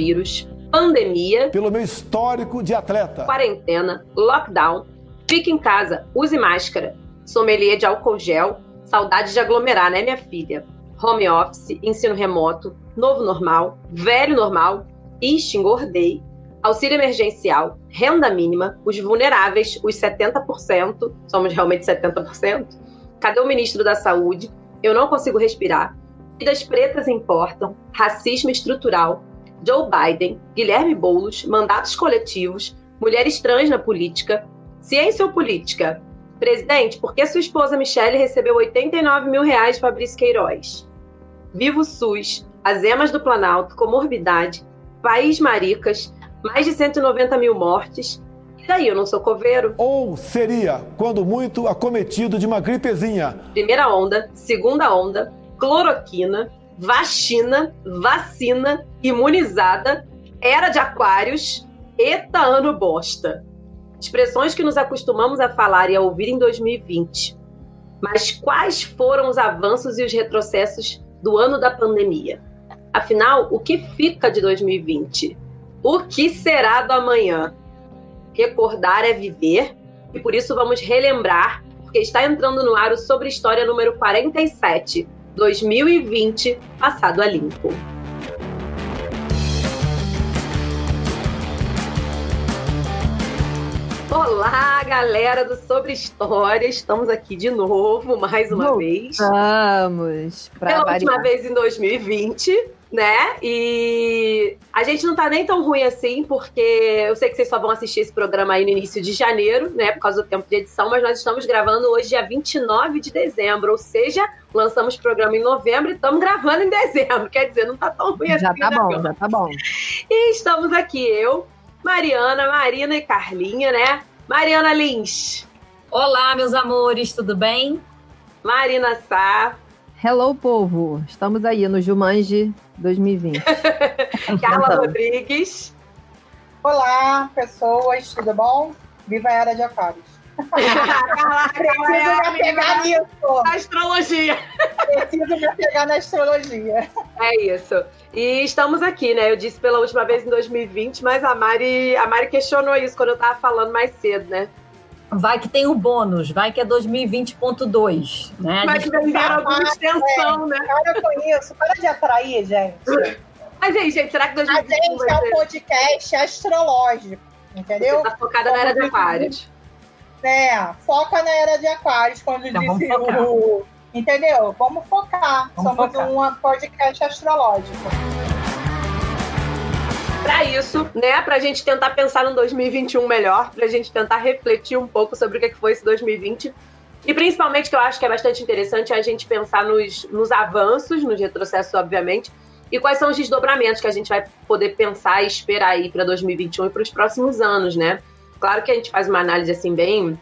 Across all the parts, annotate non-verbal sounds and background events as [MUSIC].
coronavírus, pandemia, pelo meu histórico de atleta, quarentena, lockdown, fique em casa, use máscara, sommelier de álcool gel, saudade de aglomerar, né, minha filha? Home office, ensino remoto, novo normal, velho normal, engordei, auxílio emergencial, renda mínima, os vulneráveis, os 70%, somos realmente 70%. Cadê o ministro da Saúde? Eu não consigo respirar. Vidas pretas importam, racismo estrutural, Joe Biden, Guilherme Boulos, mandatos coletivos, mulheres trans na política, ciência ou política? Presidente, por que sua esposa Michelle recebeu 89 mil reais de Fabrício Queiroz? Vivo SUS, as emas do Planalto, comorbidade, país maricas, mais de 190 mil mortes. E daí, eu não sou coveiro? Ou seria, quando muito, acometido de uma gripezinha. Primeira onda, segunda onda, cloroquina, vacina, vacina, imunizada, era de aquários, eta ano bosta. Expressões que nos acostumamos a falar e a ouvir em 2020. Mas quais foram os avanços e os retrocessos do ano da pandemia? Afinal, o que fica de 2020? O que será do amanhã? Recordar é viver, e por isso vamos relembrar, porque está entrando no ar o Sobre História número 47, 2020, passado a limpo. Olá, galera do Sobre História. Estamos aqui de novo, mais uma Voltamos vez. Vamos. Pela última vez em 2020, né? E a gente não tá nem tão ruim assim, porque eu sei que vocês só vão assistir esse programa aí no início de janeiro, né? Por causa do tempo de edição, mas nós estamos gravando hoje, dia 29 de dezembro, ou seja, lançamos o programa em novembro e estamos gravando em dezembro. Quer dizer, não tá tão ruim Já assim. tá né, bom, meu? já tá bom. E estamos aqui, eu, Mariana, Marina e Carlinha, né? Mariana Lins, Olá, meus amores, tudo bem? Marina Sá, Hello, povo. Estamos aí no Jumanji 2020. [LAUGHS] Carla Então. Rodrigues. Olá, pessoas, tudo bom? Viva a Era de Aquários. [LAUGHS] [LAUGHS] Preciso me apegar nisso. da astrologia. Preciso me apegar na astrologia. É isso. E estamos aqui, né? Eu disse pela última vez em 2020, mas a Mari, a Mari questionou isso quando eu tava falando mais cedo, né? Vai que tem um bônus, vai que é 2020.2, né? A Mas gente- venderam alguma extensão, né? Para com isso, para de atrair, gente. Mas aí, gente, será que A 2021 gente é vai um ser? podcast astrológico, entendeu? Tá focada na era de aquários. É, foca na Era de Aquários, quando Então, vamos disse focar. o... Entendeu? Vamos focar. Vamos Somos focar. um podcast astrológico. Pra isso, né? Pra gente tentar pensar no 2021 melhor, pra gente tentar refletir um pouco sobre o que que foi esse 2020. E principalmente, que eu acho que é bastante interessante, é a gente pensar nos, nos avanços, nos retrocessos, obviamente, e quais são os desdobramentos que a gente vai poder pensar e esperar aí para 2021 e para os próximos anos, né? Claro que a gente faz uma análise assim bem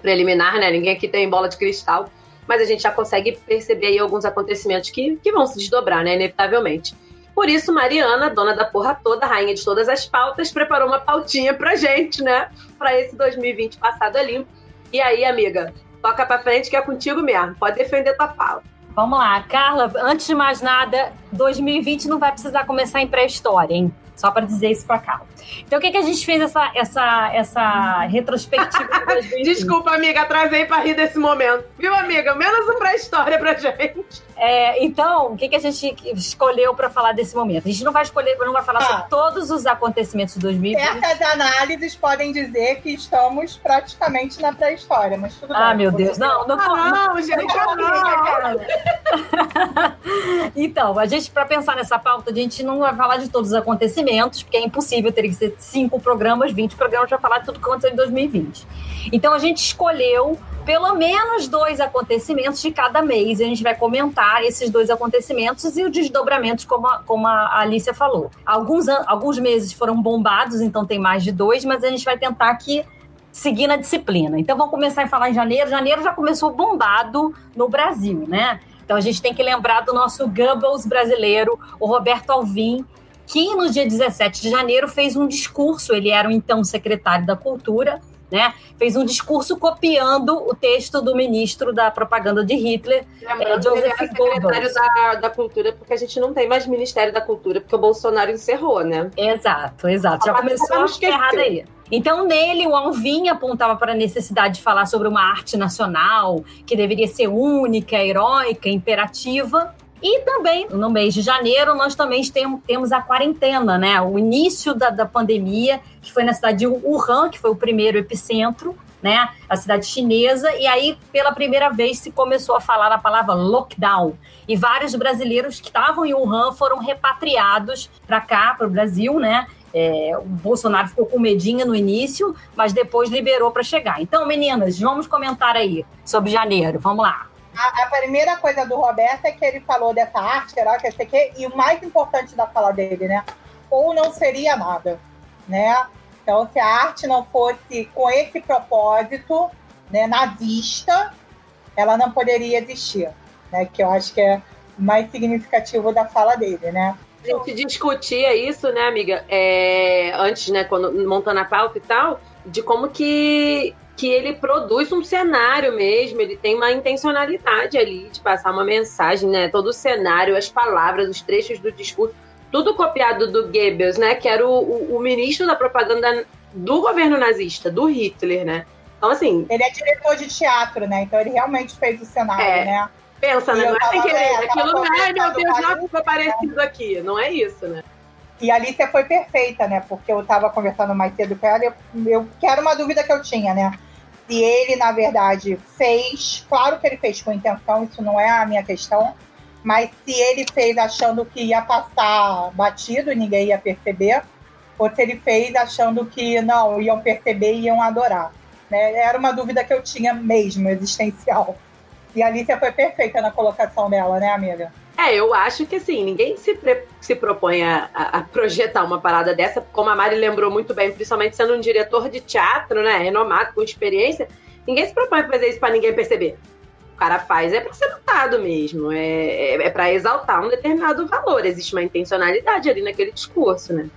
preliminar, né? Ninguém aqui tem bola de cristal, mas a gente já consegue perceber aí alguns acontecimentos que, que vão se desdobrar, né? Inevitavelmente. Por isso, Mariana, dona da porra toda, rainha de todas as pautas, preparou uma pautinha pra gente, né? Pra esse 2020 passado ali. E aí, amiga, toca pra frente que é contigo mesmo. Pode defender tua pauta. Vamos lá, Carla, antes de mais nada, 2020 não vai precisar começar em pré-história, hein? Só para dizer isso pra Carla. Então, o que, que a gente fez essa, essa, essa retrospectiva de 2020? [LAUGHS] Desculpa, amiga, atrasei pra rir desse momento. Viu, amiga? Menos um pra história pra gente. É, então, o que, que a gente escolheu para falar desse momento? A gente não vai escolher, não vai falar Ah. sobre todos os acontecimentos de 2020. Certas análises podem dizer que estamos praticamente na pré-história, mas tudo bem. Ah, meu Deus, não, não, Ah, não, gente, não. [LAUGHS] Então, a gente, para pensar nessa pauta, a gente não vai falar de todos os acontecimentos, porque é impossível, teria que ser cinco programas, 20 programas para falar de tudo que aconteceu em 2020. Então, a gente escolheu pelo menos dois acontecimentos de cada mês, a gente vai comentar esses dois acontecimentos e os desdobramentos, como a, como a Alicia falou. Alguns, alguns meses foram bombados, então tem mais de dois, mas a gente vai tentar aqui seguir na disciplina. Então, vamos começar a falar em janeiro. Janeiro já começou bombado no Brasil, né? Então a gente tem que lembrar do nosso Goebbels brasileiro, o Roberto Alvim, que no dia 17 de janeiro fez um discurso, ele era o então secretário da Cultura, né? Fez um discurso copiando o texto do ministro da propaganda de Hitler, é, Joseph ele secretário da, da Cultura, porque a gente não tem mais Ministério da Cultura, porque o Bolsonaro encerrou, né? Exato, exato. Já começou a ferrada aí. Então, nele, o Alvin apontava para a necessidade de falar sobre uma arte nacional que deveria ser única, heróica, imperativa. E também, no mês de janeiro, nós também temos a quarentena, né? O início da, da pandemia, que foi na cidade de Wuhan, que foi o primeiro epicentro, né? A cidade chinesa. E aí, pela primeira vez, se começou a falar a palavra lockdown. E vários brasileiros que estavam em Wuhan foram repatriados para cá, para o Brasil, né? É, o Bolsonaro ficou com medinha no início, mas depois liberou para chegar. Então, meninas, vamos comentar aí sobre janeiro. Vamos lá. A, primeira coisa do Roberto é que ele falou dessa arte heróica, sei que, e o mais importante da fala dele, né? Ou não seria nada, né? Então, se a arte não fosse com esse propósito né, nazista, ela não poderia existir, né? Que eu acho que é o mais significativo da fala dele, né? A gente discutia isso, né, amiga? É, antes, né, quando montando a pauta e tal, de como que, que ele produz um cenário mesmo, ele tem uma intencionalidade ali de passar uma mensagem, né? Todo o cenário, as palavras, os trechos do discurso, tudo copiado do Goebbels, né? Que era o, o, o ministro da propaganda do governo nazista, do Hitler, né? Então, assim. Ele é diretor de teatro, né? Então ele realmente fez o cenário, é, né? Pensa, né? Não é sem querer. Aquilo não é, meu Deus, já ficou parecido aqui. Não é isso, né? E a Alicia foi perfeita, né? Porque eu estava conversando mais cedo com ela, eu, eu que era uma dúvida que eu tinha, né? Se ele, na verdade, fez, claro que ele fez com intenção, isso não é a minha questão, mas se ele fez achando que ia passar batido e ninguém ia perceber, ou se ele fez achando que não, iam perceber e iam adorar. Né? Era uma dúvida que eu tinha mesmo, existencial. E a Alicia foi perfeita na colocação dela, né, amiga? É, eu acho que assim, ninguém se, se propõe a, a, projetar uma parada dessa, como a Mari lembrou muito bem, principalmente sendo um diretor de teatro, né, renomado, com experiência, ninguém se propõe a fazer isso para ninguém perceber. O cara faz é para ser notado mesmo, é, é, é para exaltar um determinado valor, existe uma intencionalidade ali naquele discurso, né?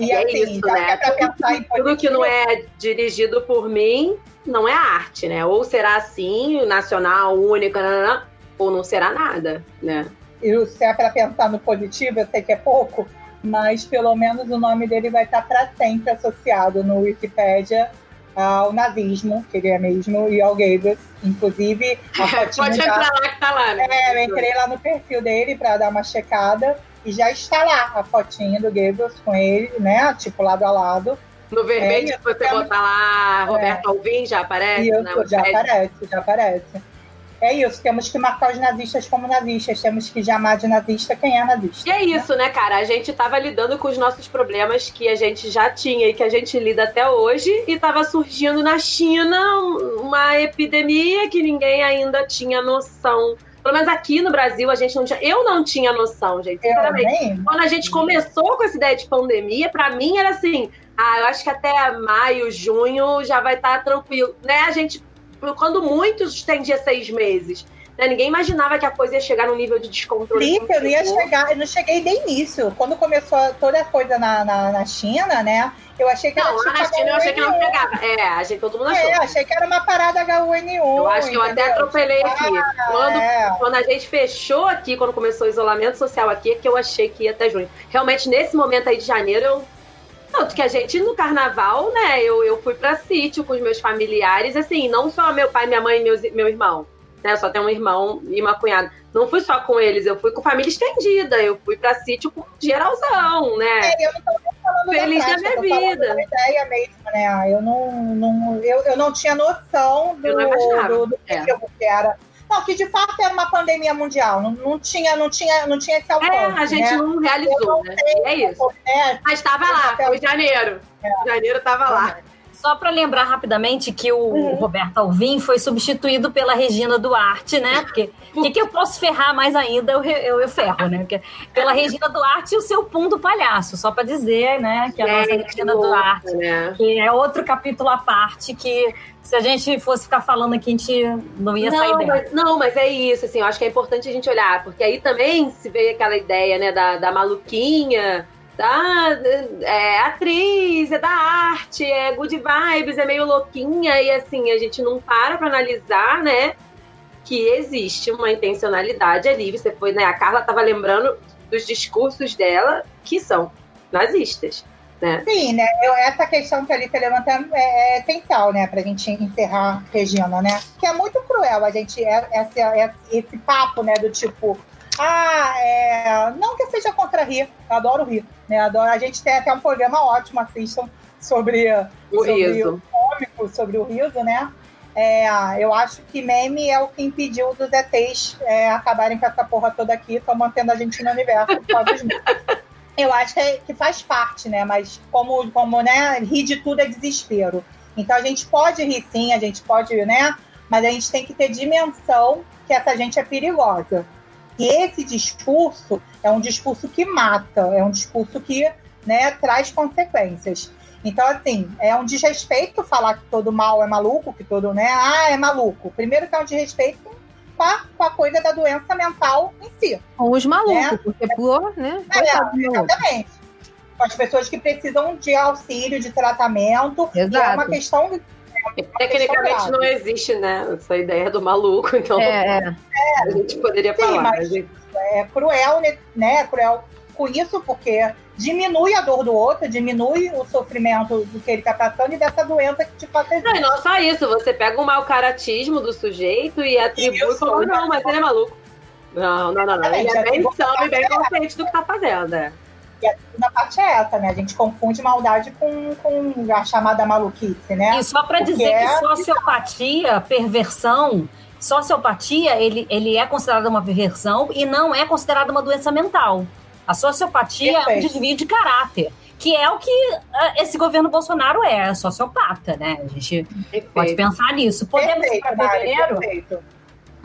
E, é assim, isso, né? Tudo, tudo que não é dirigido por mim não é arte, né? Ou será assim, nacional, única, ou não será nada, né? E se é para pensar no positivo, eu sei que é pouco, mas pelo menos o nome dele vai estar para sempre associado no Wikipedia ao nazismo, que ele é mesmo, e ao Goebbels. Inclusive, [LAUGHS] Pode entrar lá que tá lá, né? É, eu entrei lá no perfil dele para dar uma checada e já está lá a fotinha do Goebbels com ele, né? Tipo, lado a lado. No vermelho, é, se você botar lá Roberto é. Alvim, já aparece? Isso, né? já aparece, já aparece. É isso, temos que marcar os nazistas como nazistas, temos que chamar de nazista quem é nazista. E é isso, né, cara? A gente tava lidando com os nossos problemas que a gente já tinha e que a gente lida até hoje, e tava surgindo na China uma epidemia que ninguém ainda tinha noção. Pelo menos aqui no Brasil, a gente não tinha. Eu não tinha noção, gente. Sinceramente. Quando a gente começou com essa ideia de pandemia, para mim era assim: ah, eu acho que até maio, junho já vai estar tá tranquilo. Né? A gente quando muitos estendia seis meses. Né? Ninguém imaginava que a coisa ia chegar no nível de descontrole. Felipe, eu não ia chegar, eu não cheguei nem nisso. Quando começou toda a coisa na, na, na China, né? Eu achei que não, era tipo na China eu achei que não pegava. É, achei todo mundo achou. É, achei que era uma parada H1N1. Eu acho que eu até atropelei aqui. Ah, quando, é. quando a gente fechou aqui, quando começou o isolamento social aqui, é que eu achei que ia até junho. Realmente, nesse momento aí de janeiro, eu tanto que a gente, no carnaval, né, eu, eu fui pra sítio com os meus familiares, assim, não só meu pai, minha mãe e meus, meu irmão, né, eu só tenho um irmão e uma cunhada. Não fui só com eles, eu fui com família estendida, eu fui pra sítio com geralzão, né. É, eu não tô falando Feliz da, prática, minha vida. Da ideia mesmo, né, eu não, não, eu, eu não tinha noção do, do, do que, é. que era não, que de fato era uma pandemia mundial. Não, não, tinha, não, tinha, não tinha esse alcance. É, a gente né? não realizou, não né? É isso. Né? Mas estava lá, foi em janeiro. É. Janeiro estava lá. Só para lembrar rapidamente que o uhum. Roberto Alvim foi substituído pela Regina Duarte, né? Porque o que, que, eu posso ferrar mais ainda, eu, eu, eu ferro, né? Porque, pela Regina Duarte e o seu pum do palhaço, só para dizer, né? Que a nossa Regina Duarte, né? que é outro capítulo à parte que se a gente fosse ficar falando aqui, a gente não ia não, sair dela. Mas, não, mas é isso, assim, eu acho que é importante a gente olhar, porque aí também se vê aquela ideia, né, da, da maluquinha, tá, é atriz, é da arte, é good vibes, é meio louquinha, e assim, a gente não para pra analisar, né? Que existe uma intencionalidade ali. Você foi, né? A Carla tava lembrando dos discursos dela que são nazistas. Né? Sim, né? Eu, essa questão que a Alice levanta é, é essencial, né? Pra gente encerrar Regina, né? Que é muito cruel a gente, é, esse, é, esse papo, né? Do tipo, ah, é... não que eu seja contra rir, eu adoro rir, né? Adoro... A gente tem até um programa ótimo, assistam, sobre o sobre riso. O cômico, sobre o riso, né? É, eu acho que meme é o que impediu dos ETs é, acabarem com essa porra toda aqui, estão mantendo a gente no universo por causa dos [LAUGHS] eu acho que, é, que faz parte, né? Mas como, como né, rir de tudo é desespero. Então a gente pode rir sim, a gente pode, né? Mas a gente tem que ter dimensão que essa gente é perigosa. E esse discurso é um discurso que mata, é um discurso que né, traz consequências. Então, assim, é um desrespeito falar que todo mal é maluco, que todo, né? Ah, é maluco. Primeiro que é um desrespeito preocupar com a coisa da doença mental em si. Com os malucos, né? porque por, né? É, exatamente. Com as pessoas que precisam de auxílio, de tratamento. Exato. E é uma questão Tecnicamente não existe, né? Essa ideia do maluco, [LAUGHS] então é, é. a gente poderia Sim, falar. Mas gente... É cruel, né? É cruel com isso, porque diminui a dor do outro, diminui o sofrimento do que ele está passando e dessa doença que te faz Não, e não só isso, você pega o mau caratismo do sujeito e atribui como, não, mas ele é maluco. Não, não, não, não. Ele é bem são e bem consciente do que está fazendo, é. E a segunda parte é essa, né? A gente confunde maldade com, com a chamada maluquice, né? E só para dizer é... que sociopatia, perversão, sociopatia, ele, ele é considerada uma perversão e não é considerada uma doença mental. A sociopatia Perfeito. é um desvio de caráter. Que é o que uh, esse governo Bolsonaro é, é, sociopata, né? A gente Perfeito. pode pensar nisso. Podemos ir para fevereiro? Perfeito.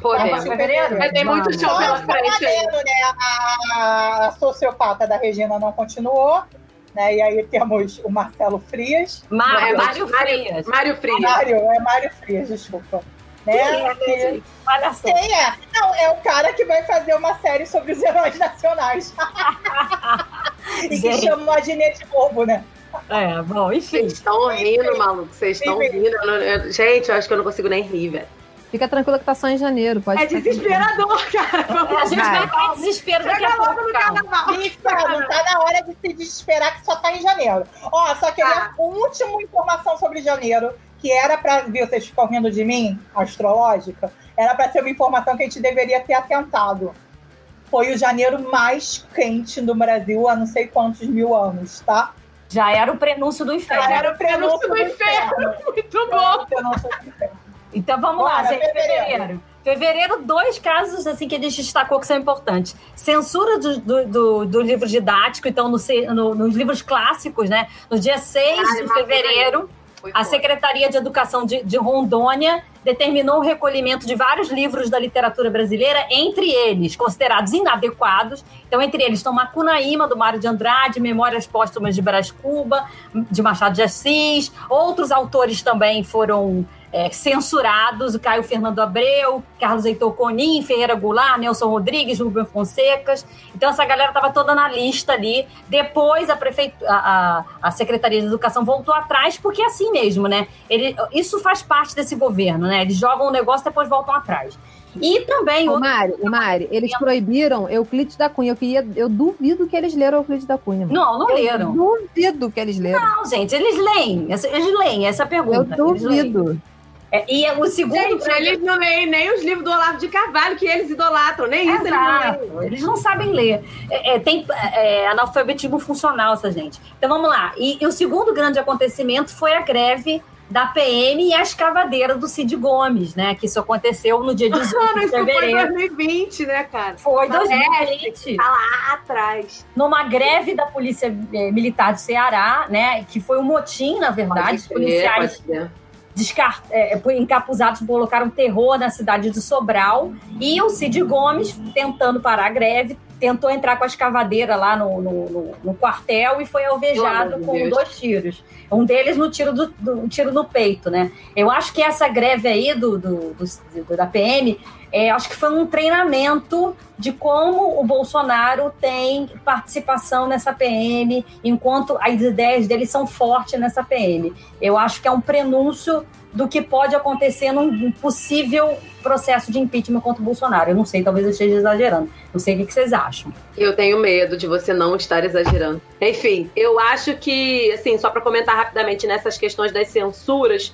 Podemos. fevereiro? Vai ter muito show pela frente. Né? A, a sociopata da Regina não continuou. Né? E aí temos o Marcelo Frias. Mário, é, Mário Frias. Mário Frias. Mário, é Mário Frias, desculpa. Né? É, Olha só. Quem é? Não, é o cara que vai fazer uma série sobre os heróis nacionais. [LAUGHS] e que chama o Ginete Bobo, né? É, bom, enfim. Vocês estão rindo, maluco. Vocês estão rindo. Gente, eu acho que eu não consigo nem rir, velho. Fica tranquila que tá só em janeiro. Pode é desesperador, cara. É, a gente vai ficar em desespero daqui a pouco. No carnaval. Isso, não tá na hora de se desesperar que só tá em janeiro. Ó, só queria ah. última informação sobre janeiro que era para, viu, vocês ficam rindo de mim, astrológica, era para ser uma informação que a gente deveria ter atentado. Foi o janeiro mais quente do Brasil há não sei quantos mil anos, tá? Já era o prenúncio do inferno. Já era o prenúncio, do, do, inferno. inferno. [LAUGHS] Muito bom. Então vamos Bora, lá, gente. Fevereiro. fevereiro. Fevereiro, dois casos assim que a gente destacou que são importantes. Censura do, do, do, do livro didático, então no, no, nos livros clássicos, né? No dia 6 ah, de fevereiro a Secretaria de Educação de, de, Rondônia determinou o recolhimento de vários livros da literatura brasileira, entre eles considerados inadequados. Então, entre eles estão Macunaíma, do Mário de Andrade, Memórias Póstumas de Brás Cuba, de Machado de Assis. Outros autores também foram é, censurados, o Caio Fernando Abreu, Carlos Heitor Conin, Ferreira Goulart, Nelson Rodrigues, Rubem Fonsecas. Então essa galera estava toda na lista ali. Depois a, prefeitura, a, a, Secretaria de Educação voltou atrás, porque é assim mesmo, né? Ele, isso faz parte desse governo, né? Eles jogam o negócio e depois voltam atrás. E também. Ô, Mari, Mari, eles proibiram Euclides da Cunha. Eu, queria, eu duvido que eles leram Euclides da Cunha. Não, não eu leram. Duvido que eles leram. Não, gente, eles leem. Eles leem essa pergunta. Eu duvido. É, e o segundo. Gente, eles não leem nem os livros do Olavo de Carvalho, que eles idolatram, nem Exato. isso eles não leem. Eles não sabem ler. É, é, tem é, analfabetismo funcional, essa gente. Então vamos lá. E, e, o segundo grande acontecimento foi a greve da PM e a escavadeira do Cid Gomes, né? Que isso aconteceu no dia [LAUGHS] 18 ah, de fevereiro. Foi 2020, né, cara? Foi 2020. Tá lá atrás. Numa greve da Polícia é, Militar do Ceará, né? Que foi um motim, na verdade. Os policiais descart... é, encapuzados colocaram terror na cidade de Sobral e o Cid Gomes, tentando parar a greve, tentou entrar com a escavadeira lá no, no, no, no quartel e foi alvejado Oh, com Deus. dois tiros. Um deles no tiro do, do um tiro no peito, né? Eu acho que essa greve aí do, do- do- da PM, é, acho que foi um treinamento de como o Bolsonaro tem participação nessa PM, enquanto as ideias dele são fortes nessa PM. Eu acho que é um prenúncio do que pode acontecer num possível processo de impeachment contra o Bolsonaro. Eu não sei, talvez eu esteja exagerando. Não sei o que vocês acham. Eu tenho medo de você não estar exagerando. Enfim, eu acho que, assim, só para comentar rapidamente nessas questões das censuras,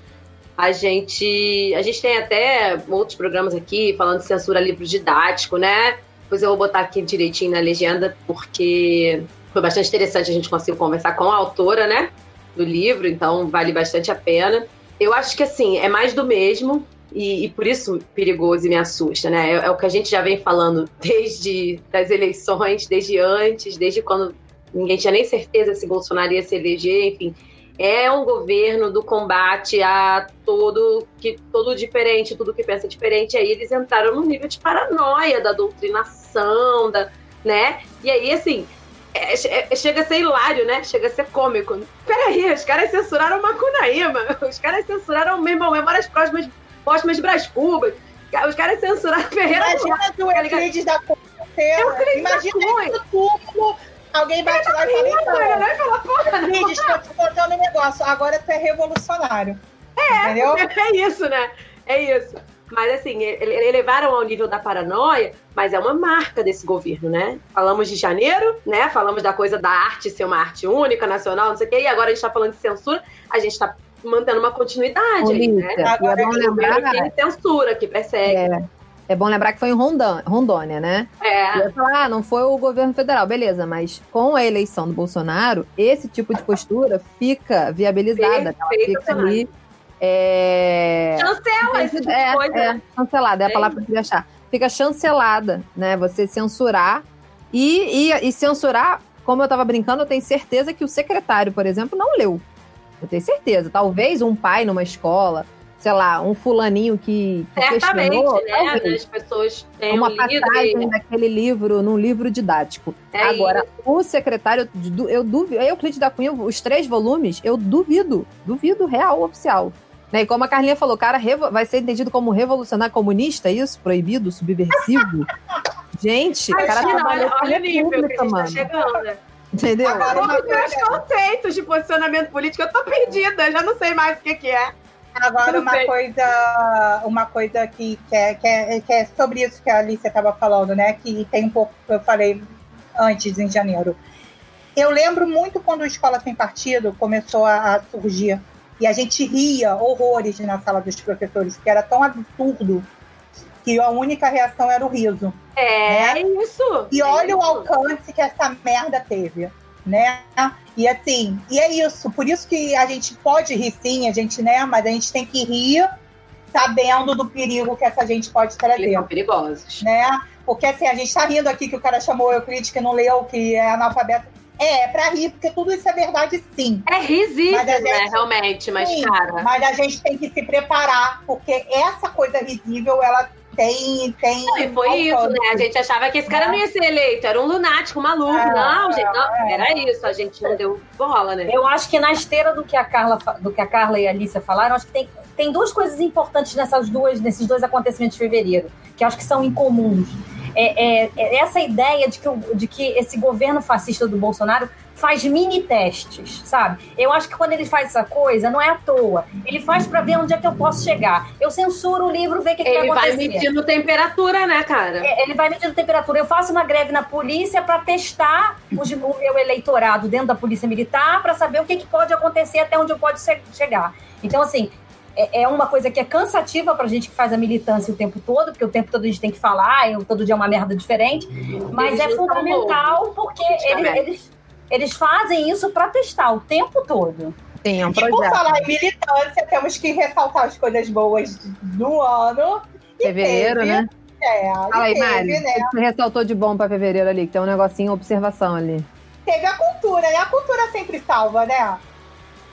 a gente, a gente tem até outros programas aqui falando de censura livro didático, né? Depois eu vou botar aqui direitinho na legenda, porque foi bastante interessante a gente conseguir conversar com a autora, né? Do livro, então vale bastante a pena. Eu acho que, assim, é mais do mesmo. E, e por isso perigoso e me assusta, né? É, é o que a gente já vem falando desde as eleições, desde antes, desde quando ninguém tinha nem certeza se Bolsonaro ia se eleger, enfim. É um governo do combate a todo que todo diferente, tudo que pensa diferente. Aí eles entraram num nível de paranoia da doutrinação, da, né? E aí, assim, é- é- chega a ser hilário, né? Chega a ser cômico. Peraí, os caras censuraram Macunaíma, [LAUGHS] os caras censuraram meu irmão, Memórias Próximas, Próximas de Brás Cubas, os caras censuraram Ferreira do Imagina tá ligado? Euclides da Imagina Cunha. isso tudo. Alguém bate lá e fala, então, Vai falar, porra, não. Euclides, tô te contando um negócio. Agora tu é revolucionário. É. Entendeu? [LAUGHS] É isso, né? É isso. Mas assim, ele- ele- elevaram ao nível da paranoia, mas é uma marca desse governo, né? Falamos de janeiro, né? Falamos da coisa da arte ser uma arte única, nacional, não sei o quê, e agora a gente tá falando de censura, a gente tá mantendo uma continuidade aí, né? É Agora que lembrar, que censura, que persegue. é, é bom lembrar que foi em Rondônia, Rondônia né? É. Eu ia falar, ah, não foi o governo federal, beleza, mas com a eleição do Bolsonaro, esse tipo de postura fica viabilizada. Ela Perfeito, fica ali. É... Cancela esse tipo de é, coisa. é, chancelada, é a É palavra que eu queria achar. Fica chancelada, né? Você censurar e, e, e censurar, como eu tava brincando, eu tenho certeza que o secretário, por exemplo, não leu. Eu tenho certeza. Talvez um pai numa escola, sei lá, um fulaninho que, que Certamente, questionou, né? talvez. As pessoas têm uma um passagem e- daquele livro, num livro didático. é Agora, o secretário, eu duvido, Euclides da Cunha, os três volumes, eu duvido, duvido, real, oficial. Né? E como a Carlinha falou, cara vai ser entendido como revolucionário comunista, é isso? Proibido, subversivo? [LAUGHS] Gente, o cara trabalhou olha, olha o nível que a gente tá mano. chegando, né? Entendeu? Agora, os meus conceitos de posicionamento político, eu tô perdida, já não sei mais o que, que é. Agora uma coisa, uma coisa que, que, é, que, é, que é sobre isso que a Alicia estava falando, né? Que tem um pouco que eu falei antes, em janeiro. Eu lembro muito quando o Escola Sem Partido começou a, a surgir. E a gente ria horrores na sala dos professores, que era tão absurdo que a única reação era o riso. É isso. E é olha o isso. alcance que essa merda teve, né? E assim, e é isso. Por isso que a gente pode rir sim, a gente, né? Mas a gente tem que rir sabendo do perigo que essa gente pode Eles trazer, são perigosos. né? Porque assim, a gente tá rindo aqui que o cara chamou Euclides que não leu, que é analfabeto. É, é pra rir, porque tudo isso é verdade sim. É risível, Mas né, gente- realmente, mas, Sim, cara. Mas a gente tem que se preparar, porque essa coisa risível, ela tem. tem Não, e foi isso, né? A gente achava que esse cara não ia ser eleito, era um lunático, maluco. É, não, gente, não, é. era isso, a gente não deu bola, né? Eu acho que na esteira do que a Carla, do que a Carla e a Alicia falaram, acho que tem, tem duas coisas importantes nessas duas, nesses dois acontecimentos de fevereiro, que eu acho que são incomuns. É, é- é essa ideia de que, o- de que esse governo fascista do Bolsonaro faz mini testes, sabe? Eu acho que quando ele faz essa coisa, não é à toa. Ele faz para ver onde é que eu posso chegar. Eu censuro o livro, ver o que, que Ele vai vai acontecer. medindo temperatura, né, cara? É, Ele vai medindo temperatura. Eu faço uma greve na polícia para testar os- o meu eleitorado dentro da polícia militar para saber o que, que pode acontecer até onde eu posso che- chegar. Então, assim, é, é uma coisa que é cansativa pra gente que faz a militância o tempo todo, porque o tempo todo a gente tem que falar, e todo dia é uma merda diferente. Mas Eles é fundamental porque eles, eles, eles fazem isso para testar o tempo todo. Sim, é um E por falar em militância, temos que ressaltar as coisas boas do ano. E Fevereiro, teve, né? É, Fala aí, e teve, Mari. né? Você ressaltou de bom pra fevereiro ali? Que tem um negocinho, observação ali. Teve a cultura, né? A cultura sempre salva, né?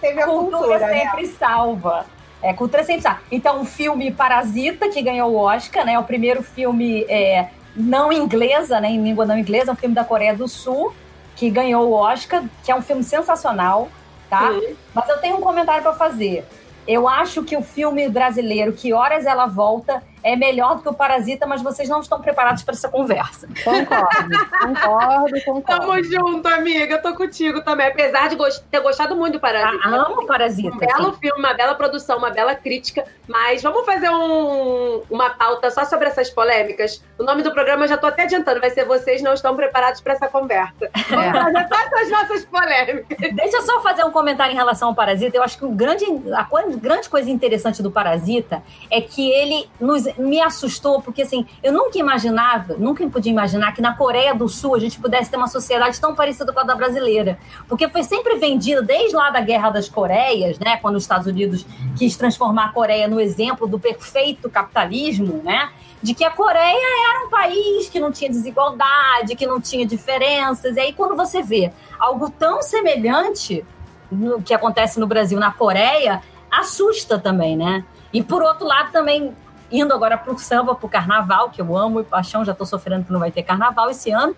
Teve a cultura, cultura, né? sempre salva. É, cultura sempre salva. Então, o filme Parasita, que ganhou o Oscar, né? O primeiro filme é, não inglesa, né, em língua não inglesa, é um filme da Coreia do Sul, que ganhou o Oscar, que é um filme sensacional, tá? Uhum. Mas eu tenho um comentário para fazer. Eu acho que o filme brasileiro, Que Horas Ela Volta, é melhor do que o Parasita, mas vocês não estão preparados para essa conversa. Concordo, concordo, concordo. Tamo junto, amiga. Eu tô contigo também. Apesar de ter gostado muito do Parasita. Ah, amo Parasita. Um belo assim. filme, uma bela produção, uma bela crítica. Mas vamos fazer um- uma pauta só sobre essas polêmicas. O nome do programa eu já tô até adiantando. Vai ser Vocês Não Estão Preparados para essa conversa. Vamos É. fazer só essas nossas polêmicas. Deixa eu só fazer um comentário em relação ao Parasita. Eu acho que o grande, a grande coisa interessante do Parasita é que ele nos, me assustou, porque assim, eu nunca imaginava, nunca podia imaginar que na Coreia do Sul a gente pudesse ter uma sociedade tão parecida com a da brasileira. Porque foi sempre vendido, desde lá da Guerra das Coreias, né? Quando os Estados Unidos quis transformar a Coreia no exemplo do perfeito capitalismo, né? De que a Coreia era um país que não tinha desigualdade, que não tinha diferenças. E aí, quando você vê algo tão semelhante no que acontece no Brasil na Coreia, assusta também, né? E por outro lado, também indo agora para o samba, para o carnaval, que eu amo e paixão, já estou sofrendo que não vai ter carnaval esse ano,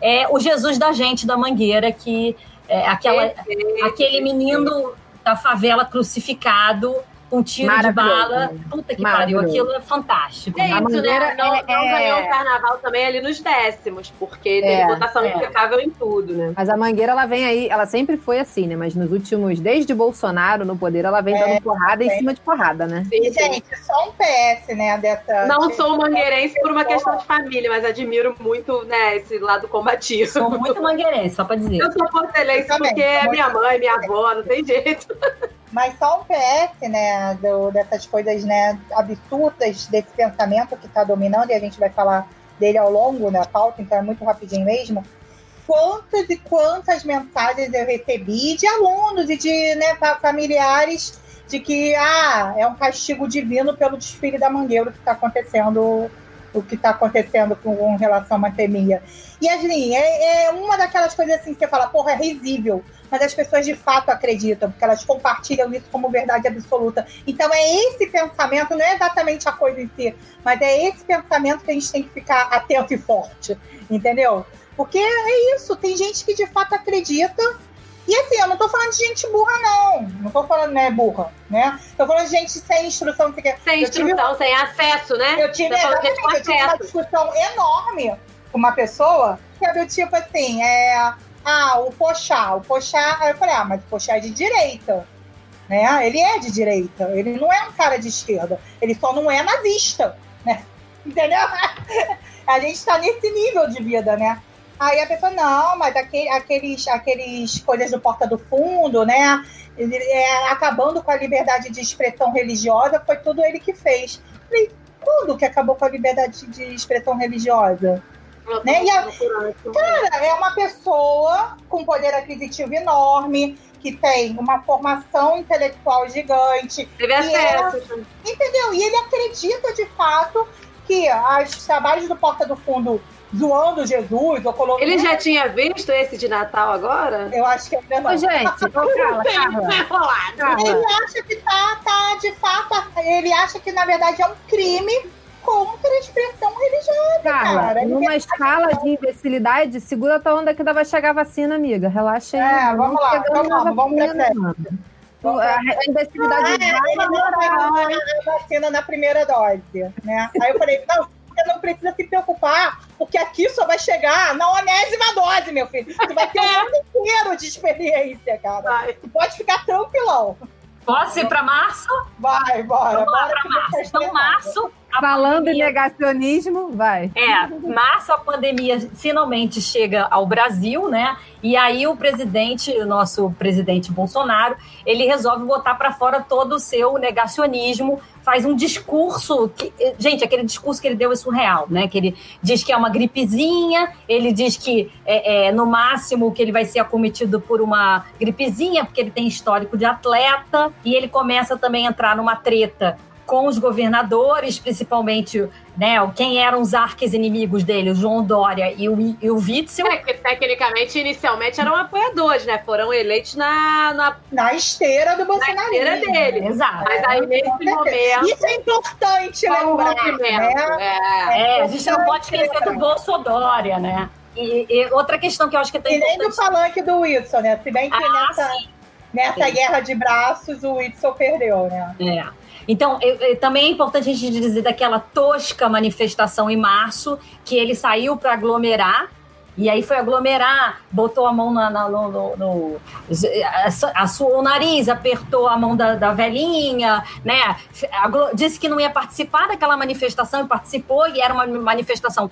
é o Jesus da Gente da Mangueira, que é aquela, aquele menino da favela crucificado com tiro de bala. Puta que pariu, aquilo é fantástico. É A isso, né? Não, é- não é- ganhou o carnaval também ali nos décimos, porque teve É, votação é. impecável em tudo, né? Mas a Mangueira, ela vem aí, ela sempre foi assim, né? Mas nos últimos, desde Bolsonaro no poder, ela vem dando porrada em é. cima de porrada, né? Sim, gente, só um PS, né, dessa... Não sou mangueirense por uma questão de família, mas admiro muito, né, esse lado combativo. Sou muito mangueirense, só para dizer. Eu sou portelense porque é minha mãe, minha avó, não tem jeito. [LAUGHS] Mas só um PS, né, do- dessas coisas, né, absurdas desse pensamento que está dominando, e a gente vai falar dele ao longo da pauta, então é muito rapidinho mesmo. Quantas e quantas mensagens eu recebi de alunos e de né, fa- familiares de que ah, é um castigo divino pelo desfile da Mangueira que está acontecendo, o que está acontecendo com relação à pandemia. E assim, é, é uma daquelas coisas assim que você fala, porra, é risível mas as pessoas de fato acreditam, porque elas compartilham isso como verdade absoluta. Então é esse pensamento, não é exatamente a coisa em si, mas é esse pensamento que a gente tem que ficar atento e forte, entendeu? Porque é isso, tem gente que de fato acredita. E assim, eu não tô falando de gente burra, não. Não tô falando, né, burra, né? Tô falando de gente sem instrução. Sem Eu tive- instrução, sem acesso, né? eu tive, exatamente, eu tive uma discussão enorme com uma pessoa que é do tipo assim, é. Ah, o Pochá, o Pochá. Eu falei, ah, mas o Pochá é de direita. Né? Ele é de direita, ele não é um cara de esquerda, ele só não é nazista, né? [LAUGHS] Entendeu? [LAUGHS] A gente tá nesse nível de vida, né? Aí a pessoa, não, mas aquele, aqueles, aqueles coisas do Porta do Fundo, né? Ele, é, acabando com a liberdade de expressão religiosa, foi tudo ele que fez. Falei, quando que acabou com a liberdade de expressão religiosa? Né? E a-. Cara, é uma pessoa com poder aquisitivo enorme, que tem uma formação intelectual gigante, Teve acesso. entendeu? E ele acredita de fato que os trabalhos do Porta do Fundo zoando Jesus ou colocando. Ele já tinha visto esse de Natal agora? Eu acho que ainda não. Ô, gente, Enrolado. Carla. Ele acha que tá, tá, de fato, ele acha que na verdade é um crime contra a expressão religiosa, Carla, cara. Numa escala de imbecilidade, segura tua onda que ainda vai chegar a vacina, amiga. Relaxa aí. É, vamos lá, vamos lá, na vamos pra. Vamos A, imbecilidade Ah, ele não tomar a vacina na primeira dose, né? Aí eu falei, não, você não precisa se preocupar, porque aqui só vai chegar na onésima dose, meu filho. Tu vai ter um [LAUGHS] ano inteiro de experiência, cara. Vai. Tu pode ficar tranquilão. Posso ir para março? Vai, bora. Vamos lá bora para março. Então, março. Falando em pandemia- negacionismo, vai. É, março a pandemia finalmente chega ao Brasil, né? E aí o presidente, o nosso presidente Bolsonaro, ele resolve botar para fora todo o seu negacionismo, faz um discurso que, gente, aquele discurso que ele deu é surreal, né? Que ele diz que é uma gripezinha, ele diz que é, é, no máximo que ele vai ser acometido por uma gripezinha, porque ele tem histórico de atleta, e ele começa também a entrar numa treta com os governadores, principalmente, né, quem eram os arques inimigos dele, o João Dória e o, e o Witzel. É, que tecnicamente, inicialmente eram apoiadores, né? Foram eleitos na, na, Na esteira do na esteira dele. Exato. Mas aí, nesse momento, Isso é importante um lembrar, movimento. né? É. É, a gente não pode esquecer do Bolsodória, né? E, e outra questão que eu acho que é E nem do palanque do Whitson, né? Se bem que Ah, nessa, sim. nessa Sim. guerra de braços o Whitson perdeu, né? É. Então, eu- eu- também é importante a gente dizer daquela tosca manifestação em março, que ele saiu para aglomerar, e aí foi aglomerar, botou a mão na, na- no, no, no- assoou o nariz, apertou a mão da, da velhinha, né? Disse que não ia participar daquela manifestação e participou, e era uma manifestação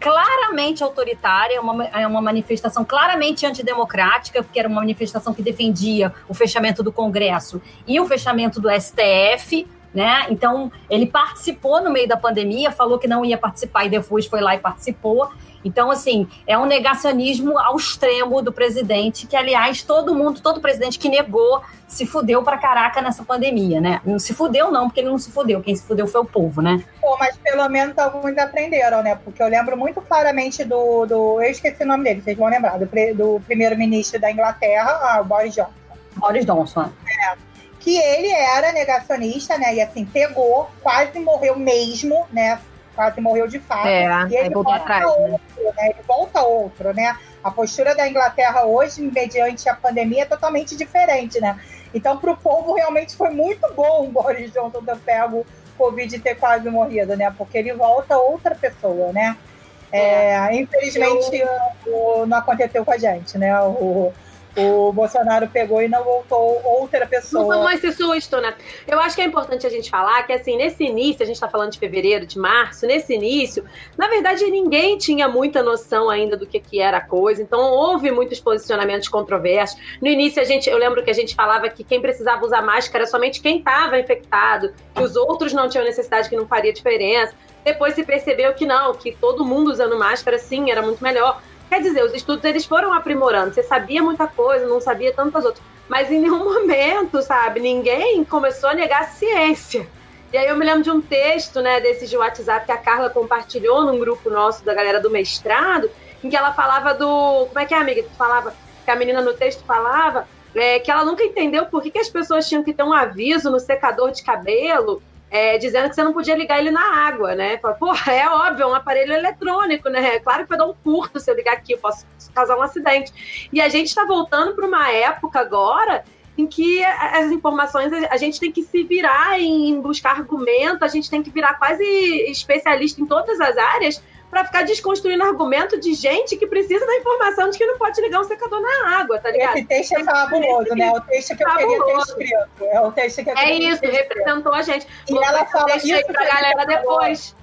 claramente autoritária, uma, é uma manifestação claramente antidemocrática, porque era uma manifestação que defendia o fechamento do Congresso e o fechamento do STF, né? Então, ele participou no meio da pandemia, falou que não ia participar e depois foi lá e participou. Então, assim, é um negacionismo ao extremo do presidente, que, aliás, todo mundo, todo presidente que negou se fudeu pra caraca nessa pandemia, né? Não se fudeu, não, porque ele não se fudeu. Quem se fudeu foi o povo, né? Pô, mas pelo menos alguns aprenderam, né? Porque eu lembro muito claramente do. do eu esqueci o nome dele, vocês vão lembrar, do, do primeiro-ministro da Inglaterra, ah, o Boris Johnson. Boris Johnson. que ele era negacionista, né? E assim, pegou, quase morreu mesmo, né? Quase morreu de fato. É, e ele volta atrás, né? outro, né? Ele volta outro, né? A postura da Inglaterra hoje, mediante a pandemia, é totalmente diferente, né? Então, para o povo, realmente foi muito bom o Boris Johnson ter pego Covid e ter quase morrido, né? Porque ele volta outra pessoa, né? É, infelizmente, o- não aconteceu com a gente, né? O, o Bolsonaro pegou e não voltou outra Não pessoa. tomou esse susto, né? Eu acho que é importante a gente falar que, assim, nesse início, a gente tá falando de fevereiro, de março, nesse início, na verdade, ninguém tinha muita noção ainda do que, que era a coisa, então houve muitos posicionamentos controversos. No início, a gente, eu lembro que a gente falava que quem precisava usar máscara era somente quem estava infectado, que os outros não tinham necessidade, que não faria diferença. Depois se percebeu que não, que todo mundo usando máscara, sim, era muito melhor. Quer dizer, os estudos eles foram aprimorando. Você sabia muita coisa, não sabia tantas outras. Mas em nenhum [LAUGHS] momento, sabe, ninguém começou a negar a ciência. E aí eu me lembro de um texto, né, desses de WhatsApp que a Carla compartilhou num grupo nosso da galera do mestrado, em que ela falava do. Como é que é, amiga? Tu falava que a menina no texto falava é, que ela nunca entendeu por que, que as pessoas tinham que ter um aviso no secador de cabelo é, dizendo que você não podia ligar ele na água, né? Fala, Porra, é óbvio, é um aparelho eletrônico, né? Claro que vai dar um curto se eu ligar aqui, eu posso causar um acidente. E a gente está voltando para uma época agora em que as informações a gente tem que se virar em buscar argumento, a gente tem que virar quase especialista em todas as áreas para ficar desconstruindo argumento de gente que precisa da informação de que não pode ligar um secador na água, tá ligado? Esse texto é fabuloso, né? O texto que eu queria ter escrito. É o texto que eu É queria isso, ter escrito. representou a gente. E Vou ela fala isso pra galera depois.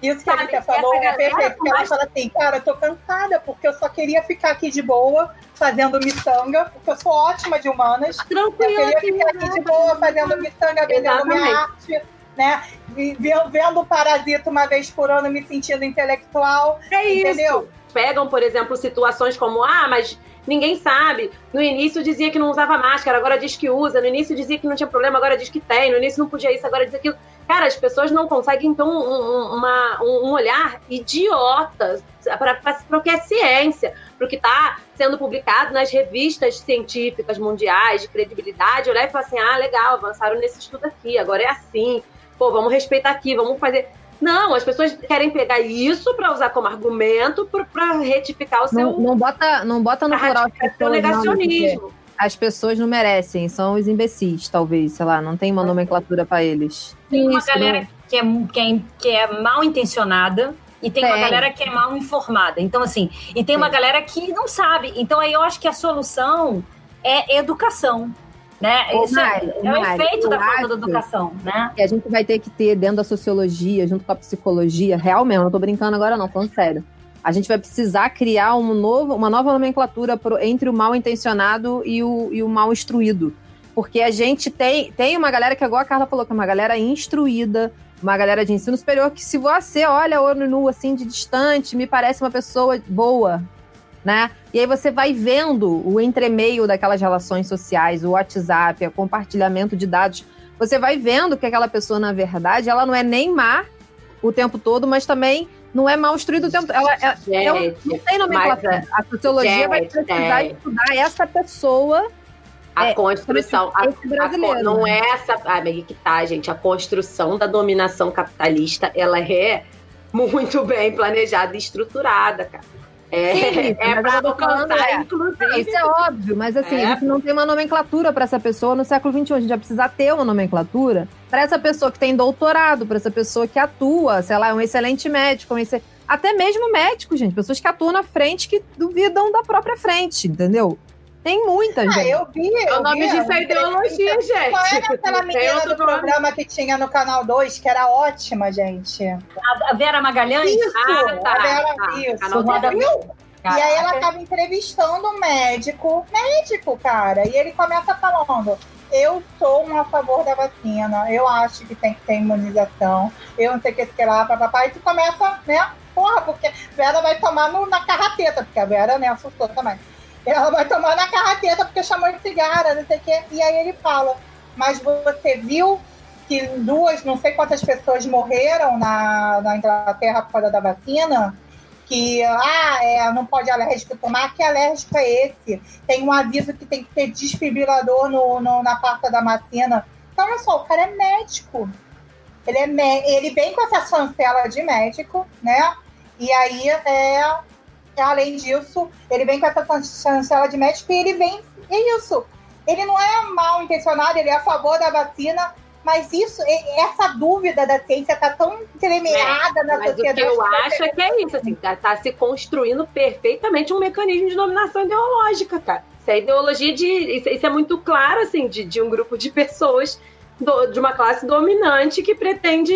Isso que a Rita falou é perfeito, por porque ela fala assim, cara, eu tô cansada porque eu só queria ficar aqui de boa, fazendo miçanga, porque eu sou ótima de humanas. Eu Tranquilo. queria ficar aqui de boa, fazendo miçanga, vendendo minha arte, né? Vendo o Parasita uma vez por ano, me sentindo intelectual, É isso. entendeu? Pegam, por exemplo, situações como, ah, mas ninguém sabe. No início dizia que não usava máscara, agora diz que usa. No início dizia que não tinha problema, agora diz que tem. No início não podia isso, agora diz aquilo. Cara, as pessoas não conseguem ter um, um- uma- um- um olhar idiota para o que é ciência, para o que está sendo publicado nas revistas científicas mundiais de credibilidade. Olhar e falar assim: ah, legal, avançaram nesse estudo aqui, agora é assim. Pô, vamos respeitar aqui, vamos fazer. Não, as pessoas querem pegar isso para usar como argumento para retificar o seu. Não, não bota, não bota no plural seu pessoas, não, negacionismo. as pessoas não merecem, são os imbecis, talvez, sei lá, não tem uma nomenclatura pra eles. Tem uma Isso, galera que é, que, é, que é mal intencionada e tem, uma Tem. galera que é mal informada. Então, assim, e tem uma Sim. galera que não sabe. Então, aí eu acho que a solução é educação. Né? Isso é- Mari, é, o Mari, efeito eu da falta da educação, né? que a gente vai ter que ter dentro da sociologia, junto com a psicologia, real mesmo, não tô brincando agora não, falando sério. A gente vai precisar criar um novo, uma nova nomenclatura pro- entre o mal intencionado e o, e o mal instruído. Porque a gente tem, tem uma galera que, igual a Carla falou, que é uma galera instruída, uma galera de ensino superior, que se você olha olho nu, assim, de distante, me parece uma pessoa boa, né? E aí você vai vendo o entremeio daquelas relações sociais, o WhatsApp, o compartilhamento de dados você vai vendo que aquela pessoa, na verdade, ela não é nem má o tempo todo, mas também não é mal instruída o tempo todo. Ela, ela, Gente, ela não tem nomenclatura. A sociologia gente, vai precisar é. estudar essa pessoa. A É, construção. A, a não né? é essa. Ah, mas aí que tá, gente. A construção da dominação capitalista, ela é muito bem planejada e estruturada, cara. É, Sim, é mas pra é, inclusive. Isso é óbvio, mas assim, É. a gente não tem uma nomenclatura para essa pessoa no século XXI. A gente vai precisar ter uma nomenclatura para essa pessoa que tem doutorado, para essa pessoa que atua, sei lá, é um excelente médico, um excel- até mesmo médico, gente. Pessoas que atuam na frente que duvidam da própria frente, entendeu? Tem muitas, Ah, gente. eu vi. Eu O nome vi, disso é ideologia, gente. Qual era aquela tem menina do nome. programa que tinha no Canal 2, que era ótima, gente? A, Vera Magalhães? Isso, Ah, tá, a Vera, tá. isso. Canal Roda- Viu? E aí ela Caraca. tava entrevistando um médico, médico, cara, e ele começa falando: eu sou um a favor da vacina, eu acho que tem que ter imunização, eu não sei o que, que lá, papapá, e tu começa, né? Porra, porque Vera vai tomar no- na carrateta, porque a Vera, né, assustou também. Ela vai tomar na carrateta porque chamou de cigarra, não sei o quê. E aí ele fala, mas você viu que duas, não sei quantas pessoas morreram na, na Inglaterra por causa da vacina? que ah, é, não pode alérgico tomar, que alérgico é esse? Tem um aviso que tem que ter desfibrilador no, no- na porta da vacina. Então, olha só, o cara é médico. Ele, é ele vem com essa chancela de médico, né? E aí, é, além disso, ele vem com essa chancela de médico e ele vem. É isso. Ele não é mal intencionado, ele é a favor da vacina. Mas isso, essa dúvida da ciência está tão entremeada na Mas o que sociedade. eu acho é que é isso, assim, tá, tá se construindo perfeitamente um mecanismo de dominação ideológica, cara. Isso é ideologia de. Isso, isso é muito claro, assim, de, de um grupo de pessoas do- de uma classe dominante que pretende.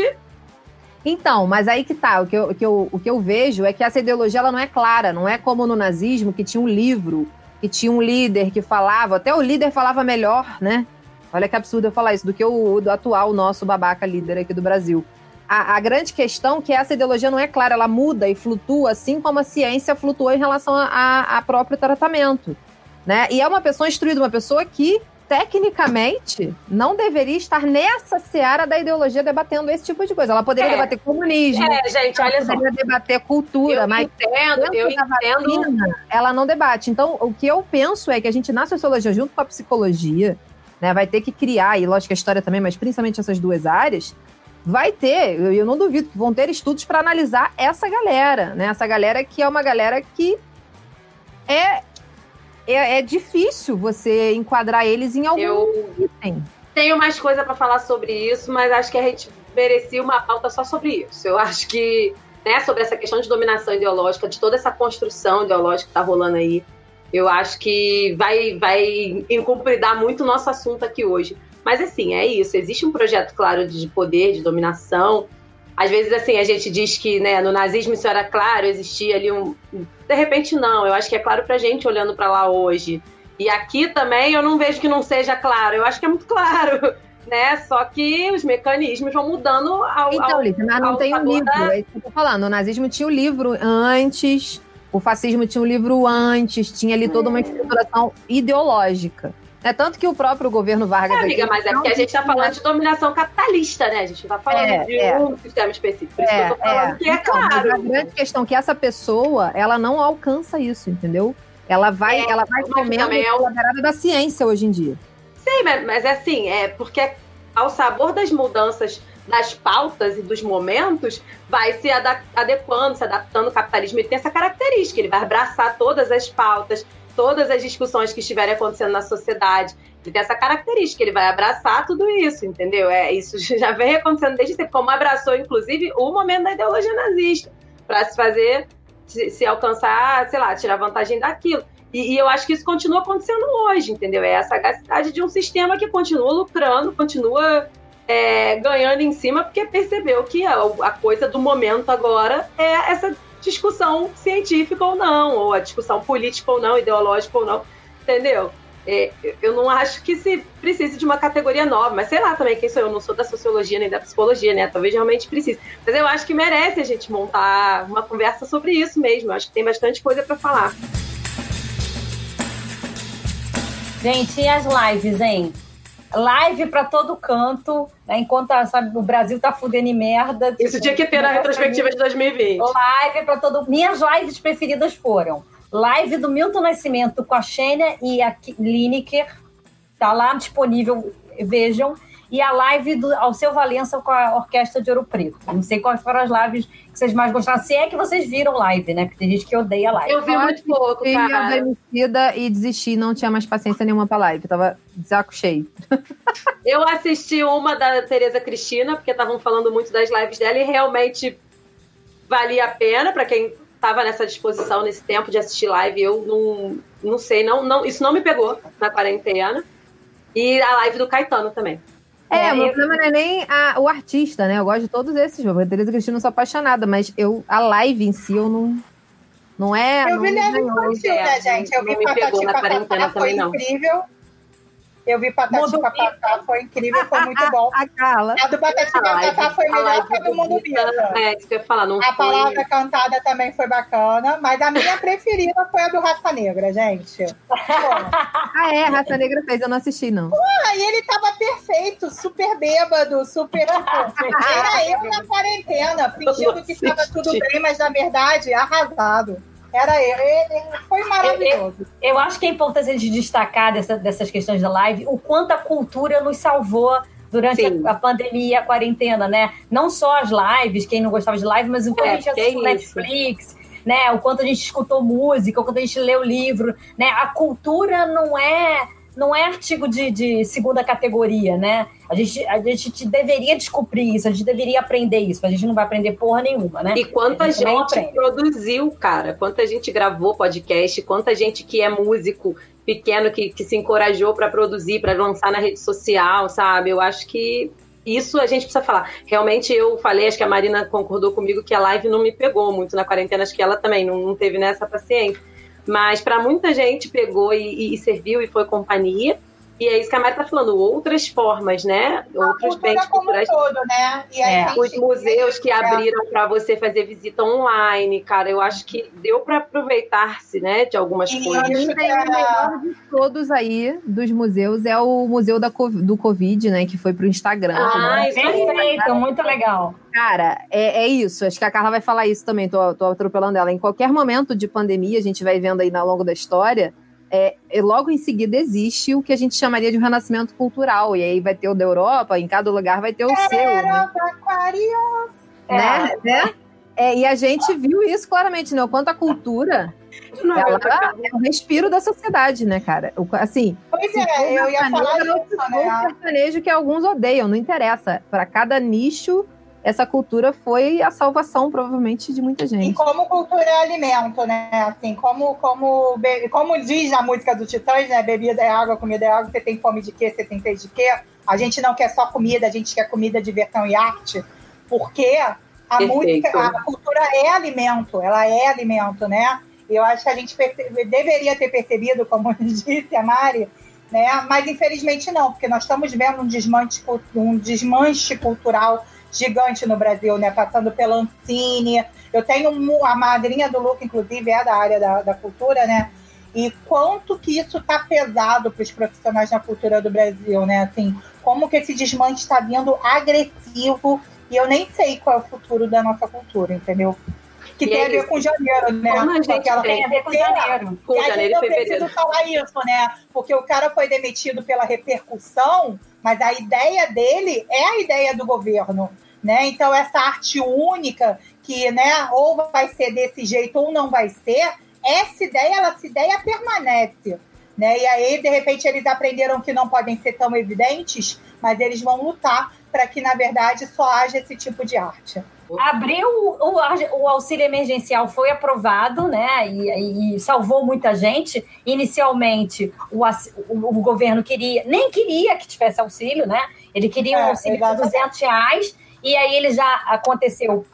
Então, mas aí que tá. O que, eu, o, que eu, o que eu vejo é que essa ideologia ela não é clara. Não é como no nazismo, que tinha um livro, que tinha um líder que falava. Até o líder falava melhor, né? Olha que absurdo eu falar isso, do que o do atual nosso babaca líder aqui do Brasil. A, a grande questão é que essa ideologia não é clara, ela muda e flutua, assim como a ciência flutuou em relação a, a, a próprio tratamento. Né? E é uma pessoa instruída, uma pessoa que, tecnicamente, não deveria estar nessa seara da ideologia debatendo esse tipo de coisa. Ela poderia É. debater comunismo, É, gente, olha ela só. poderia debater cultura, Eu mas entendo, eu entendo. vacina, ela não debate. Então, o que eu penso é que a gente, na sociologia, junto com a psicologia, né, vai ter que criar, e lógico que a história também, mas principalmente essas duas áreas, vai ter, eu, eu não duvido que vão ter estudos para analisar essa galera, né? Essa galera que é uma galera que é, é, é difícil você enquadrar eles em algum Eu item. tenho mais coisa pra falar sobre isso, mas acho que a gente merecia uma pauta só sobre isso. Eu acho que, né, sobre essa questão de dominação ideológica, de toda essa construção ideológica que tá rolando aí, eu acho que vai, vai incumpridar muito o nosso assunto aqui hoje. Mas assim, é isso. Existe um projeto, claro, de poder, de dominação. Às vezes, assim, a gente diz que né, no nazismo isso era claro, existia ali um. De repente, não. Eu acho que é claro pra gente olhando pra lá hoje. E aqui também eu não vejo que não seja claro. Eu acho que é muito [LAUGHS] claro. Né? Só que os mecanismos vão mudando ao. Então, ao... Lídia, mas não tem um livro. da- É isso que eu tô falando. O nazismo tinha o livro antes, o fascismo tinha um livro antes, tinha ali toda uma estruturação ideológica. É tanto que o próprio governo Vargas. É, amiga, aqui, mas é porque a gente tá falando de dominação capitalista, né? A gente não tá falando É, de é. um sistema específico. Por isso que eu tô falando que é Então, mas claro. a grande questão é que essa pessoa, ela não alcança isso, entendeu? Ela vai, É, ela vai comendo é o- a da ciência hoje em dia. Sim, mas, mas é assim, é porque ao sabor das mudanças das pautas e dos momentos, vai se adequando, se adaptando ao capitalismo. Ele tem essa característica, ele vai abraçar todas as pautas, todas as discussões que estiverem acontecendo na sociedade. Ele tem essa característica, ele vai abraçar tudo isso, entendeu? É, isso [LAUGHS] já vem acontecendo desde sempre, como abraçou, inclusive, o momento da ideologia nazista, para se fazer, se, se alcançar, sei lá, tirar vantagem daquilo. E, e eu acho que isso continua acontecendo hoje, entendeu? É a sagacidade de um sistema que continua lucrando, continua é, ganhando em cima, porque percebeu que a, a coisa do momento agora é essa discussão científica ou não, ou a discussão política ou não, ideológica ou não, entendeu? É, eu não acho que se precise de uma categoria nova, mas sei lá também quem sou eu, não sou da sociologia nem da psicologia, né? Talvez realmente precise. Mas eu acho que merece a gente montar uma conversa sobre isso mesmo. Eu acho que tem bastante coisa para falar. Gente, e as lives, hein? Live para todo canto, né? enquanto sabe, o Brasil tá fudendo em merda. Isso tipo, tinha que ter na retrospectiva de 2020. Live para todo. Minhas lives preferidas foram live do Milton Nascimento com a Xênia e a Lineker, tá lá disponível, vejam. E a live do Alceu Valença com a Orquestra de Ouro Preto. Não sei quais foram as lives que vocês mais gostaram. Se é que vocês viram live, né? Porque tem gente que odeia live. Eu vi muito pouco, cara. Eu e desisti, não tinha mais paciência nenhuma pra live. tava de saco cheio. [LAUGHS] Eu assisti uma da Tereza Cristina, porque estavam falando muito das lives dela e realmente valia a pena para quem estava nessa disposição nesse tempo de assistir live. Eu não, não sei, não, não, isso não me pegou na quarentena. E a live do Caetano também. É, é o meu problema não é nem a, o artista, né? Eu gosto de todos esses. A Tereza Cristina eu sou apaixonada, mas eu, a live em si eu não. Não é. Eu vi Leve Infantil, né, gente? Eu vi Patati Patatá, foi incrível. Eu vi Patati Patatá, foi incrível, foi muito bom. A Carla. A do Patati Patatá foi melhor que a do Mundo Viva. É, isso que eu ia falar. Não a foi... palavra cantada também foi bacana, mas a minha preferida foi a do Raça Negra, gente. [LAUGHS] ah, é? Raça Negra fez, eu não assisti, não. Pô, e ele tava perfeito, super bêbado, super. Era eu na quarentena, fingindo que estava tudo bem, mas na verdade, arrasado. Era ele, foi maravilhoso. Eu, eu, acho que é importante a gente destacar dessa, dessas questões da live o quanto a cultura nos salvou durante a, a, pandemia, a quarentena, né? Não só as lives, quem não gostava de live, mas o quanto é, a gente assistiu Netflix, né? O quanto a gente escutou música, o quanto a gente leu livro, né? A cultura não é não é artigo de, de, segunda categoria, né? A gente, a gente deveria descobrir isso, a gente deveria aprender isso, mas a gente não vai aprender porra nenhuma, né? E quanta gente, gente produziu, cara, quanta gente gravou podcast, quanta gente que é músico pequeno que, que se encorajou para produzir, para lançar na rede social, sabe? Eu acho que isso a gente precisa falar. Realmente eu falei, acho que a Marina concordou comigo que a live não me pegou muito na quarentena, acho que ela também não, não teve nessa paciência mas para muita gente pegou e, e, serviu e foi companhia. E é isso que a Mari está falando, outras formas, né? A Outros bens culturais. Todo, né? É. Os museus que abriram para você fazer visita online, cara, eu acho que deu para aproveitar-se, né, de algumas e coisas. Tem o melhor de todos aí dos museus é o museu da, do Covid, né, que foi pro Instagram. Ah, né? perfeito, muito legal. Cara, é, é, isso. Acho que a Carla vai falar isso também. Tô, tô atropelando ela. Em qualquer momento de pandemia, a gente vai vendo aí ao longo da história, é, logo em seguida existe o que a gente chamaria de um renascimento cultural. E aí vai ter o da Europa, em cada lugar vai ter o seu. Né? né? né? É, e a gente viu isso claramente, né? O quanto a cultura não, ela é o respiro da sociedade, né, cara? Assim, pois é, eu ia falar isso, né? Um sertanejo que alguns odeiam, não interessa. Para cada nicho essa cultura foi a salvação, provavelmente, de muita gente. E como cultura é alimento, né? Assim, como, como, como diz a música do Titãs, né? Bebida é água, comida é água, você tem fome de quê? Você tem sede de quê? A gente não quer só comida, a gente quer comida, diversão e arte, porque a Perfeito. música, a cultura é alimento, ela é alimento, né? Eu acho que a gente deveria ter percebido, como [LAUGHS] disse a Mari, né? Mas infelizmente não, porque nós estamos vendo um desmanche, um desmanche cultural gigante no Brasil, né? Passando pela Ancine. Eu tenho a madrinha do Luca, inclusive, é da área da, da cultura, né? E quanto que isso está pesado para os profissionais na cultura do Brasil, né? Assim, como que esse desmanche está vindo agressivo e eu nem sei qual é o futuro da nossa cultura, entendeu? Que e tem é a ver com janeiro, né? Como a gente ela tem a ver com janeiro. Com e janeiro e fevereiro. Eu preciso falar isso, né? Porque o cara foi demitido pela repercussão, mas a ideia dele é a ideia do governo. Né? Então, essa arte única, que né, ou vai ser desse jeito ou não vai ser, essa ideia, ela, essa ideia permanece. Né? E aí, de repente, eles aprenderam que não podem ser tão evidentes, mas eles vão lutar para que, na verdade, só haja esse tipo de arte. Abriu o, o, auxílio emergencial foi aprovado, né? E, e, salvou muita gente. Inicialmente, o, o, o, governo queria, nem queria que tivesse auxílio, né? Ele queria um é, auxílio de 200 reais e aí ele já aconteceu,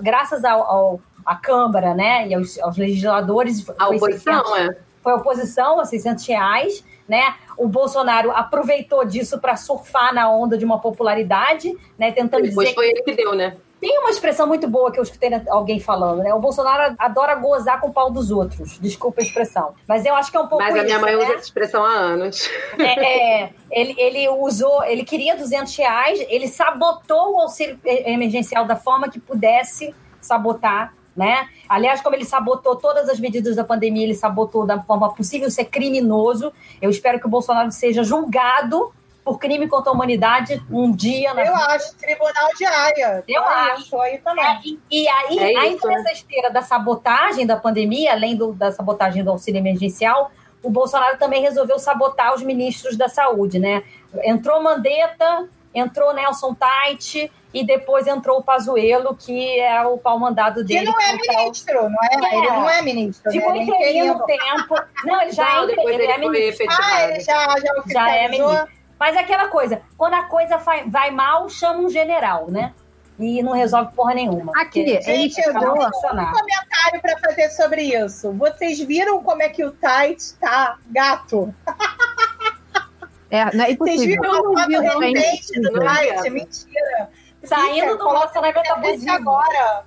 graças ao, ao à Câmara, né, e aos, aos legisladores. A oposição, é. Foi a oposição a 600 reais, né? O Bolsonaro aproveitou disso para surfar na onda de uma popularidade, né? Tentando Depois dizer foi ele que deu, né? Tem uma expressão muito boa que eu escutei alguém falando, né? O Bolsonaro adora gozar com o pau dos outros. Desculpa a expressão. Mas eu acho que é um pouco Mas a minha isso, mãe né? usa essa expressão há anos. É, é, ele, ele usou, ele queria 200 reais, ele sabotou o auxílio emergencial da forma que pudesse sabotar, né? Aliás, como ele sabotou todas as medidas da pandemia, ele sabotou da forma possível ser criminoso. Eu espero que o Bolsonaro seja julgado por crime contra a humanidade um dia na Eu vida. acho, Tribunal de Haia. Eu acho. Aí também. É, e, e aí, É ainda né? nessa esteira da sabotagem da pandemia, além do- da sabotagem do auxílio emergencial, o Bolsonaro também resolveu sabotar os ministros da saúde, né? Entrou Mandetta, entrou Nelson Tait e depois entrou o Pazuello, que é o pau mandado Que dele. não é ministro, não é? É. Ele não é ministro. Ficou né? Ele é interino um tempo. Não, ele já Não, é, ele ele é ministro. Ah, ele já, já Já é ministro. Mas é aquela coisa, quando a coisa vai, mal, chama um general, né? E não resolve porra nenhuma. Aqui, Gente, eu funcionar. um comentário para fazer sobre isso. Vocês viram como é que o Tite tá gato? É, não é Vocês impossível. viram a foto recente do vi. Tite? Mentira. Saindo do relacionamento na internet abusivo. agora.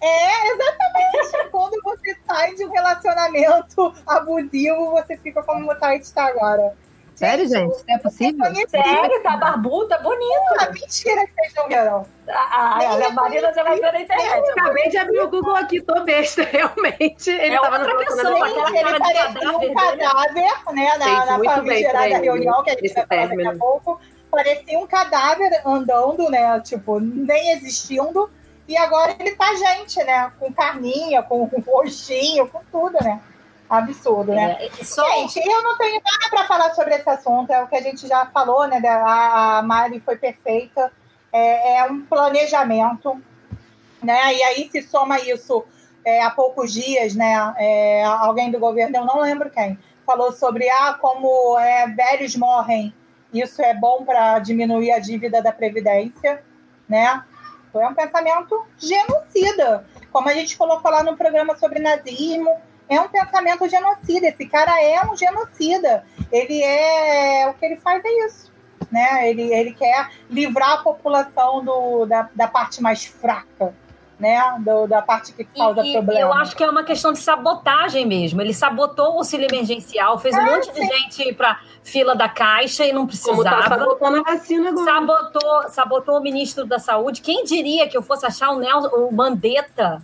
É, exatamente. [LAUGHS] Quando você sai de um relacionamento abusivo, você fica como o Tite está agora. Sério, gente? Isso é possível? Sério, tá barbudo, tá bonito. Ah, mentira que vocês não viram. A, Nem a, a Marina já vai ver na internet. Acabei de abrir o Google aqui, tô besta, [LAUGHS] realmente. Ele É tava no outra pessoa, Ele cara de parecia cadáver um cadáver, né? Na, Gente, na famigerada ele, reunião que a gente vai falar daqui a pouco. Parecia um cadáver andando, né? Tipo, nem existindo. E agora ele tá gente, né? Com carninha, com, com rostinho, com tudo, né? Absurdo, né? É, só, Gente, eu não tenho nada para falar sobre esse assunto, é o que a gente já falou, né? A, a Mari foi perfeita, é, é um planejamento, né? E aí se soma isso é, há poucos dias, né? é, alguém do governo, eu não lembro quem, falou sobre ah, como é, velhos morrem, isso é bom para diminuir a dívida da Previdência, né? É um pensamento genocida, como a gente colocou lá no programa sobre nazismo, é um pensamento genocida. Esse cara é um genocida. Ele é. O que ele faz é isso. Né? Ele, ele quer livrar a população do, da, da parte mais fraca, né? Do, da parte que causa e, e problema. eu acho que é uma questão de sabotagem mesmo. Ele sabotou o auxílio emergencial, fez um Ah, monte de gente ir pra fila da caixa e não Como tá precisava. sabotando a vacina agora. Sabotou, sabotou o ministro da Saúde. Quem diria que eu fosse achar o, Nelson, o Mandetta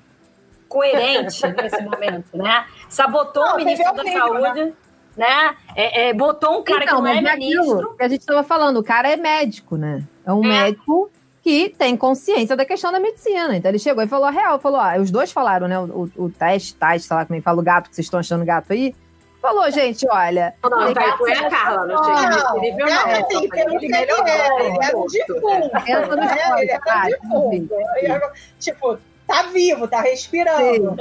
coerente [LAUGHS] nesse momento, né? Sabotou Não, o ministro da horrível, Saúde, né? É, é, botou um cara então, que não é é ministro. aquilo que a gente estava falando, o cara é médico, né? É um É. médico que tem consciência da questão da medicina. Então ele chegou e falou a real, falou, ó, os dois falaram, né? O, o, o teste, teste, sei lá como é que fala, o gato, que vocês estão achando gato aí. Falou, gente, olha. Não, não, tá, foi a Carla, não chega Não, nesse nível, não. é assim, pelo que ele é, ele é um defunto. Né? Ele é tá? um defunto. Tipo, tá vivo, tá respirando.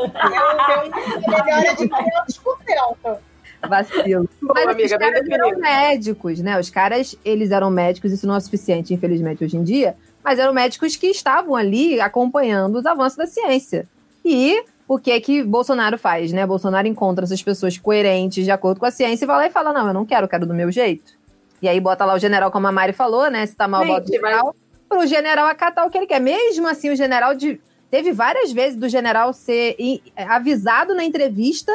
Melhora de 500%. Vacilo. Boa, Mas amiga, os caras eram médicos, né? Os caras, eles eram médicos, isso não é suficiente, infelizmente, hoje em dia, mas eram médicos que estavam ali acompanhando os avanços da ciência. E o que é que Bolsonaro faz, né? Bolsonaro encontra essas pessoas coerentes, de acordo com a ciência, e vai lá e fala: não, eu não quero, eu quero do meu jeito. E aí bota lá o general, como a Mari falou, né? Se tá mal, Gente, bota o general, pro general acatar o que ele quer. Mesmo assim, o general de. Teve várias vezes do general ser avisado na entrevista.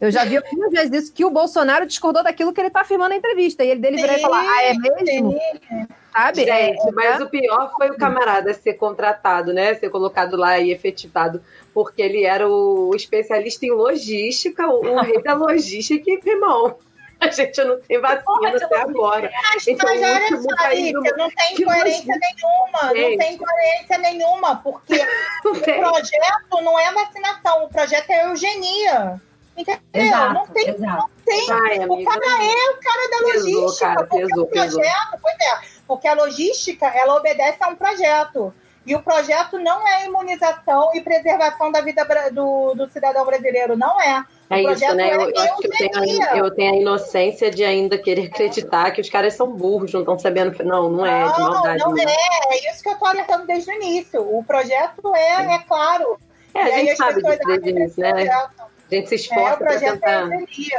Eu já vi algumas vezes isso, que o Bolsonaro discordou daquilo que ele tá afirmando na entrevista. E ele dele virar e falar, ah, é mesmo? Sabe? É, Gente, mas o pior foi o camarada ser contratado, né? Ser colocado lá e efetivado, porque ele era o especialista em logística, o, o rei da logística, e, irmão. [LAUGHS] A gente não tem vacina até agora. Mas, Então, mas olha só, Lícia, do- não tem que coerência nenhuma. Não Gente. tem coerência nenhuma, porque [LAUGHS] Não o projeto não é vacinação, o projeto é eugenia. Entendeu? Exato, não tem, exato. não tem. Ai, O amiga. cara é o cara da Pesou, logística. cara, porque pesou, o projeto, pois é, porque a logística, ela obedece a um projeto. E o projeto não é imunização e preservação da vida do, do cidadão brasileiro, não é. O É isso, né? Eu, é eu acho que eu tenho, a- eu tenho a inocência de ainda querer acreditar que os caras são burros, não estão sabendo. Não, não é de maldade. Não, não não. é. É isso que eu tô alertando desde o início. O projeto é, é claro. É, a gente sabe disso desde o início, né? projeto- A gente se É, esforça para é tentar. eugenia.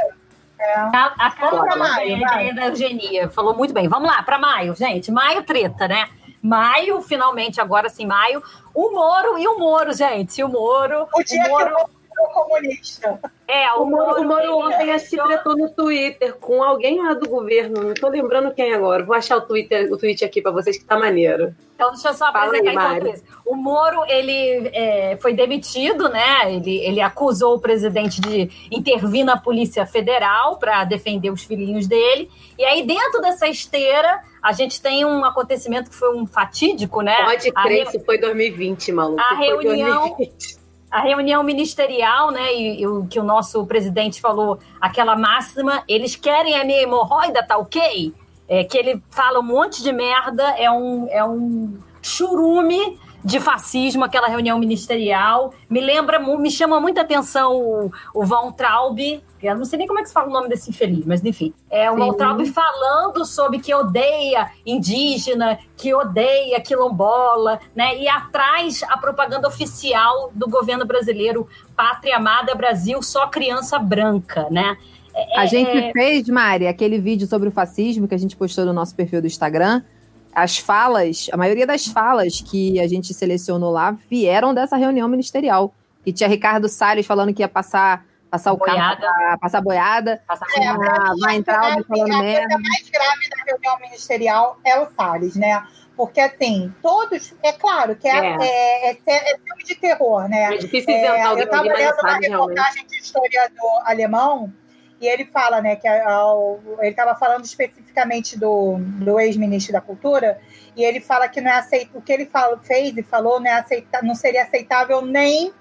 É. A, a da- maio, da Eugenia falou muito bem. Vamos lá, para maio, gente. Maio treta, né? Maio, finalmente, agora sim, maio. O Moro e o Moro, gente. O Moro. O dia o Moro, que sou comunista. é, O Moro, o Moro ontem tretou no Twitter com alguém lá do governo. Não tô lembrando quem agora. Vou achar o Twitter, o tweet aqui pra vocês que tá maneiro. Então, deixa eu só Fala apresentar aí, isso. O Moro, ele é, foi demitido, né? Ele, ele acusou o presidente de intervir na Polícia Federal para defender os filhinhos dele. E aí, dentro dessa esteira, a gente tem um acontecimento que foi um fatídico, né? Pode A crer, re- isso foi 2020, maluco. a reunião- 2020. A reunião ministerial, né, e, e o que o nosso presidente falou, aquela máxima, eles querem a minha hemorroida, tá ok? É, que ele fala um monte de merda, é um, é um churume de fascismo, aquela reunião ministerial. Me lembra, me chama muita atenção o, o Von Traub, que eu não sei nem como é que se fala o nome desse infeliz, mas enfim. É o Sim. Von Traub falando sobre que odeia indígena, que odeia quilombola, né? E atrás a propaganda oficial do governo brasileiro, Pátria Amada Brasil, só criança branca, né? É- A é- gente fez, Mari, aquele vídeo sobre o fascismo que a gente postou no nosso perfil do Instagram. As falas, a maioria das falas que a gente selecionou lá vieram dessa reunião ministerial. E tinha Ricardo Salles falando que ia passar, passar o carro, Boiada. pra- passar boiada. Passa- É, Ah, mim, vai entrar a, alguém falando a merda. coisa mais grave da reunião ministerial é o Salles, né? Porque, assim, todos. É claro que é, É. é, é, é filme de terror, né? É difícil É, inventar eu estava lendo uma reportagem de historiador alemão e ele fala, né, que ele estava falando especificamente do, do ex-ministro da Cultura e ele fala que não é aceito, o que ele fala, fez e falou não, é aceita, não seria aceitável nem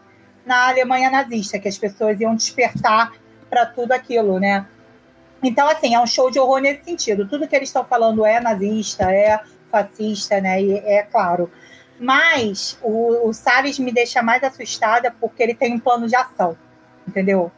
na Alemanha nazista, que as pessoas iam despertar para tudo aquilo, né? Então, assim, é um show de horror nesse sentido. Tudo que eles estão falando é nazista, é fascista, né? E é claro. Mas o, o Salles me deixa mais assustada porque ele tem um plano de ação, entendeu?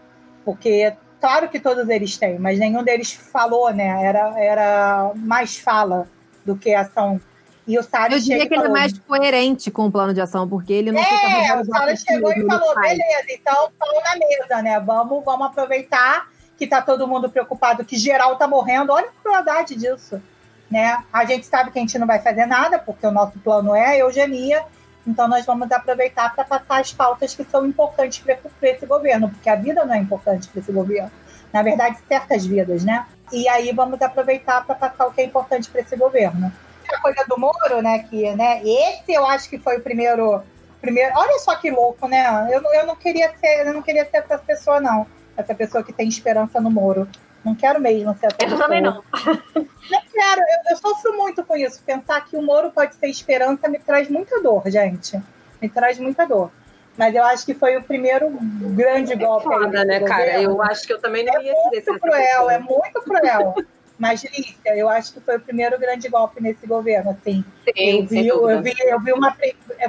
Porque, claro que todos eles têm, mas nenhum deles falou, né? Era, era mais fala do que ação. E o Eu Salles diria chega e que ele é falou, mais coerente com o plano de ação, porque ele não fica é, o Salles chegou e falou, beleza, então pau na mesa, né? Vamos, vamos aproveitar que tá todo mundo preocupado, que geral tá morrendo. Olha a crueldade disso, né? A gente sabe que a gente não vai fazer nada, porque o nosso plano é a eugenia, então nós vamos aproveitar para passar as pautas que são importantes para esse governo, porque a vida não é importante para esse governo. Na verdade, certas vidas, né? E aí vamos aproveitar para passar o que é importante para esse governo. A coisa do Moro, né? Que, né? Esse eu acho que foi o primeiro primeiro. Olha só que louco, né? Eu, eu não queria ser, eu não queria ser essa pessoa, não. Essa pessoa que tem esperança no Moro. Não quero mesmo ser essa Eu pessoa. também não. [LAUGHS] Não quero, eu, eu sofro muito com isso. Pensar que o Moro pode ser esperança me traz muita dor, gente. Me traz muita dor. Mas eu acho que foi o primeiro grande É golpe. foda, né, cara? governo. Eu acho que eu também não É ia ser muito essa cruel, é muito cruel. [LAUGHS] Mas, Lícia, eu acho que foi o primeiro grande golpe nesse governo, assim. Sim, Eu vi, eu, vi, eu vi uma.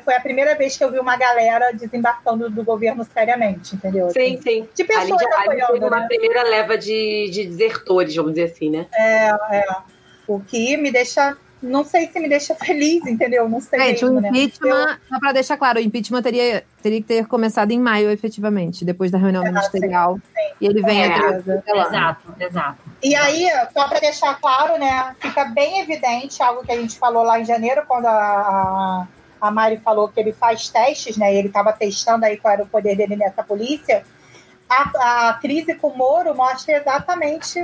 Foi a primeira vez que eu vi uma galera desembarcando do governo seriamente, entendeu? Sim, Assim, sim. De Ali, pessoas ali apoiando, uma né? primeira leva de, de desertores, vamos dizer assim, né? O que me deixa. Não sei se me deixa [LAUGHS] feliz, entendeu? Não sei Gente, mesmo, o né? impeachment, só para deixar claro, o impeachment teria, teria que ter começado em maio, efetivamente, depois da reunião Ah, ministerial. E ele vem É. atrás. lá. Exato, exato. E aí, só para deixar claro, né, fica bem evidente algo que a gente falou lá em janeiro, quando a, a, a Mari falou que ele faz testes, né, e ele estava testando aí qual era o poder dele nessa polícia. A, a crise com o Moro mostra exatamente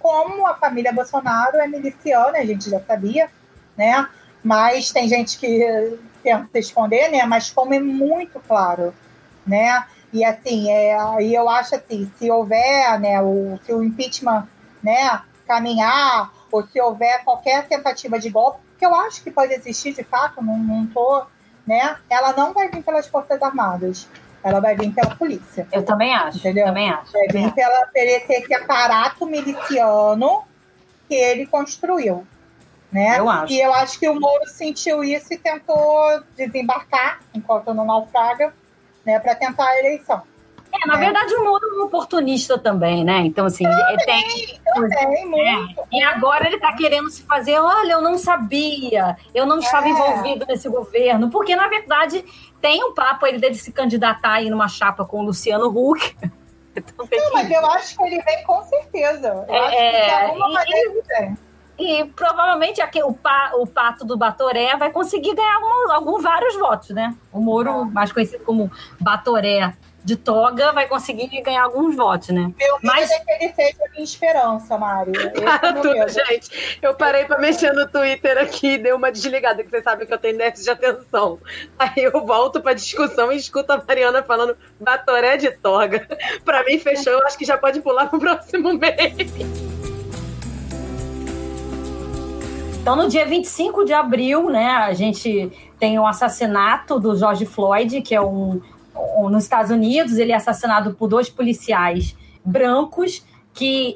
como a família Bolsonaro é miliciana, a gente já sabia, né, mas tem gente que tenta esconder, né, mas como é muito claro, né, e assim, é, e eu acho assim, se houver, né, o, se o impeachment, né, caminhar, ou se houver qualquer tentativa de golpe, que eu acho que pode existir de fato, não, não tô, né, ela não vai vir pelas Forças Armadas, ela vai vir pela polícia. Eu também acho. Entendeu? Também acho. Vai vir pela, por esse, aparato miliciano que ele construiu. Né? Eu acho. E eu acho que o Moro sentiu isso e tentou desembarcar enquanto não naufraga, né, para tentar a eleição. É, na É. verdade, o Moro é um oportunista também, né? Então, assim, ele tem. Também, muito. E agora ele está querendo se fazer, olha, eu não sabia, eu não estava É. envolvido nesse governo, porque na verdade tem um papo ele dele se candidatar aí numa chapa com o Luciano Huck, [LAUGHS] Então Não, mas eu acho que ele vem com certeza. Eu É, acho que de alguma e- maneira ele vem. E provavelmente aqui, o, pa- o pato do Batoré vai conseguir ganhar algum, algum- vários votos, né? O Moro, mais conhecido como Batoré de toga, vai conseguir ganhar alguns votos, né? Meu Mas- é que ele seja a minha esperança, Mário. É Para [LAUGHS] tudo, gente. Eu parei pra mexer no Twitter aqui e dei uma desligada, que vocês sabem que eu tenho déficit de atenção. Aí eu volto pra discussão e escuto a Mariana falando Batoré de toga. [LAUGHS] Pra mim, fechou. Eu acho que já pode pular pro próximo mês. Então, no dia 25 de abril, né, a gente tem o assassinato do George Floyd, que é um- nos Estados Unidos, ele é assassinado por dois policiais brancos que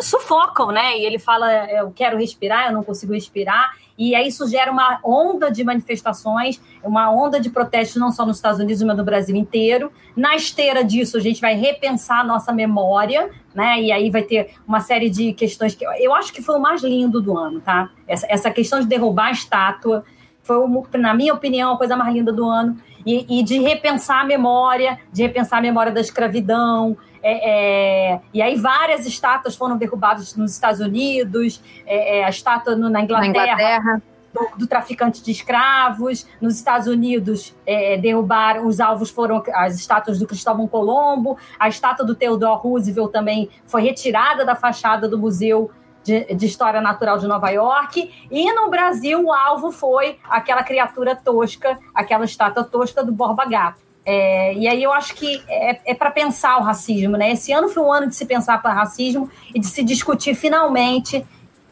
sufocam, né? E ele fala: Eu quero respirar, eu não consigo respirar. E aí isso gera uma onda de manifestações, uma onda de protestos, não só nos Estados Unidos, mas no Brasil inteiro. Na esteira disso, a gente vai repensar a nossa memória, né? E aí vai ter uma série de questões que eu acho que foi o mais lindo do ano, tá? Essa, essa questão de derrubar a estátua foi, na minha opinião, a coisa mais linda do ano. E, e de repensar a memória, de repensar a memória da escravidão. é, é, e aí várias estátuas foram derrubadas nos Estados Unidos, é, é, a estátua no- na Na Inglaterra, Inglaterra. do, do traficante de escravos. Nos Estados Unidos, é, derrubaram, os alvos foram as estátuas do Cristóvão Colombo, a estátua do Theodore Roosevelt também foi retirada da fachada do Museu de, de História Natural de Nova York. E no Brasil, o alvo foi aquela criatura tosca, aquela estátua tosca do Borba Gato. É, e aí eu acho que é, é para pensar o racismo, né? Esse ano foi um ano de se pensar para racismo e de se discutir finalmente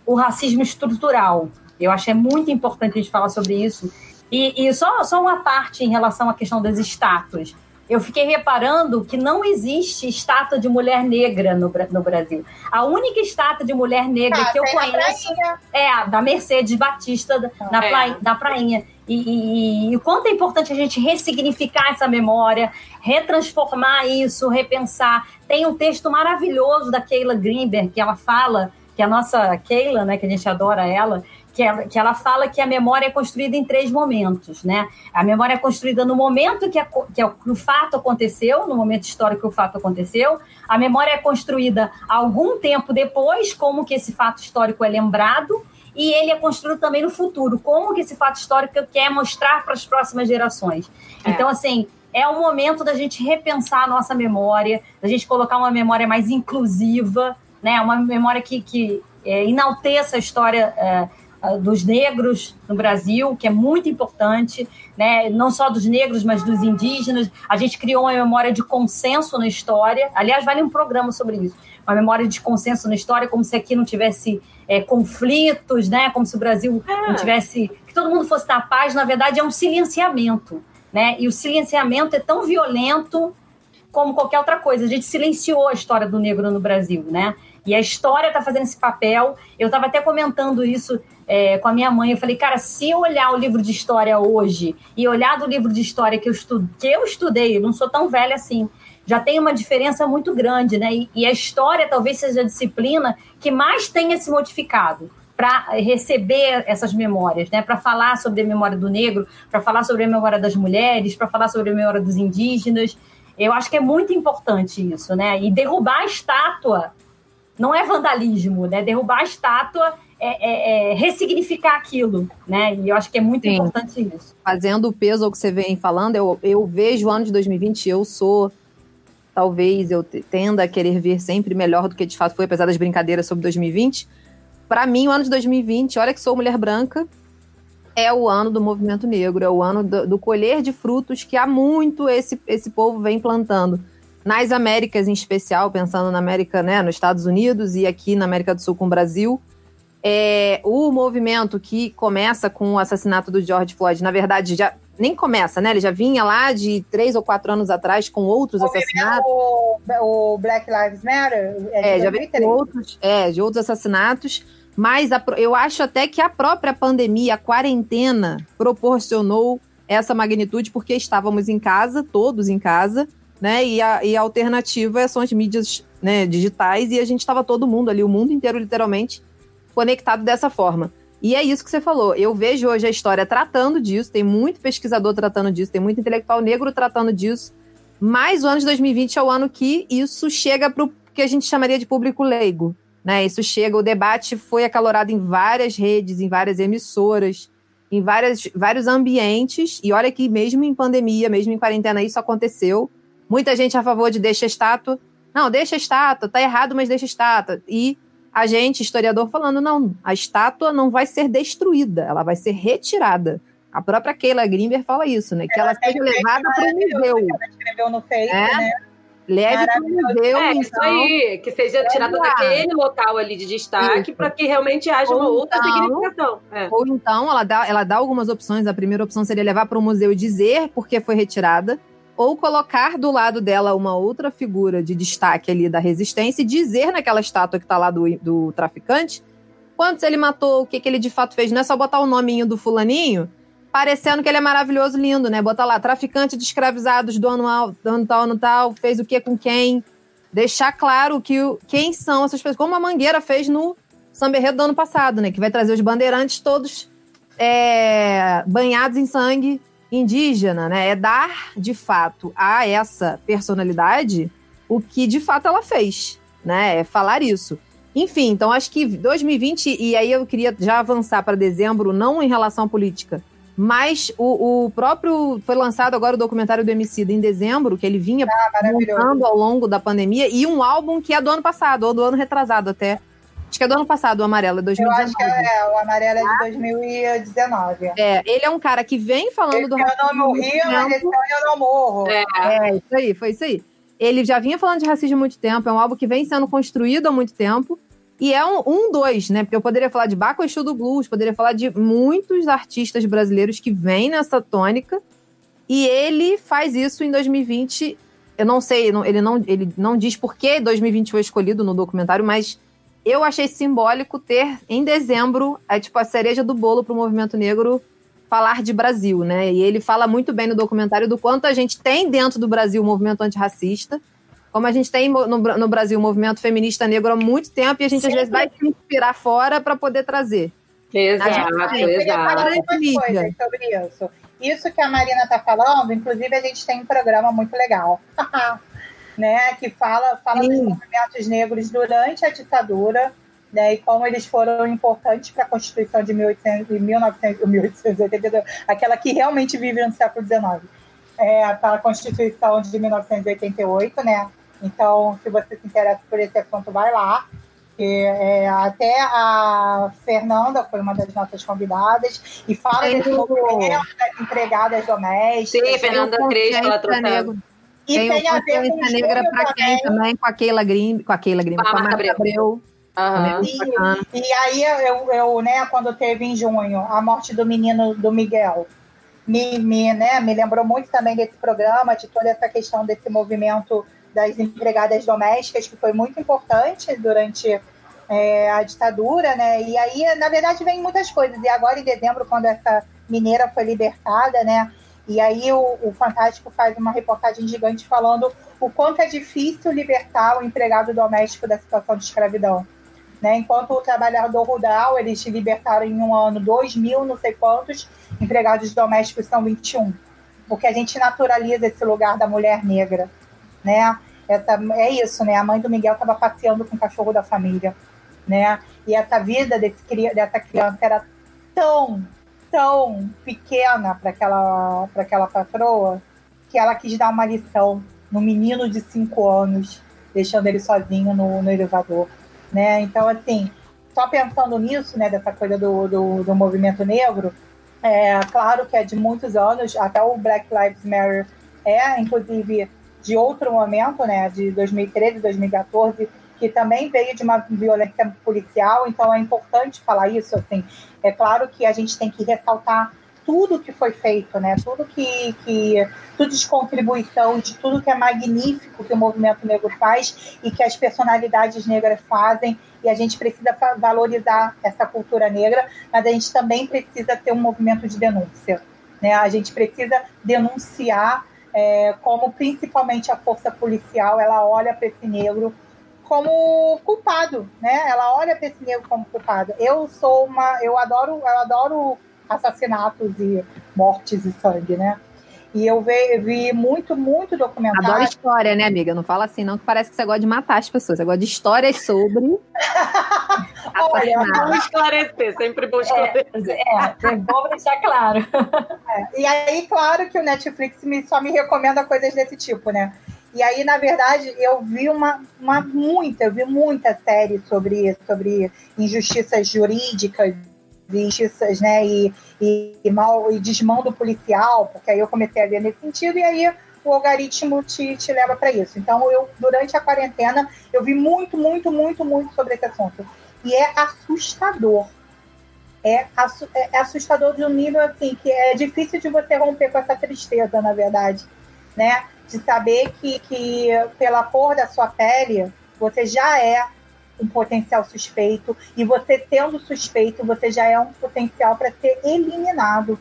o racismo estrutural. Eu acho que é muito importante a gente falar sobre isso. E, e só, só uma parte em relação à questão das estátuas. Eu fiquei reparando que não existe estátua de mulher negra no, no Brasil. A única estátua de mulher negra Ah, que eu conheço é a da Mercedes Batista da- na, É. praia, da prainha. E, e- e o quanto é importante a gente ressignificar essa memória, retransformar isso, repensar. Tem um texto maravilhoso da Keila Greenberg que ela fala, que a nossa Keila, né, que a gente adora ela, que ela, que ela fala que a memória é construída em três momentos, né? A memória é construída no momento que, a, que o- que o fato aconteceu, no momento histórico que o fato aconteceu. A memória é construída algum tempo depois, como que esse fato histórico é lembrado e ele é construído também no futuro, como que esse fato histórico quer mostrar para as próximas gerações. É. Então, assim, é o momento da gente repensar a nossa memória, da gente colocar uma memória mais inclusiva, né? uma memória que, que é, enalteça a história é, dos negros no Brasil, que é muito importante, né? não só dos negros, mas dos indígenas. A gente criou uma memória de consenso na história. Aliás, vale um programa sobre isso. Uma memória de consenso na história, como se aqui não tivesse é, conflitos, né? Como se o Brasil É. não tivesse. que todo mundo fosse na paz, na verdade, é um silenciamento. Né? E o silenciamento é tão violento como qualquer outra coisa. A gente silenciou a história do negro no Brasil, né? E a história está fazendo esse papel. Eu estava até comentando isso é, com a minha mãe. Eu falei, cara, se eu olhar o livro de história hoje e olhar do livro de história que eu, estu que eu estudei, eu não sou tão velha assim, já tem uma diferença muito grande, né? E, e a história talvez seja a disciplina que mais tenha se modificado para receber essas memórias, né? Para falar sobre a memória do negro, para falar sobre a memória das mulheres, para falar sobre a memória dos indígenas. Eu acho que é muito importante isso, né? E derrubar a estátua não é vandalismo, né? Derrubar a estátua é, é- é ressignificar aquilo, né? E eu acho que é muito Sim. importante isso. fazendo o peso ao que você vem falando, eu, eu vejo o ano de 2020, eu sou. Talvez eu te- tenda a querer ver sempre melhor do que de fato foi, apesar das brincadeiras sobre 2020. Para mim, o ano de 2020, olha que sou mulher branca, é o ano do movimento negro, é o ano do, do colher de frutos que há muito esse, esse povo vem plantando. Nas Américas, em especial, pensando na América, né, nos Estados Unidos e aqui na América do Sul com o Brasil, é, o movimento que começa com o assassinato do George Floyd, na verdade, já nem começa, né? Ele já vinha lá de três ou quatro anos atrás com outros assassinatos. O, o Black Lives Matter É, de já 2003. com outros, é, de outros assassinatos. Mas a eu acho até que a própria pandemia, a quarentena, proporcionou essa magnitude, porque estávamos em casa, todos em casa, né? E a, e a alternativa são as mídias né, digitais, e a gente estava todo mundo ali, o mundo inteiro, literalmente, conectado dessa forma. E é isso que você falou. Eu vejo hoje a história tratando disso, tem muito pesquisador tratando disso, tem muito intelectual negro tratando disso. Mas o ano de 2020 é o ano que isso chega para o que a gente chamaria de público leigo. Né? Isso chega, o debate foi acalorado em várias redes, em várias emissoras, em várias, vários ambientes. E olha que mesmo em pandemia, mesmo em quarentena, isso aconteceu. Muita gente a favor de deixa estátua. Não, deixa estátua, tá errado, mas deixa estátua. E a gente, historiador, falando, não, a estátua não vai ser destruída, ela vai ser retirada. A própria Keila Grimber fala isso, né? Que ela, ela seja levada para o museu. Ela escreveu no Facebook, é? né? Leve para o museu, é, então. Isso aí, que seja tirada daquele local ali de destaque para que realmente haja ou uma outra então, significação. É. Ou então ela dá, ela dá algumas opções. A primeira opção seria levar para o museu e dizer por que foi retirada. Ou colocar do lado dela uma outra figura de destaque ali da resistência e dizer naquela estátua que está lá do, do traficante quantos ele matou, o que, que ele de fato fez. Não é só botar o nominho do fulaninho parecendo que ele é maravilhoso, lindo, né? Bota lá, traficante de escravizados do ano, do ano tal, ano tal, fez o que com quem. Deixar claro que quem são essas pessoas, como a Mangueira fez no Samberredo do ano passado, né? Que vai trazer os bandeirantes todos é, banhados em sangue indígena, né? É dar, de fato, a essa personalidade o que de fato ela fez, né? É falar isso. Enfim, então acho que 2020, e aí eu queria já avançar para dezembro, não em relação à política, mas o, o, próprio. Foi lançado agora o documentário do Emicida em dezembro, que ele vinha ah, montando ao longo da pandemia, e um álbum que é do ano passado, ou do ano retrasado até. Acho que é do ano passado, o Amarelo, é 2019. Eu acho que é, o Amarelo é de 2019. É, ele é um cara que vem falando esse do. Eu não morri, mas esse ano eu não morro. É. é, isso aí, foi isso aí. Ele já vinha falando de racismo há muito tempo, é um álbum que vem sendo construído há muito tempo. E é um, um dois, né? Porque eu poderia falar de Baco Exu do Blues, poderia falar de muitos artistas brasileiros que vêm nessa tônica. E ele faz isso em 2020. Eu não sei, ele não, ele não diz por que 2020 foi escolhido no documentário, mas eu achei simbólico ter em dezembro é tipo a cereja do bolo para o movimento negro falar de Brasil, né? E ele fala muito bem no documentário do quanto a gente tem dentro do Brasil o movimento antirracista como a gente tem no, no Brasil o movimento feminista negro há muito tempo e a gente Sim. às vezes vai se inspirar fora para poder trazer. Exato, exato. Coisas sobre isso. Isso que a Marina está falando, inclusive a gente tem um programa muito legal, [LAUGHS] né, que fala, fala dos movimentos negros durante a ditadura, né, e como eles foram importantes para a Constituição de 1800, 1900, 1882, aquela que realmente vive no século XIX. É, para a Constituição de 1988, né, então, se você se interessa por esse assunto, vai lá. É, até a Fernanda foi uma das nossas convidadas e fala desse movimento das empregadas domésticas. Sim, Fernanda Crespo, ela trouxe. E tem, tem a ver com negra para quem também, com a Keila Grim, com a Keila Grim, com a Marta Abreu. Uhum. E, e, aí eu, eu, né, quando teve em junho a morte do menino do Miguel, me, me, né, me lembrou muito também desse programa, de toda essa questão desse movimento das empregadas domésticas, que foi muito importante durante é, a ditadura, né? E aí, na verdade, vem muitas coisas. E agora, em dezembro, quando essa mineira foi libertada, né? E aí o, o Fantástico faz uma reportagem gigante falando o quanto é difícil libertar o empregado doméstico da situação de escravidão. Né? Enquanto o trabalhador rural, eles libertaram em um ano 2 mil, não sei quantos, empregados domésticos são 21. Porque a gente naturaliza esse lugar da mulher negra, né? Essa, é isso, né? A mãe do Miguel estava passeando com o cachorro da família, né? E essa vida desse, dessa criança era tão, tão pequena para aquela, aquela patroa que ela quis dar uma lição no menino de cinco anos, deixando ele sozinho no, no elevador, né? Então, assim, só pensando nisso, né? Dessa coisa do, do, do movimento negro, é claro que é de muitos anos, até o Black Lives Matter é, inclusive, de outro momento, né, de 2013, 2014, que também veio de uma violência policial, então é importante falar isso, assim, é claro que a gente tem que ressaltar tudo que foi feito, né, tudo que, que tudo de contribuição, de tudo que é magnífico que o movimento negro faz e que as personalidades negras fazem, e a gente precisa valorizar essa cultura negra, mas a gente também precisa ter um movimento de denúncia, né, a gente precisa denunciar é, como principalmente a força policial, ela olha para esse negro como culpado, né? Ela olha para esse negro como culpado. Eu sou uma, eu adoro, eu adoro assassinatos e mortes e sangue, né? E eu vi, vi muito, muito documentário. Adoro história, né, amiga? Não fala assim, não, que parece que você gosta de matar as pessoas. Você gosta de histórias sobre. [LAUGHS] Olha, Vamos esclarecer, sempre bom esclarecer. É, é bom deixar claro. [LAUGHS] É, E aí, claro que o Netflix me- só me recomenda coisas desse tipo, né? E aí, na verdade, eu vi uma, uma muita, eu vi muita série sobre, sobre injustiças jurídicas, injustiças, né? E, e, e mal e desmando policial, porque aí eu comecei a ver nesse sentido, e aí o algoritmo te, te leva para isso. Então, eu, durante a quarentena, eu vi muito, muito, muito, muito sobre esse assunto. E é assustador é, assu- é assustador de um nível assim que é difícil de você romper com essa tristeza, na verdade, né? De saber que, que pela cor da sua pele você já é um potencial suspeito e você tendo suspeito você já é um potencial para ser eliminado,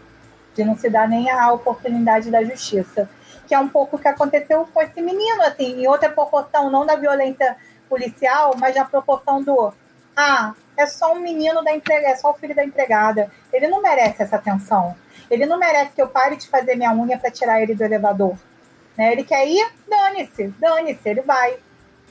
de não se dar nem a oportunidade da justiça, que é um pouco o que aconteceu com esse menino, assim, em outra proporção, não da violência policial, mas na proporção do ah, é só um menino da empregada, é só o filho da empregada. Ele não merece essa atenção. Ele não merece que eu pare de fazer minha unha para tirar ele do elevador. Né? Ele quer ir, dane-se, dane-se, ele vai.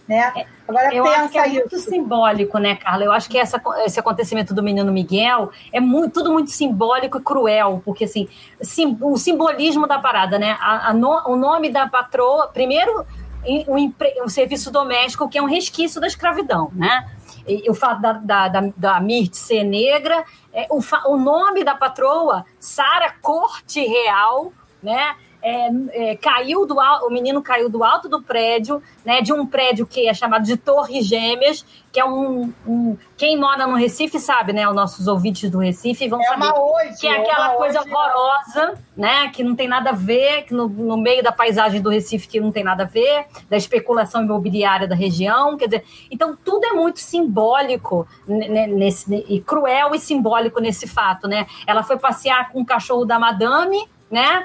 Né? Agora Eu acho que pensa é muito isso. simbólico, né, Carla? Eu acho que essa, esse acontecimento do menino Miguel é muito, tudo muito simbólico e cruel, porque assim, sim, o simbolismo da parada, né? A, a no- o nome da patroa, primeiro, o, empre- serviço doméstico, que é um resquício da escravidão, né? E, o fato da, da, da, da Mirth ser negra, é, o, fa- o nome da patroa, Sara Corte Real, né? É, é, caiu do o menino caiu do alto do prédio, né, de um prédio que é chamado de Torres Gêmeas, que é um, um- quem mora no Recife sabe, né, os nossos ouvintes do Recife vão É saber hoje. que é aquela uma coisa hoje- horrorosa, né? Que não tem nada a ver, que no, no meio da paisagem do Recife que não tem nada a ver, da especulação imobiliária da região, quer dizer, então tudo é muito simbólico nesse e cruel e simbólico nesse fato, né? Ela foi passear com o cachorro da madame, né?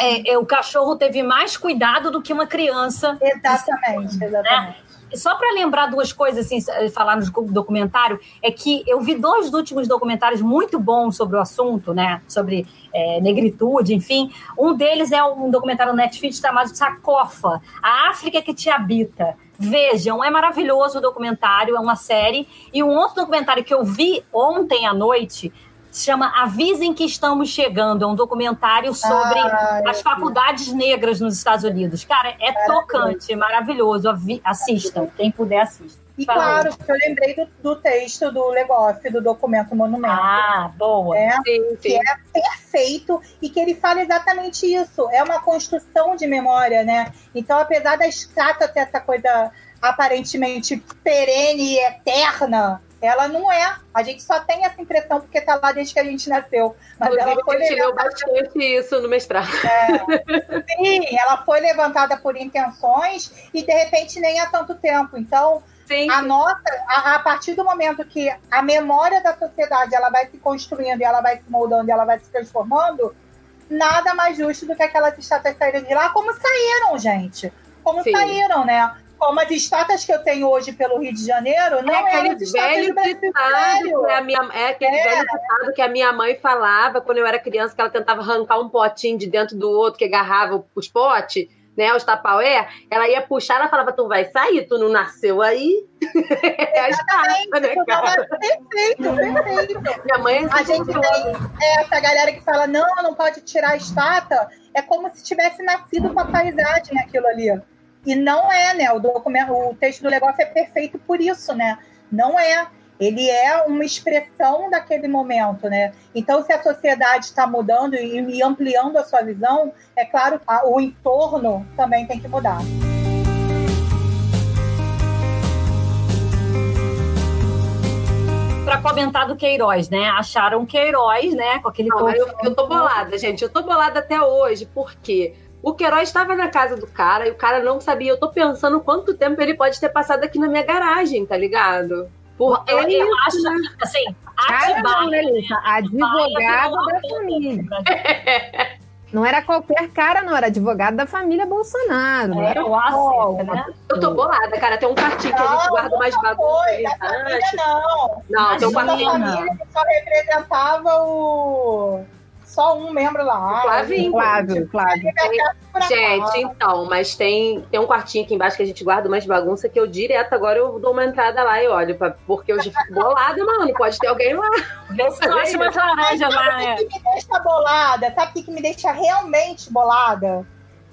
É, é, o cachorro teve mais cuidado do que uma criança Exatamente, exatamente. só para lembrar duas coisas, assim, falar no documentário, é que eu vi dois últimos documentários muito bons sobre o assunto, né? Sobre é, negritude, enfim. Um deles é um documentário no Netflix chamado Sacofa, A África que te habita. Vejam, é maravilhoso o documentário, é uma série. E um outro documentário que eu vi ontem à noite se chama Avisem que Estamos Chegando. É um documentário sobre Ah, as faculdades negras nos Estados Unidos. Cara, é tocante, é maravilhoso. Avi- Assistam, quem puder assista. E Fala. claro, que eu lembrei do, do texto do Legoff, do documento Monumento. Ah, boa. É, Sim, que é perfeito e que ele fala exatamente isso. É uma construção de memória, né? Então, apesar da estátua ter essa coisa aparentemente perene e eterna, ela não é. A gente só tem essa impressão porque tá lá desde que a gente nasceu. Mas ela foi a gente leu bastante isso no mestrado. sim, ela foi levantada por intenções e de repente nem há tanto tempo. Então, Sim, a nossa, a, a partir do momento que a memória da sociedade ela vai se construindo, e ela vai se moldando, e ela vai se transformando, nada mais justo do que aquelas estátuas saírem de lá, como saíram, gente. Como Sim. saíram, né? Como as estátuas que eu tenho hoje pelo Rio de Janeiro, não é aquele velho ditado que a minha, é aquele É. velho ditado que a minha mãe falava quando eu era criança, que ela tentava arrancar um potinho de dentro do outro que agarrava os potes, né, os tapaué, ela ia puxar, ela falava, tu vai sair, tu não nasceu aí? [LAUGHS] É a estátua, né, cara? perfeito, perfeito. Minha mãe A gente tem é, essa galera que fala, não, não pode tirar a estátua. É como se tivesse nascido com a paisagem aquilo ali. E não é, né? O, documento, o texto do negócio é perfeito por isso, né? Não é. Ele é uma expressão daquele momento, né? Então, se a sociedade está mudando e, e ampliando a sua visão, é claro o entorno também tem que mudar. Pra comentar do Queiroz, né? Acharam Queiroz, né? Com aquele Não, eu, eu tô bolada, gente. Eu tô bolada até hoje, porque o Queiroz estava na casa do cara e o cara não sabia. Eu tô pensando quanto tempo ele pode ter passado aqui na minha garagem, tá ligado? Porque Eu, é eu acho, né? assim, Cara, não, Atibaia, né, Lisa? Advogado da família. Não era qualquer cara, não. Era advogado da família Bolsonaro. Não É, era o Acer, né? Eu tô bolada, cara. Tem um quartinho que a gente guarda mais bagunça. foi, da família embaixo. não. Não, tem um Imagina. quartinho. família que só representava o. só um membro lá. Flavinho. Flávio, Flávio. Gente, então, mas tem, tem um quartinho aqui embaixo que a gente guarda umas bagunças que eu direto agora eu dou uma entrada lá e olho, pra, porque eu já fico bolada, mano. Pode ter alguém lá. Vê se acha umas laranjas lá, Sabe né? o que me deixa bolada? Sabe o que me deixa realmente bolada?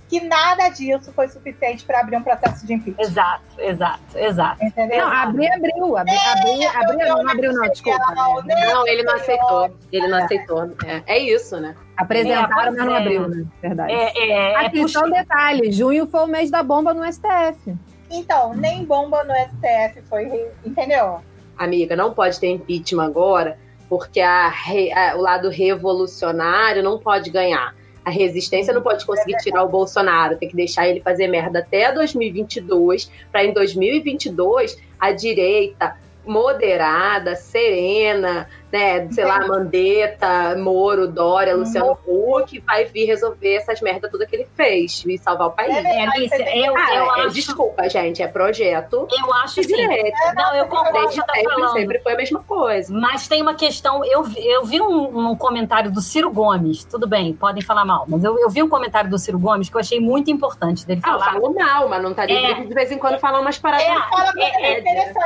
Que nada disso foi suficiente para abrir um processo de impeachment. Exato, exato, exato. Entendeu? Não, abrir, abriu. Abri, abri, abriu, não, não abriu, não, desculpa. Não, né? Não, ele não aceitou. Ele não aceitou. É, é isso, né? Apresentaram, É, mas não é. abriu, né? Verdade. É, é, é Aqui só um puxa- detalhe: junho foi o mês da bomba no STF. Então, nem bomba no STF foi. Entendeu? Amiga, não pode ter impeachment agora, porque a a- o lado revolucionário não pode ganhar. A resistência não pode conseguir tirar o Bolsonaro, tem que deixar ele fazer merda até 2022, para em 2022 a direita moderada, serena, né, sei lá, Mandetta, Moro, Dória, Luciano Huck, vai vir resolver essas merdas tudo que ele fez e salvar o país. É, É, Alice, eu, Ah, eu é, acho, desculpa, gente, é projeto eu acho de sim. direita. Não, eu concordo Desde que tá sempre, falando. sempre foi a mesma coisa. Mas tem uma questão, eu, vi- eu vi um, um comentário do Ciro Gomes, tudo bem, podem falar mal, mas eu, eu vi um comentário do Ciro Gomes que eu achei muito importante dele Ah, eu falar. falo mal, mas não tá É. de vez em quando falar umas paradas. É, coisa é, interessante, só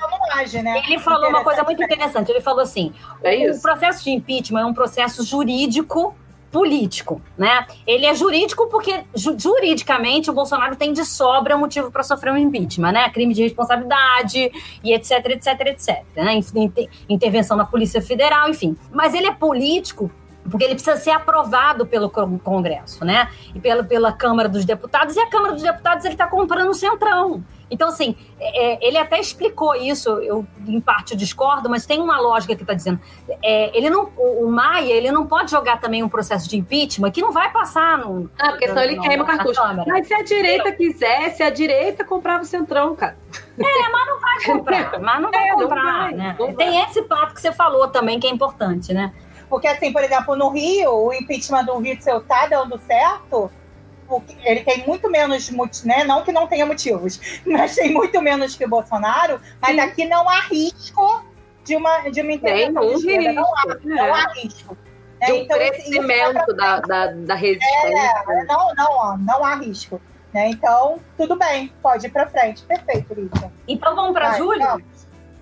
não age, né? Ele falou uma coisa muito interessante. Ele falou assim: É o processo de impeachment é um processo jurídico político, né? Ele é jurídico porque ju- juridicamente o Bolsonaro tem de sobra motivo para sofrer um impeachment, né? Crime de responsabilidade e etc, etc, etc, né? Inter- Intervenção na Polícia Federal, enfim. Mas ele é político porque ele precisa ser aprovado pelo Con- Congresso, né? E pela, pela Câmara dos Deputados, e a Câmara dos Deputados ele está comprando o Centrão. Então, assim, é, ele até explicou isso, eu em parte discordo, mas tem uma lógica que está dizendo. É, ele não, o, o Maia, ele não pode jogar também um processo de impeachment que não vai passar no. Ah, porque senão ele no- queima o cartucho. Mas se a direita quisesse, a direita comprava o centrão, cara. vai comprar, [LAUGHS] mas não vai É, não comprar, vai, né? não vai. Tem esse papo que você falou também, que é importante, né? Porque, assim, por exemplo, no Rio, o impeachment do Witzel tá dando certo, ele tem muito menos, né? Não que não tenha motivos, [LAUGHS] mas tem muito menos que o Bolsonaro, mas Sim. aqui não há risco de uma, de uma intervenção Nenhum de esquerda. Não há, risco. não É. há risco. né? De um Então, isso- isso vai pra crescimento da, da, da resistência. É, não, não, há, não há risco. Né? Então, tudo bem, pode ir pra frente. Perfeito, Lícia. Então vamos para Júlio? vamos,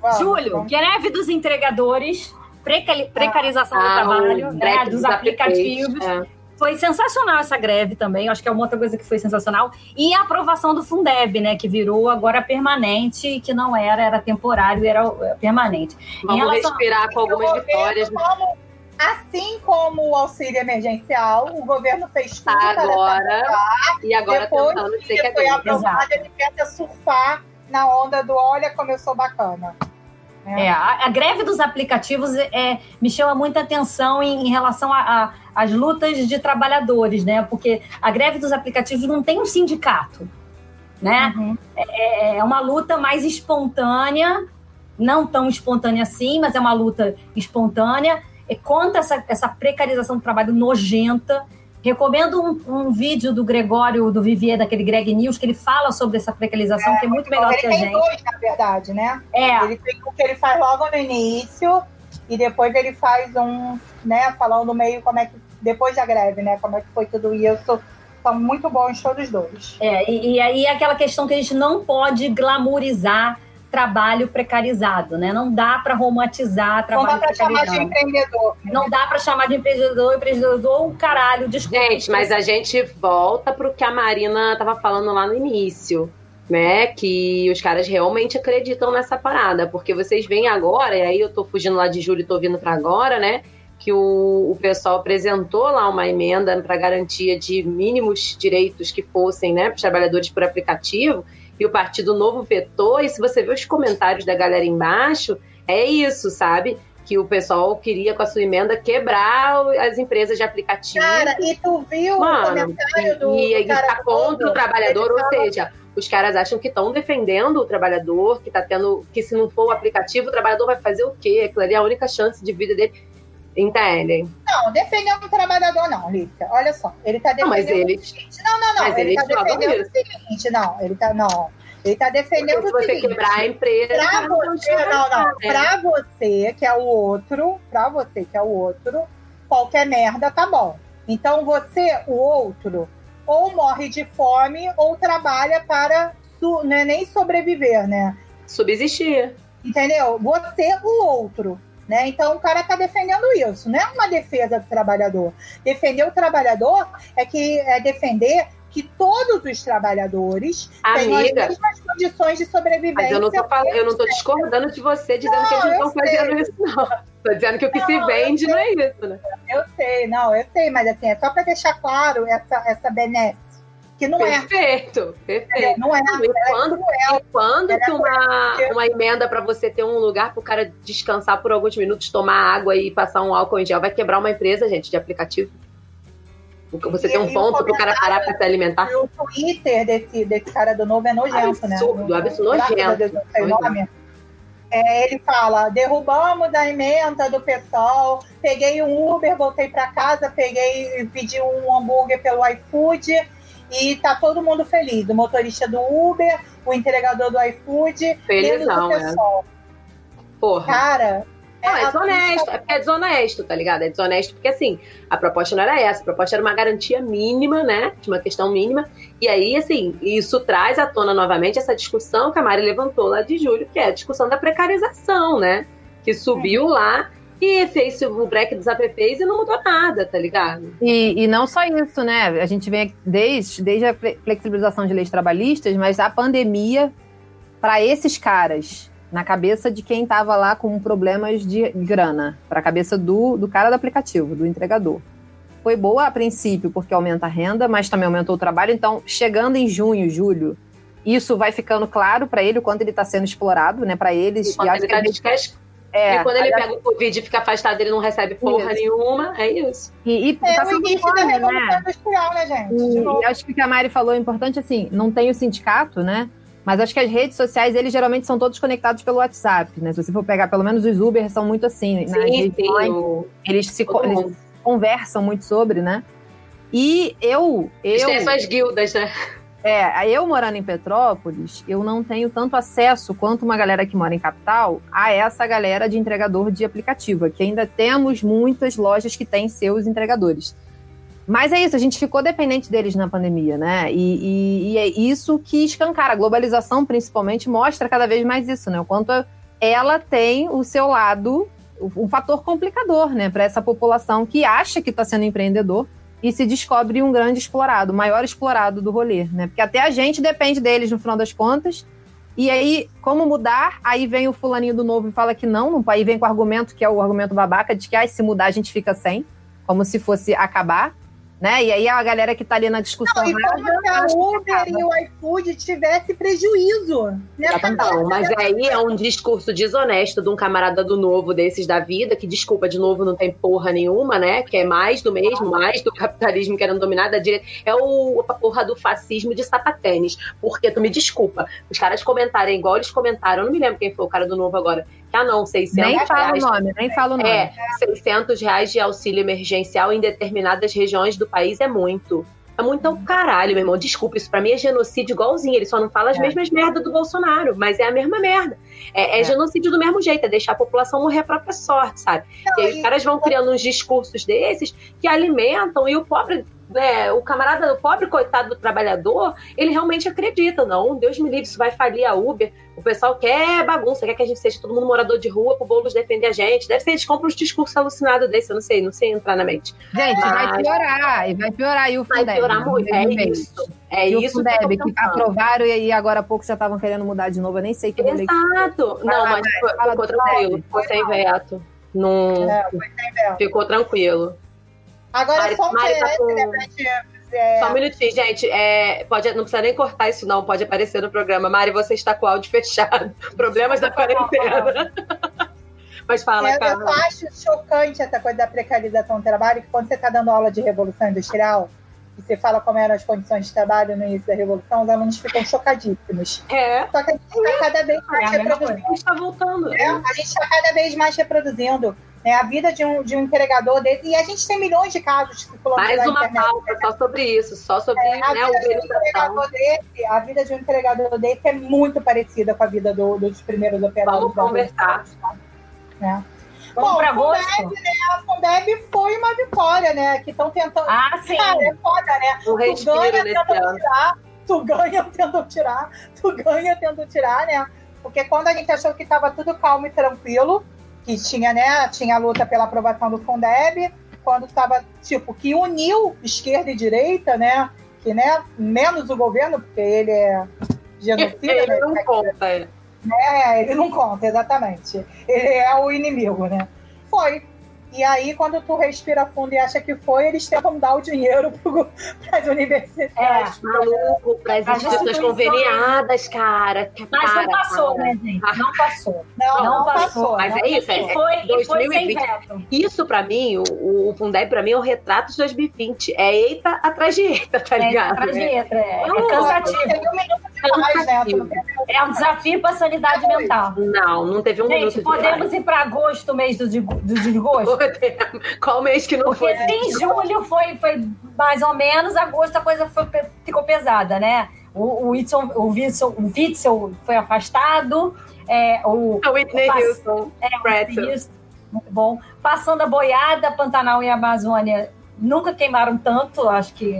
vamos, Júlio, vamos. greve dos entregadores, precari- precarização do Ah, trabalho, o né, dos aplicativos. É. Foi sensacional essa greve também, acho que é uma outra coisa que foi sensacional. E a aprovação do Fundeb, né, que virou agora permanente, que não era, era temporário, era é, permanente. Vamos respirar com algumas vitórias. como- assim como o auxílio emergencial, o governo fez tudo para Agora, e agora Depois tentando ser que que é foi dele. aprovado, ele tenta surfar na onda do olha como eu sou bacana. É, a, a greve dos aplicativos é, me chama muita atenção em, em relação às lutas de trabalhadores, né? Porque a greve dos aplicativos não tem um sindicato, né? Uhum. É uma luta mais espontânea, não tão espontânea assim, mas é uma luta espontânea. É contra essa, essa precarização do trabalho nojenta. Recomendo um, um vídeo do Gregório, do Vivier, daquele Greg News, que ele fala sobre essa precarização, que é muito melhor ele que a tem gente. dois, na verdade, né? É, Ele tem o que ele faz logo no início e depois ele faz um, né, falando meio como é que, depois da greve, né, como é que foi tudo isso. São muito bons todos os dois. É, e, e aí é aquela questão que a gente não pode glamourizar trabalho precarizado, né? Não dá para romantizar Não trabalho dá para chamar de empreendedor. Não dá para chamar de empreendedor, empreendedor, caralho, desculpa. Gente, mas a gente volta pro que a Marina tava falando lá no início, né? Que os caras realmente acreditam nessa parada, porque vocês veem agora, e aí eu tô fugindo lá de julho e tô vindo pra agora, né? Que o, o pessoal apresentou lá uma emenda para garantia de mínimos direitos que fossem, né, para os trabalhadores por aplicativo, e o Partido Novo vetou, e se você ver os comentários da galera embaixo, é isso, sabe? Que o pessoal queria, com a sua emenda, quebrar as empresas de aplicativo. Cara, e tu viu o Mano, comentário do, e, do cara tá contra o trabalhador, ou seja, os caras acham que estão defendendo o trabalhador, que tá tendo, que se não for o aplicativo, o trabalhador vai fazer o quê? Aquilo ali é a única chance de vida dele. Entendem? Não, defendendo o trabalhador, não, Lícia. Olha só. Ele tá Não, mas defendendo eles. o seguinte. Não, não, não. Mas ele eles tá defendendo o seguinte. Não, ele tá. Não. Ele tá defendendo Se o você seguinte. quebrar a empresa. Pra não você, não, não. É. Pra você, que é o outro, pra você, que é o outro, qualquer merda tá bom. Então você, o outro, ou morre de fome ou trabalha para né, nem sobreviver, né? Subsistir. Entendeu? Você, o outro. Né? Então o cara está defendendo isso, não é uma defesa do trabalhador. Defender o trabalhador é que é defender que todos os trabalhadores Amiga, tenham as mesmas condições de sobrevivência. Mas eu não tô, falando, eu não tô discordando de você dizendo não, que eles não estão fazendo isso, não. Tô dizendo que o que não, se vende não é isso, né? Eu sei, não, eu sei, mas assim, é só para deixar claro essa, essa benesse. Que não perfeito, é. Perfeito, perfeito. Não é. E quando, é, quando que uma, uma emenda para você ter um lugar para o cara descansar por alguns minutos, tomar água e passar um álcool em gel vai quebrar uma empresa, gente, de aplicativo? Você e, tem um ponto para o cara parar para se alimentar. O Twitter desse, desse cara do novo é nojento, né? absurdo, né? Absurdo, nojento. É, ele fala: derrubamos a emenda do pessoal, peguei um Uber, voltei para casa, peguei, pedi um hambúrguer pelo iFood e tá todo mundo feliz. O motorista do Uber, o entregador do iFood, feliz não, é. Porra. Cara, não, é desonesto. É porque é desonesto, tá ligado? É desonesto porque, assim, a proposta não era essa. A proposta era uma garantia mínima, né? De uma questão mínima. E aí, assim, isso traz à tona novamente essa discussão que a Mari levantou lá de julho, que é a discussão da precarização, né? Que subiu lá e fez o break dos apps e não mudou nada, tá ligado? E, e não só isso, né? A gente vem desde, desde a flexibilização de leis trabalhistas, mas a pandemia, para esses caras na cabeça de quem estava lá com problemas de grana, para a cabeça do, do cara do aplicativo, do entregador. Foi boa a princípio, porque aumenta a renda, mas também aumentou o trabalho. Então, chegando em junho, julho, isso vai ficando claro para ele o quanto ele está sendo explorado, né? Para eles. E, ele tá gente... é, e quando ele pega o Covid e fica afastado, ele não recebe porra isso. nenhuma, é isso. E, e é o início da Revolução né? Industrial, né, gente? E, e acho que o que a Mari falou é importante, assim, não tem o sindicato, né? Mas acho que as redes sociais, eles geralmente são todos conectados pelo WhatsApp, né? Se você for pegar, pelo menos os Uber são muito assim, sim, nas sim, eles se eles conversam muito sobre, né? E eu... Eles eu, têm essas guildas, né? É, eu morando em Petrópolis, eu não tenho tanto acesso quanto uma galera que mora em capital a essa galera de entregador de aplicativo, que ainda temos muitas lojas que têm seus entregadores. Mas é isso, a gente ficou dependente deles na pandemia, né? E, e, e, é isso que escancara. A globalização, principalmente, mostra cada vez mais isso, né? O quanto ela tem o seu lado, um fator complicador, né? Para essa população que acha que está sendo empreendedor e se descobre um grande explorado, o maior explorado do rolê, né? Porque até a gente depende deles no final das contas. E aí, como mudar? Aí vem o fulaninho do novo e fala que não, aí vem com o argumento que é o argumento babaca de que ah, se mudar a gente fica sem, como se fosse acabar né? E aí a galera que tá ali na discussão. Não, e como se a Uber e o iFood tivesse prejuízo. Nessa não, mas aí é um discurso desonesto de um camarada do novo desses da vida, que desculpa, de novo, não tem porra nenhuma, né? Que é mais do mesmo, mais do capitalismo querendo dominar da direita. É o a porra do fascismo de sapatênis. Porque tu me desculpa, os caras comentarem igual eles comentaram, eu não me lembro quem foi o cara do novo agora. Ah, não, 600 nem reais. fala o nome, nem fala o nome. É, 600 reais de auxílio emergencial em determinadas regiões do país é muito. É muito ao caralho, meu irmão. Desculpa, isso pra mim é genocídio igualzinho. Ele só não fala as é. mesmas merdas do Bolsonaro, mas é a mesma merda. É, é, é, genocídio do mesmo jeito, é deixar a população morrer a própria sorte, sabe? Não, e aí os caras vão criando uns discursos desses que alimentam e o pobre é, o camarada, o pobre coitado do trabalhador, ele realmente acredita, não, Deus me livre, isso vai falir a Uber. O pessoal quer bagunça, quer que a gente seja todo mundo morador de rua pro Boulos defender a gente. Deve ser, eles compram uns discursos alucinados desse, eu não sei, não sei entrar na mente. Gente, Mas... vai piorar, e vai piorar. E o Fundeb, vai piorar muito, é isso. É e isso o Fundeb, que, que aprovaram e agora há pouco já estavam querendo mudar de novo, eu nem sei que Exato. Não, mas ficou tranquilo, ficou sem veto. Não... É, ficou tranquilo. Agora Mari, só um Mari tá com... é... Só um minutinho, gente. É, pode, não precisa nem cortar isso, não. Pode aparecer no programa. Mari, você está com o áudio fechado. [LAUGHS] Problemas da quarentena. [LAUGHS] Mas fala, é, cara. Eu acho chocante essa coisa da precarização do trabalho, que quando você está dando aula de Revolução Industrial, e você fala como eram as condições de trabalho no início da Revolução, os alunos ficam chocadíssimos. É. Só que a gente está cada vez mais é, reproduzindo. A gente está voltando. É, a gente está cada vez mais reproduzindo né, a vida de um, de um empregador desse. E a gente tem milhões de casos circulando Mais uma internet, pauta né? só sobre isso, só sobre é, a, né, vida de um empregador desse, a vida de um empregador desse é muito parecida com a vida do, dos primeiros operadores. Vamos conversar. Né? Vamos Bom, Fundeb, agosto? A Fundeb foi uma vitória, né? Que estão tentando. Ah, sim. Cara, é foda, né? Tu respiro ganha nesse ano. tirar, tu ganha tentando tirar, tu ganha tentando tirar, né? Porque quando a gente achou que tava tudo calmo e tranquilo, que tinha, né, tinha a luta pela aprovação do Fundeb, quando tava, tipo, que uniu esquerda e direita, né? Que, né, menos o governo, porque ele é genocida, Ele né? não conta. é. É, ele não conta, exatamente. Ele é o inimigo, né? Foi. E aí, quando tu respira fundo e acha que foi, eles tentam dar o dinheiro para [LAUGHS] as universidades. Maluco, para as instituições conveniadas, cara. Que Mas não para, passou, cara. né, gente? Não passou. Não, não, Não passou. passou, Mas né? é isso, E é, foi, e foi sem 2020. veto. Isso, pra mim, o, o Fundeb, pra mim, é o retrato de 2020. É eita atrás de eita, tá É, ligado? atrás de letra, é, é Não, cansativo. Teve um minuto né? É um desafio para a sanidade mental. Não, não teve um Gente, de podemos ir para agosto, mês do, do desgosto? Qual mês que não Porque foi? se em julho foi, foi mais ou menos, agosto a coisa foi- ficou pesada, né? O, o, Whitson, o, Witzel, o Witzel foi afastado, é, o A Whitney Pass- Houston. Pretzel. Isso, muito bom. Passando a boiada, Pantanal e Amazônia nunca queimaram tanto, acho que,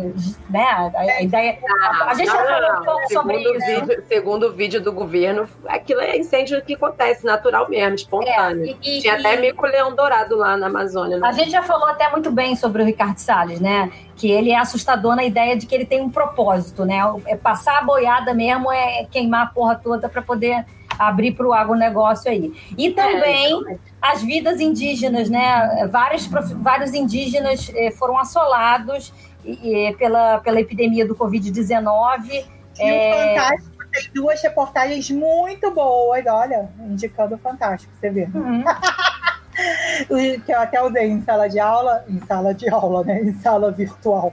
né? A, a ideia. a gente já Não, falou não, um pouco sobre segundo isso. o Vídeo, segundo o vídeo do governo, aquilo é incêndio que acontece, natural mesmo, espontâneo. É, e- e- Tinha até e- mico-leão dourado lá na Amazônia. né? A gente já falou até muito bem sobre o Ricardo Salles, né? Que ele é assustador na ideia de que ele tem um propósito, né? É passar a boiada mesmo, é queimar a porra toda para poder abrir para o agronegócio aí. E também É, as vidas indígenas, né? Vários, vários indígenas eh, foram assolados e- e pela, pela epidemia do Covid-19. E É. o Fantástico tem duas reportagens muito boas, olha, indicando o Fantástico, você vê. Uhum. [LAUGHS] que eu até usei em sala de aula, em sala de aula, né? Em sala virtual.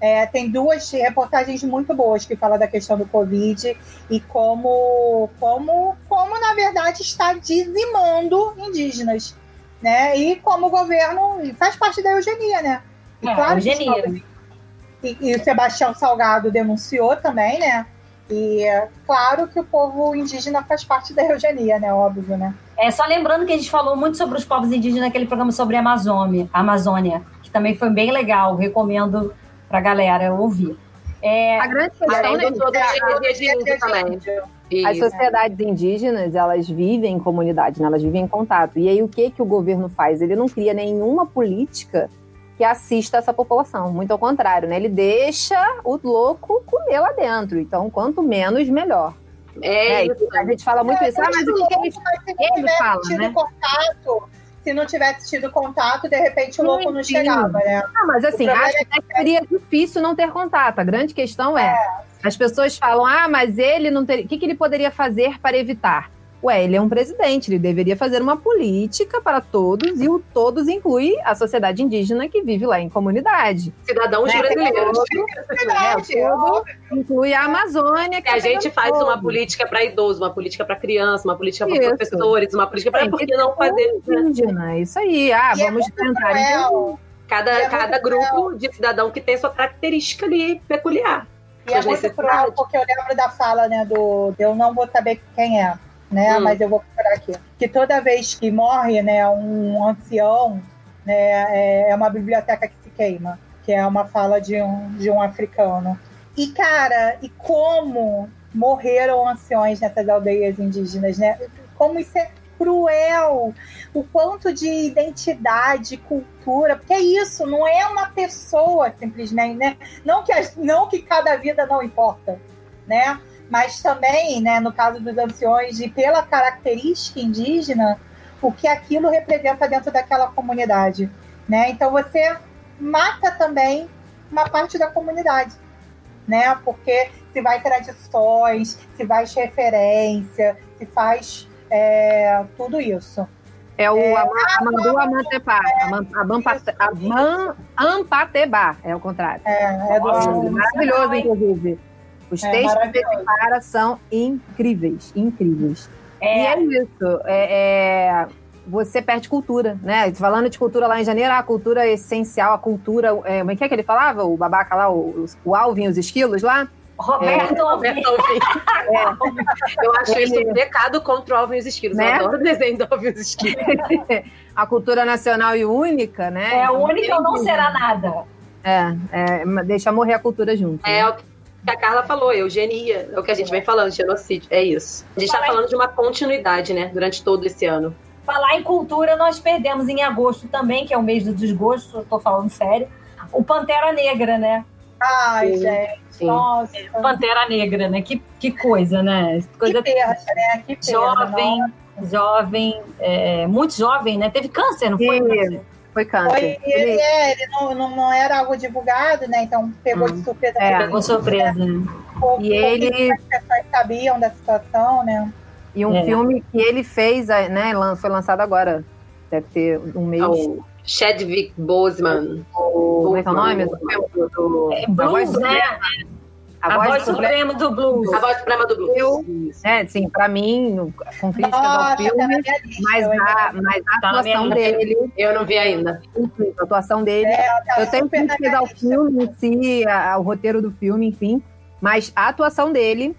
É, tem duas reportagens muito boas que falam da questão do Covid e como, como, como na verdade, está dizimando indígenas. Né? E como o governo faz parte da eugenia, né? E É, claro eugenia. e, e o Sebastião Salgado denunciou também, né? E é claro que o povo indígena faz parte da eugenia, né? Óbvio, né? É, só lembrando que a gente falou muito sobre os povos indígenas naquele programa sobre a Amazônia, a Amazônia, que também foi bem legal, recomendo pra galera ouvir. É, A grande questão, né, todo É, de índio também. As sociedades indígenas, elas vivem em comunidade, né? elas vivem em contato. E aí, o que, que o governo faz? Ele não cria nenhuma política que assista essa população. Muito ao contrário, né? Ele deixa o louco comer lá dentro. Então, quanto menos, melhor. É É, isso. a gente fala muito isso. Ah, mas o que, que é não Ele fala, né? contato, se não tivesse tido contato, de repente o Sim, louco não sim. chegava, né? Não, mas assim, acho até que seria difícil não ter contato. A grande questão é, as pessoas falam, ah, mas ele não teria. O que, que ele poderia fazer para evitar? Ué, ele é um presidente, ele deveria fazer uma política para todos, e o todos inclui a sociedade indígena que vive lá em comunidade. Cidadãos Né? brasileiros. É, todo inclui a Amazônia. que a tá gente faz fogo. uma política para idoso, uma política para criança, uma política para professores, uma política para por que não fazer um indígena, é isso aí. Ah, E é vamos muito tentar. cruel. cada, é cada grupo de cidadão que tem sua característica ali peculiar. E é muito cruel, porque eu lembro da fala, né, do... Eu não vou saber quem é, né, Hum. mas eu vou procurar aqui. Que toda vez que morre, né, um ancião, né, é- é uma biblioteca que se queima. Que é uma fala de um, de um africano. E, cara, e como morreram anciões nessas aldeias indígenas, né? Como isso é cruel! O quanto de identidade, cultura, porque é isso, não é uma pessoa simplesmente, né? Não que, as- não que cada vida não importa, né? Mas também, né, no caso dos anciões, e pela característica indígena, o que aquilo representa dentro daquela comunidade, né? Então você mata também uma parte da comunidade, né? Porque se vai tradições, se faz referência, se faz é, tudo isso. É o Ama- Amandu Amantepá. Aman- Abampate- Aman- Ampatebá, é o contrário. É, é do Nossa, maravilhoso, inclusive. Os É textos desse cara são incríveis, incríveis. E é, é isso. é- é, você perde cultura, né? Falando de cultura lá em janeiro, a cultura é essencial, a cultura. É, como é que é que ele falava? O babaca lá, o, o Alvin, os esquilos lá? Roberto Alvim. Roberto Alvim. [LAUGHS] Eu acho isso um pecado contra o Alvin e os Esquilos. Né? Eu adoro o desenho do Alvin e os Esquilos. [LAUGHS] a cultura nacional e única, né? É, o único ou não será nada. É, é, deixa morrer a cultura junto. É né? Que a Carla falou, eugenia. É o que a gente vem falando, genocídio. É isso. A gente tá aí. falando de uma continuidade, né? Durante todo esse ano. Falar em cultura, nós perdemos em agosto também, que é o mês do desgosto, eu tô falando sério, o Pantera Negra, né? Ai, Sim, gente, sim. nossa. Pantera Negra, né? Que, que coisa, né? Coisa Que perda, né? Que perda. jovem, jovem, é, muito jovem, né? Teve câncer, não foi? E- Foi câncer. Foi, ele, é, ele não, não, não era algo divulgado, né? Então pegou de surpresa. É. Pegou mundo, surpresa. né? Pou- E ele- pessoas sabiam da situação, né? E um É. filme que ele fez, né? lan- Foi lançado agora. Deve ter um mês. O Chadwick Boseman. Como é que é o nome? Do, do, do, É blues, né? A, A voz Suprema. suprema do blues. A voz suprema do blues. É, sim, pra mim, com críticas ao Nossa, tá na filme, mas a, mas a Tá atuação dele, Eu não vi ainda. a atuação dele. É, tá eu tenho críticas ao filme em si, ao roteiro do filme, enfim, mas a atuação dele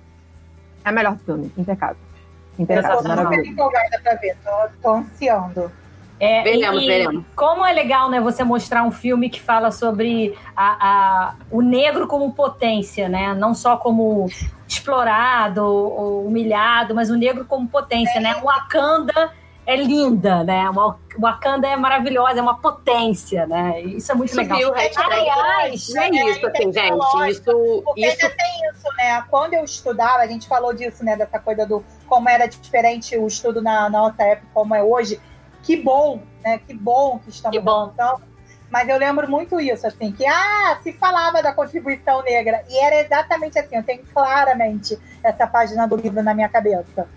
é a melhor do filme, impecável. Eu tô Impecável, super maravilhoso. empolgada pra ver, tô, tô ansiando. É, Veremos, e, veremos. Como é legal, né, você mostrar um filme que fala sobre a, a- o negro como potência, né? Não só como explorado ou humilhado, mas o negro como potência, né? O Wakanda é linda, né? O Wakanda é maravilhosa, é uma potência, né? Isso é muito Isso legal. viu, hashtag. Aliás, Não é isso, assim, gente. Isso, Porque isso ainda tem isso, né? Quando eu estudava, a gente falou disso, né? Dessa coisa do como era diferente o estudo na nossa época, como é hoje. Que bom, né? Que bom que estamos Que bom. avançando. Mas eu lembro muito isso, assim, que ah, se falava da contribuição negra. E era exatamente assim, eu tenho claramente essa página do livro na minha cabeça.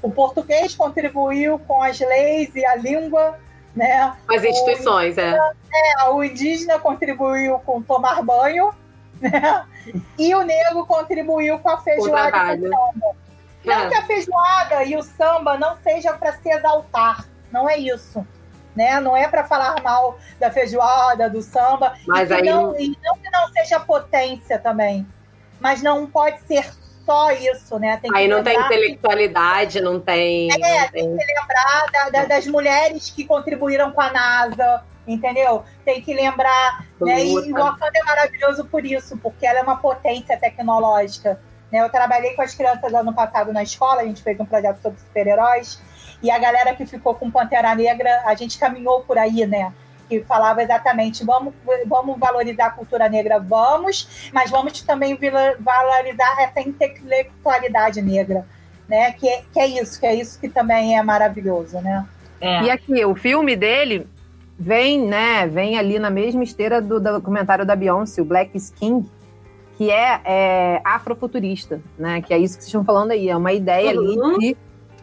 O português contribuiu com as leis e a língua, né? com as instituições, é. É, o indígena contribuiu com tomar banho, né? E o negro contribuiu com a feijoada e o samba. Não É. que a feijoada e o samba não sejam para se exaltar, não é isso. Né? Não é para falar mal da feijoada, do samba, Mas e, que aí não, e não que não seja potência também. Mas não pode ser só isso, né? Que Aí não tem lembrar que- intelectualidade, não tem. É, não tem- lembrar da- da- das mulheres que contribuíram com a NASA, entendeu? Tem que lembrar, né? E o Wakanda é maravilhoso por isso, porque ela é uma potência tecnológica. Né? Eu trabalhei com as crianças ano passado na escola, a gente fez um projeto sobre super-heróis, e a galera que ficou com Pantera Negra, a gente caminhou por aí, né? Que falava exatamente, vamos, vamos valorizar a cultura negra, vamos, mas vamos também valorizar essa intelectualidade negra, né? Que, é- que é isso, que é isso que também é maravilhoso, né? é. E aqui, o filme dele vem, né, vem ali na mesma esteira do documentário da Beyoncé, o Black Skin, que é, é afrofuturista, né, que é isso que vocês estão falando aí, é uma ideia Uhum. ali de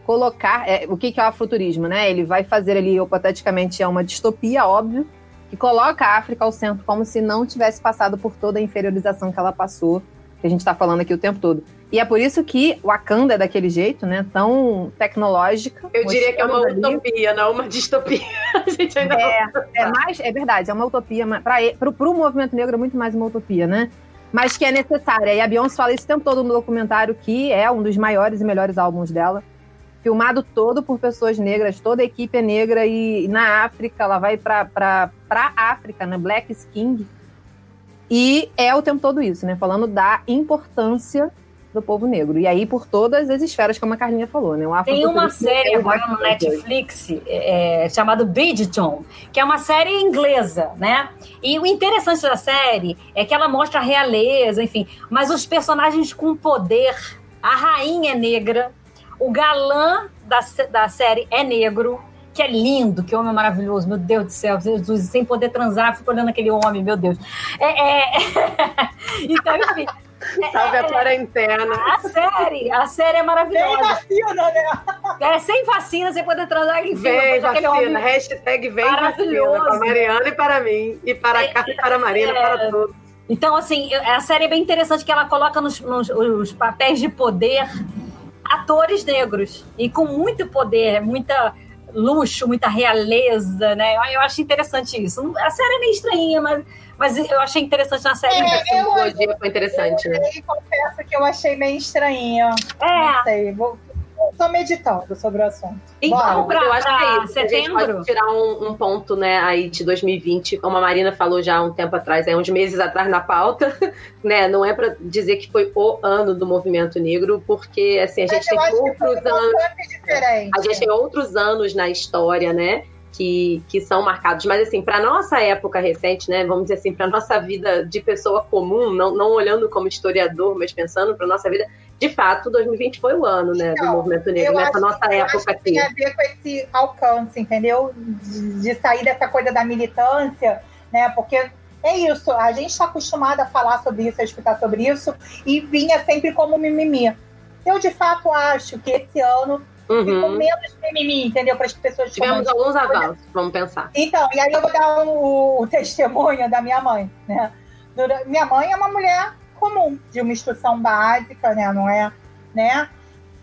colocar, é, o que que é o afrofuturismo, né, ele vai fazer ali, hipoteticamente, é uma distopia, óbvio, que coloca a África ao centro, como se não tivesse passado por toda a inferiorização que ela passou, que a gente está falando aqui o tempo todo. E é por isso que Wakanda é daquele jeito, né, tão tecnológica. Eu diria que é uma ali- utopia, não uma distopia. [LAUGHS] A gente ainda não- é, é mais, é verdade, é uma utopia, para o movimento negro é muito mais uma utopia, né? Mas que é necessária. E a Beyoncé fala isso o tempo todo no documentário, que é um dos maiores e melhores álbuns dela. Filmado todo por pessoas negras, toda a equipe é negra. E, na África, ela vai para África, né? Black Skin. E é o tempo todo isso, né? Falando da importância do povo negro. E aí, por todas as esferas, como a Carlinha falou, né? Tem uma série é o agora no. Netflix é, chamada Bridgerton, que é uma série inglesa, né? E o interessante da série é que ela mostra a realeza, enfim, mas os personagens com poder. A rainha é negra, o galã da, da série é negro, que é lindo, que homem maravilhoso, meu Deus do céu, Jesus, sem poder transar, fico olhando aquele homem, meu Deus. É, é... [LAUGHS] então, enfim, [LAUGHS] Salve a quarentena. a série, a série é maravilhosa. vacina, né? É, sem vacina, sem poder transar em. Vem vacina, hashtag vem Maravilhoso. vacina para Mariana e para mim, e para a Carla e para a Marina, É. para todos. Então, assim, a série é bem interessante que ela coloca nos, nos- os papéis de poder atores negros. E com muito poder, muita luxo, muita realeza, né? Eu, eu acho interessante isso. A série é meio estranha, mas, mas eu achei interessante na série. É, a simbologia foi interessante, eu, né? Eu confesso que eu achei meio estranha. É. Não sei, vou, tô meditando sobre o assunto. Então, Bora. eu acho que é isso. A gente setembro? pode tirar um, um ponto, né, aí de 2020, como a Marina falou já há um tempo atrás, é uns meses atrás na pauta, [LAUGHS] né? Não é para dizer que foi o ano do movimento negro, porque assim, a gente tem outros anos. A gente tem outros anos na história, né? Que, que são marcados. Mas, assim, para nossa época recente, né? Vamos dizer assim, para nossa vida de pessoa comum, não, não olhando como historiador, mas pensando para nossa vida, de fato, 2020 foi o ano, né? do Então, movimento negro, nessa nossa época que tem aqui. a ver com esse alcance, entendeu? De, de sair dessa coisa da militância, né? Porque é isso, a gente está acostumado a falar sobre isso, a escutar sobre isso, e vinha sempre como mimimi. Eu, de fato, acho que esse ano ficou Uhum. menos mimimi, entendeu? Para as pessoas Tivemos alguns avanços, vamos pensar. Então, e aí eu vou dar um- o testemunho da minha mãe, né? Minha mãe é uma mulher comum, de uma instrução básica, né? Não é, né?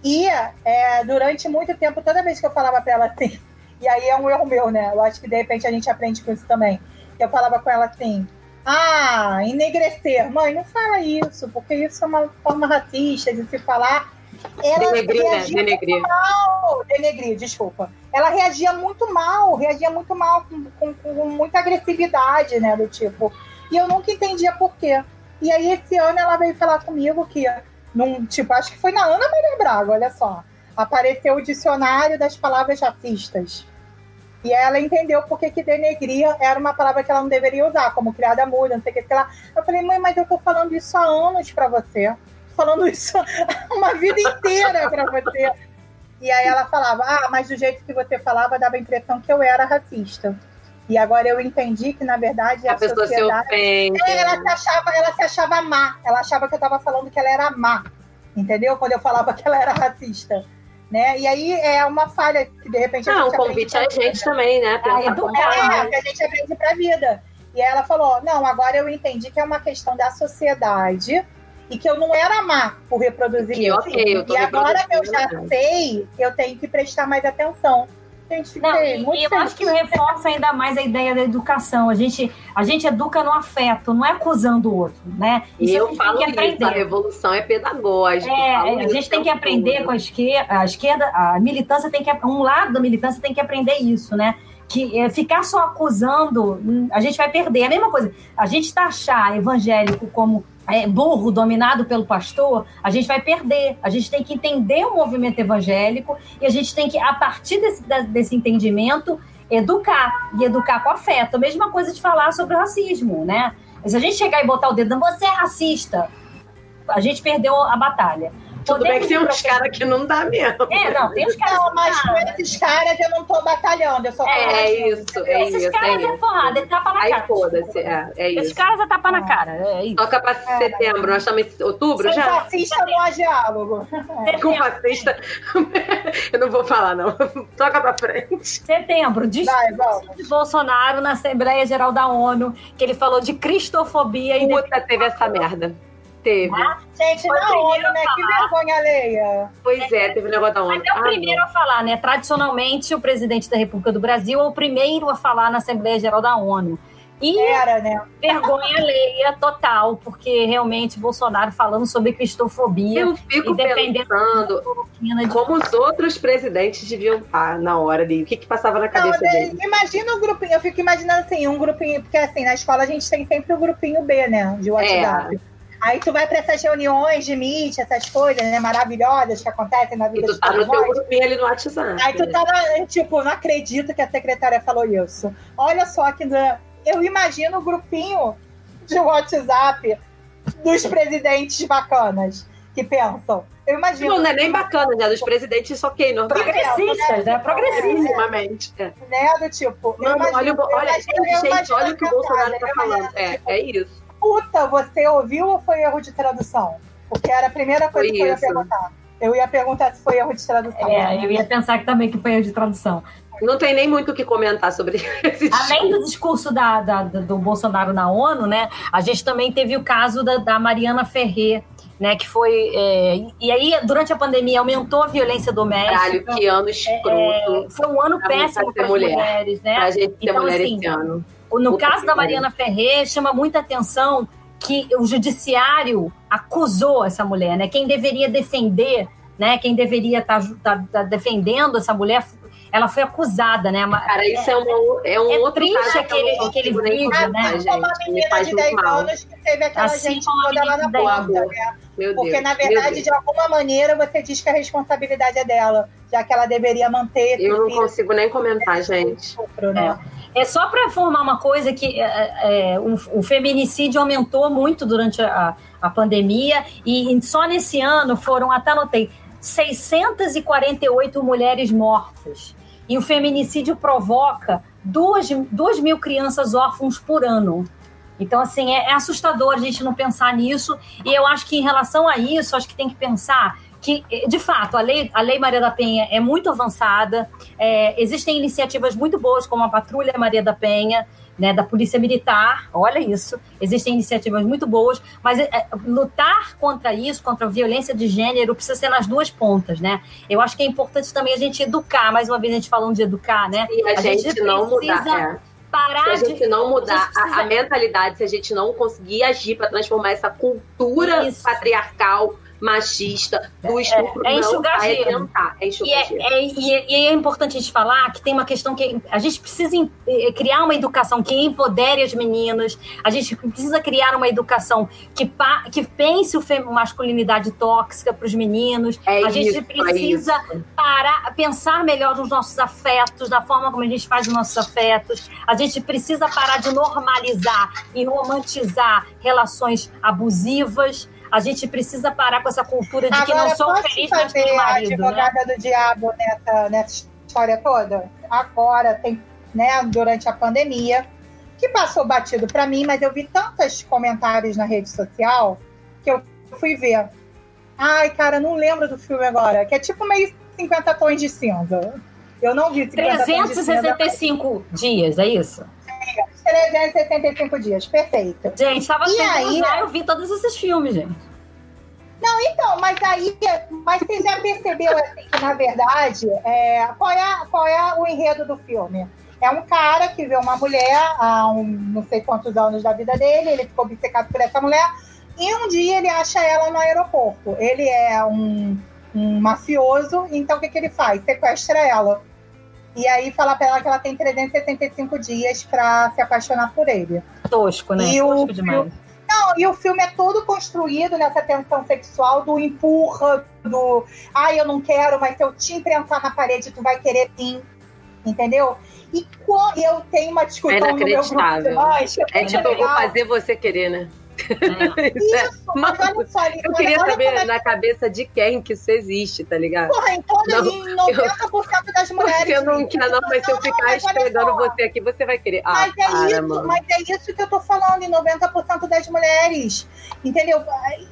E é, durante muito tempo, toda vez que eu falava para ela assim, [LAUGHS] e aí é um erro meu, né? Eu acho que de repente a gente aprende com isso também. Eu falava com ela assim, ah, enegrecer. Mãe, não fala isso, porque isso é uma forma racista de se falar. Ela Denegrir, né? reagia Denegrir. mal, denegrir, desculpa. Ela reagia muito mal, reagia muito mal, com, com- com muita agressividade, né? Do tipo. E eu nunca entendia por quê. E aí, esse ano, ela veio falar comigo que, num, tipo, acho que foi na Ana Maria Braga, olha só. Apareceu o dicionário das palavras racistas. E ela entendeu por que denegria era uma palavra que ela não deveria usar, como criada muda, não sei o que, sei lá. Eu falei, mãe, mas eu tô falando isso há anos pra você. Tô falando isso [LAUGHS] uma vida inteira pra você. E aí ela falava, ah, mas do jeito que você falava, dava a impressão que eu era racista. E agora eu entendi que, na verdade, a, A pessoa se sociedade... ofende. É, ela se achava, ela se achava má. Ela achava que eu tava falando que ela era má. Entendeu? Quando eu falava que ela era racista. Né? E aí é uma falha que de repente a Não, gente um convite a aprende pra gente também, né? Pensar educar, como é, faz. que a gente aprende pra vida. E aí ela falou: não, agora eu entendi que é uma questão da sociedade e que eu não era má por reproduzir Que, isso. ok, eu tô e agora que eu já né? sei, eu tenho que prestar mais atenção. Não, e, muito e eu acho que reforça ainda mais a ideia da educação. A gente, a gente educa no afeto, não é acusando o outro, né? E Isso a eu gente falo tem que isso, a aprender. revolução é pedagógica. É, a isso gente tem que aprender com a esquerda, a esquerda, a militância tem que um lado da militância tem que aprender isso, né? Que é, ficar só acusando, hum, a gente vai perder. É a mesma coisa. A gente taxar evangélico como burro, dominado pelo pastor, a gente vai perder. A gente tem que entender o movimento evangélico e a gente tem que, a partir desse, desse entendimento, educar. E educar com afeto. A mesma coisa de falar sobre o racismo, né? Se a gente chegar e botar o dedo, você é racista, a gente perdeu a batalha. Tudo bem que tem uns caras que não dá mesmo. É, não, tem os caras. Não, mas com esses caras eu não tô batalhando, eu só tô É, é isso, é Esses isso. caras é isso. porrada, é tapa na Aí cara. foda-se, é, é Esses isso. caras é tapa na Ah. cara, é isso. Toca pra setembro, nós estamos em outubro Sem já? fascista não há diálogo. Com fascista. [LAUGHS] Eu não vou falar, não. [LAUGHS] Toca pra frente. Setembro, discurso de Bolsonaro na Assembleia Geral da ONU, que ele falou de cristofobia e Puta, teve essa merda. Teve. Gente, Foi na primeiro ONU, né? Que vergonha alheia. Pois é, teve o negócio da Mas onda. é o Ah, primeiro a falar, né? Tradicionalmente, o presidente da República do Brasil é o primeiro a falar na Assembleia Geral da ONU. E Era, né? vergonha alheia total, porque realmente Bolsonaro falando sobre cristofobia Eu fico e pensando de como os outros presidentes deviam estar na hora ali. O que que passava na Não, cabeça né, dele? imagina o grupinho, eu fico imaginando assim, um grupinho, porque assim, na escola a gente tem sempre o grupinho B, né? De WhatsApp. É. Aí tu vai para essas reuniões de Meet, essas coisas, né, maravilhosas que acontecem na E vida tu de tá no teu grupinho ali no WhatsApp. Aí tu tá lá, tipo, não acredito que a secretária falou isso. Olha só que eu imagino o grupinho de WhatsApp dos presidentes bacanas que pensam. Eu imagino, Não, não é nem bacana, né? Dos presidentes, ok, normal. progressistas, né? Progressistas. Minimamente. É. né, do tipo. eu Mano, imagino- olha, o olha, gente, olha o que o Bolsonaro tá falando. É, é isso. Puta, você ouviu ou foi erro de tradução? Porque era a primeira coisa Foi que eu ia isso. perguntar. Eu ia perguntar se foi erro de tradução. É, eu ia pensar que também que foi erro de tradução. Não tem nem muito o que comentar sobre [LAUGHS] esse Além do discurso da, da- do Bolsonaro na ONU, né? A gente também teve o caso da, da Mariana Ferrer, né? Que foi. É, e aí, durante a pandemia, aumentou a violência doméstica. Caralho, que ano escroto. É, foi um ano péssimo para as mulher. mulheres, né? Pra gente ter Então, mulher assim, esse ano. No Puta caso da. Mariana Ferrer, chama muita atenção que o judiciário acusou essa mulher, né? Quem deveria defender, né? Quem deveria estar defendendo essa mulher, ela foi acusada, né? Cara, isso é, um, é um é outro triste caso aquele- aquele vídeo, né? gente. Como a Me menina de muito 10 mal. anos que teve aquela Assim gente toda lá na de 10 ponta, anos. né? Meu Porque, Deus, na verdade, de alguma maneira, você diz que a responsabilidade é dela, já que ela deveria manter Eu não filho consigo nem comentar, gente. né? É só para informar uma coisa que é, é, o, o feminicídio aumentou muito durante a, a pandemia e só nesse ano foram, até anotei, 648 mulheres mortas. E o feminicídio provoca 2 mil crianças órfãos por ano. Então, assim, é, é assustador a gente não pensar nisso. E eu acho que em relação a isso, acho que tem que pensar que, de fato, a lei, a lei Maria da Penha é muito avançada. É, existem iniciativas muito boas, como a Patrulha Maria da Penha, né, da Polícia Militar. Olha isso. Existem iniciativas muito boas, mas é, é, lutar contra isso, contra a violência de gênero, precisa ser nas duas pontas, né? Eu acho que é importante também a gente educar. Mais uma vez, a gente falando de educar, né? E a, A gente, gente não precisa mudar. é. Parar Se a de gente não mudar a gente precisa- a, a mentalidade, se a gente não conseguir agir para transformar essa cultura Isso. patriarcal, machista, do estupro, é não enxugar vai gelo. É E enxugar é, gelo. é- e é- e é importante a gente falar que tem uma questão que a gente precisa eh, criar uma educação que empodere as meninas, a gente precisa criar uma educação que, pa- que pense o masculinidade tóxica para os meninos. É a gente isso, é precisa isso. parar, pensar melhor nos nossos afetos, na forma como a gente faz os nossos afetos. A gente precisa parar de normalizar e romantizar relações abusivas. A gente precisa parar com essa cultura de que Agora, não sou feliz, mas fazer tenho a marido. Né? advogada do diabo nessa, nessa história toda? Agora, tem, né, durante a pandemia, que passou batido para mim, mas eu vi tantos comentários na rede social que eu fui ver. Ai, cara, não lembro do filme agora, que é tipo meio 50 tons de cinza. Eu não vi 50 tons de cinza. 365 dias, é isso? 365 dias, perfeito. Gente, tava E tentando aí? usar, eu vi todos esses filmes, gente. Então, mas aí, mas você já percebeu assim que na verdade, é, qual, é, qual é o enredo do filme? É um cara que vê uma mulher há um, não sei quantos anos da vida dele, ele ficou obcecado por essa mulher, e um dia ele acha ela no aeroporto. Ele é um, um mafioso, então o que, que ele faz? Sequestra ela. E aí fala pra ela que ela tem 365 dias pra se apaixonar por ele. Tosco, né? E o Tosco demais. Não, e o filme é todo construído nessa tensão sexual do empurra, do ai, eu não quero, mas se eu te imprensar na parede, tu vai querer sim. Entendeu? E eu tenho uma discussão no meu grupo de inacreditável. nós, É tipo, eu vou legal. fazer você querer, né? É. Isso, mas olha só, Eu queria saber é na cabeça de quem que isso existe, tá ligado? Porra, em, toda, Não, em 90% das mulheres. Porque eu não quero, não, mas se eu Não, ficar esfregando só. você aqui, você vai querer. Ah, Mas é, para, isso, mano. mas é isso que eu tô falando, em 90% das mulheres. Entendeu?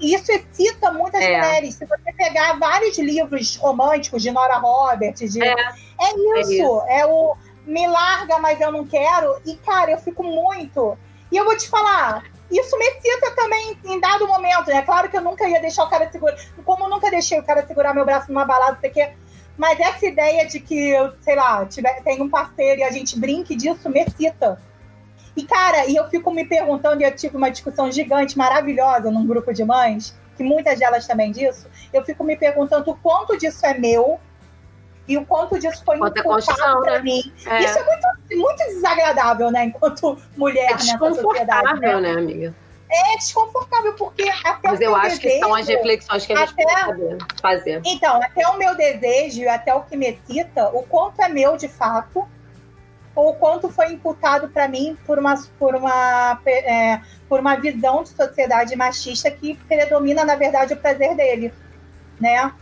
Isso excita muitas É. mulheres. Se você pegar vários livros românticos de Nora Roberts, de... É. é, isso, isso. é o me larga, mas eu não quero. E, cara, eu fico muito. E eu vou te falar, isso me excita também em dado momento, né? Claro que eu nunca ia deixar o cara segurar. Como eu nunca deixei o cara segurar meu braço numa balada, sei o quê. Mas essa ideia de que eu, sei lá, tiver, tem um parceiro e a gente brinque disso, me excita. E, cara, e eu fico me perguntando, e eu tive uma discussão gigante, maravilhosa, num grupo de mães, que muitas delas também disso, eu fico me perguntando o quanto disso é meu e o quanto disso foi Quanto é imputado construção, pra né? mim. É, Isso é muito, muito desagradável, né? Enquanto mulher é nessa sociedade. desconfortável, Né? né, amiga? É desconfortável, porque até Mas eu acho que são as desejo- reflexões que a gente até- saber fazer. Então, até o meu desejo até o que me excita, o quanto é meu de fato, ou o quanto foi imputado para mim por uma, por, uma, é, por uma visão de sociedade machista que predomina, na verdade, o prazer dele, né?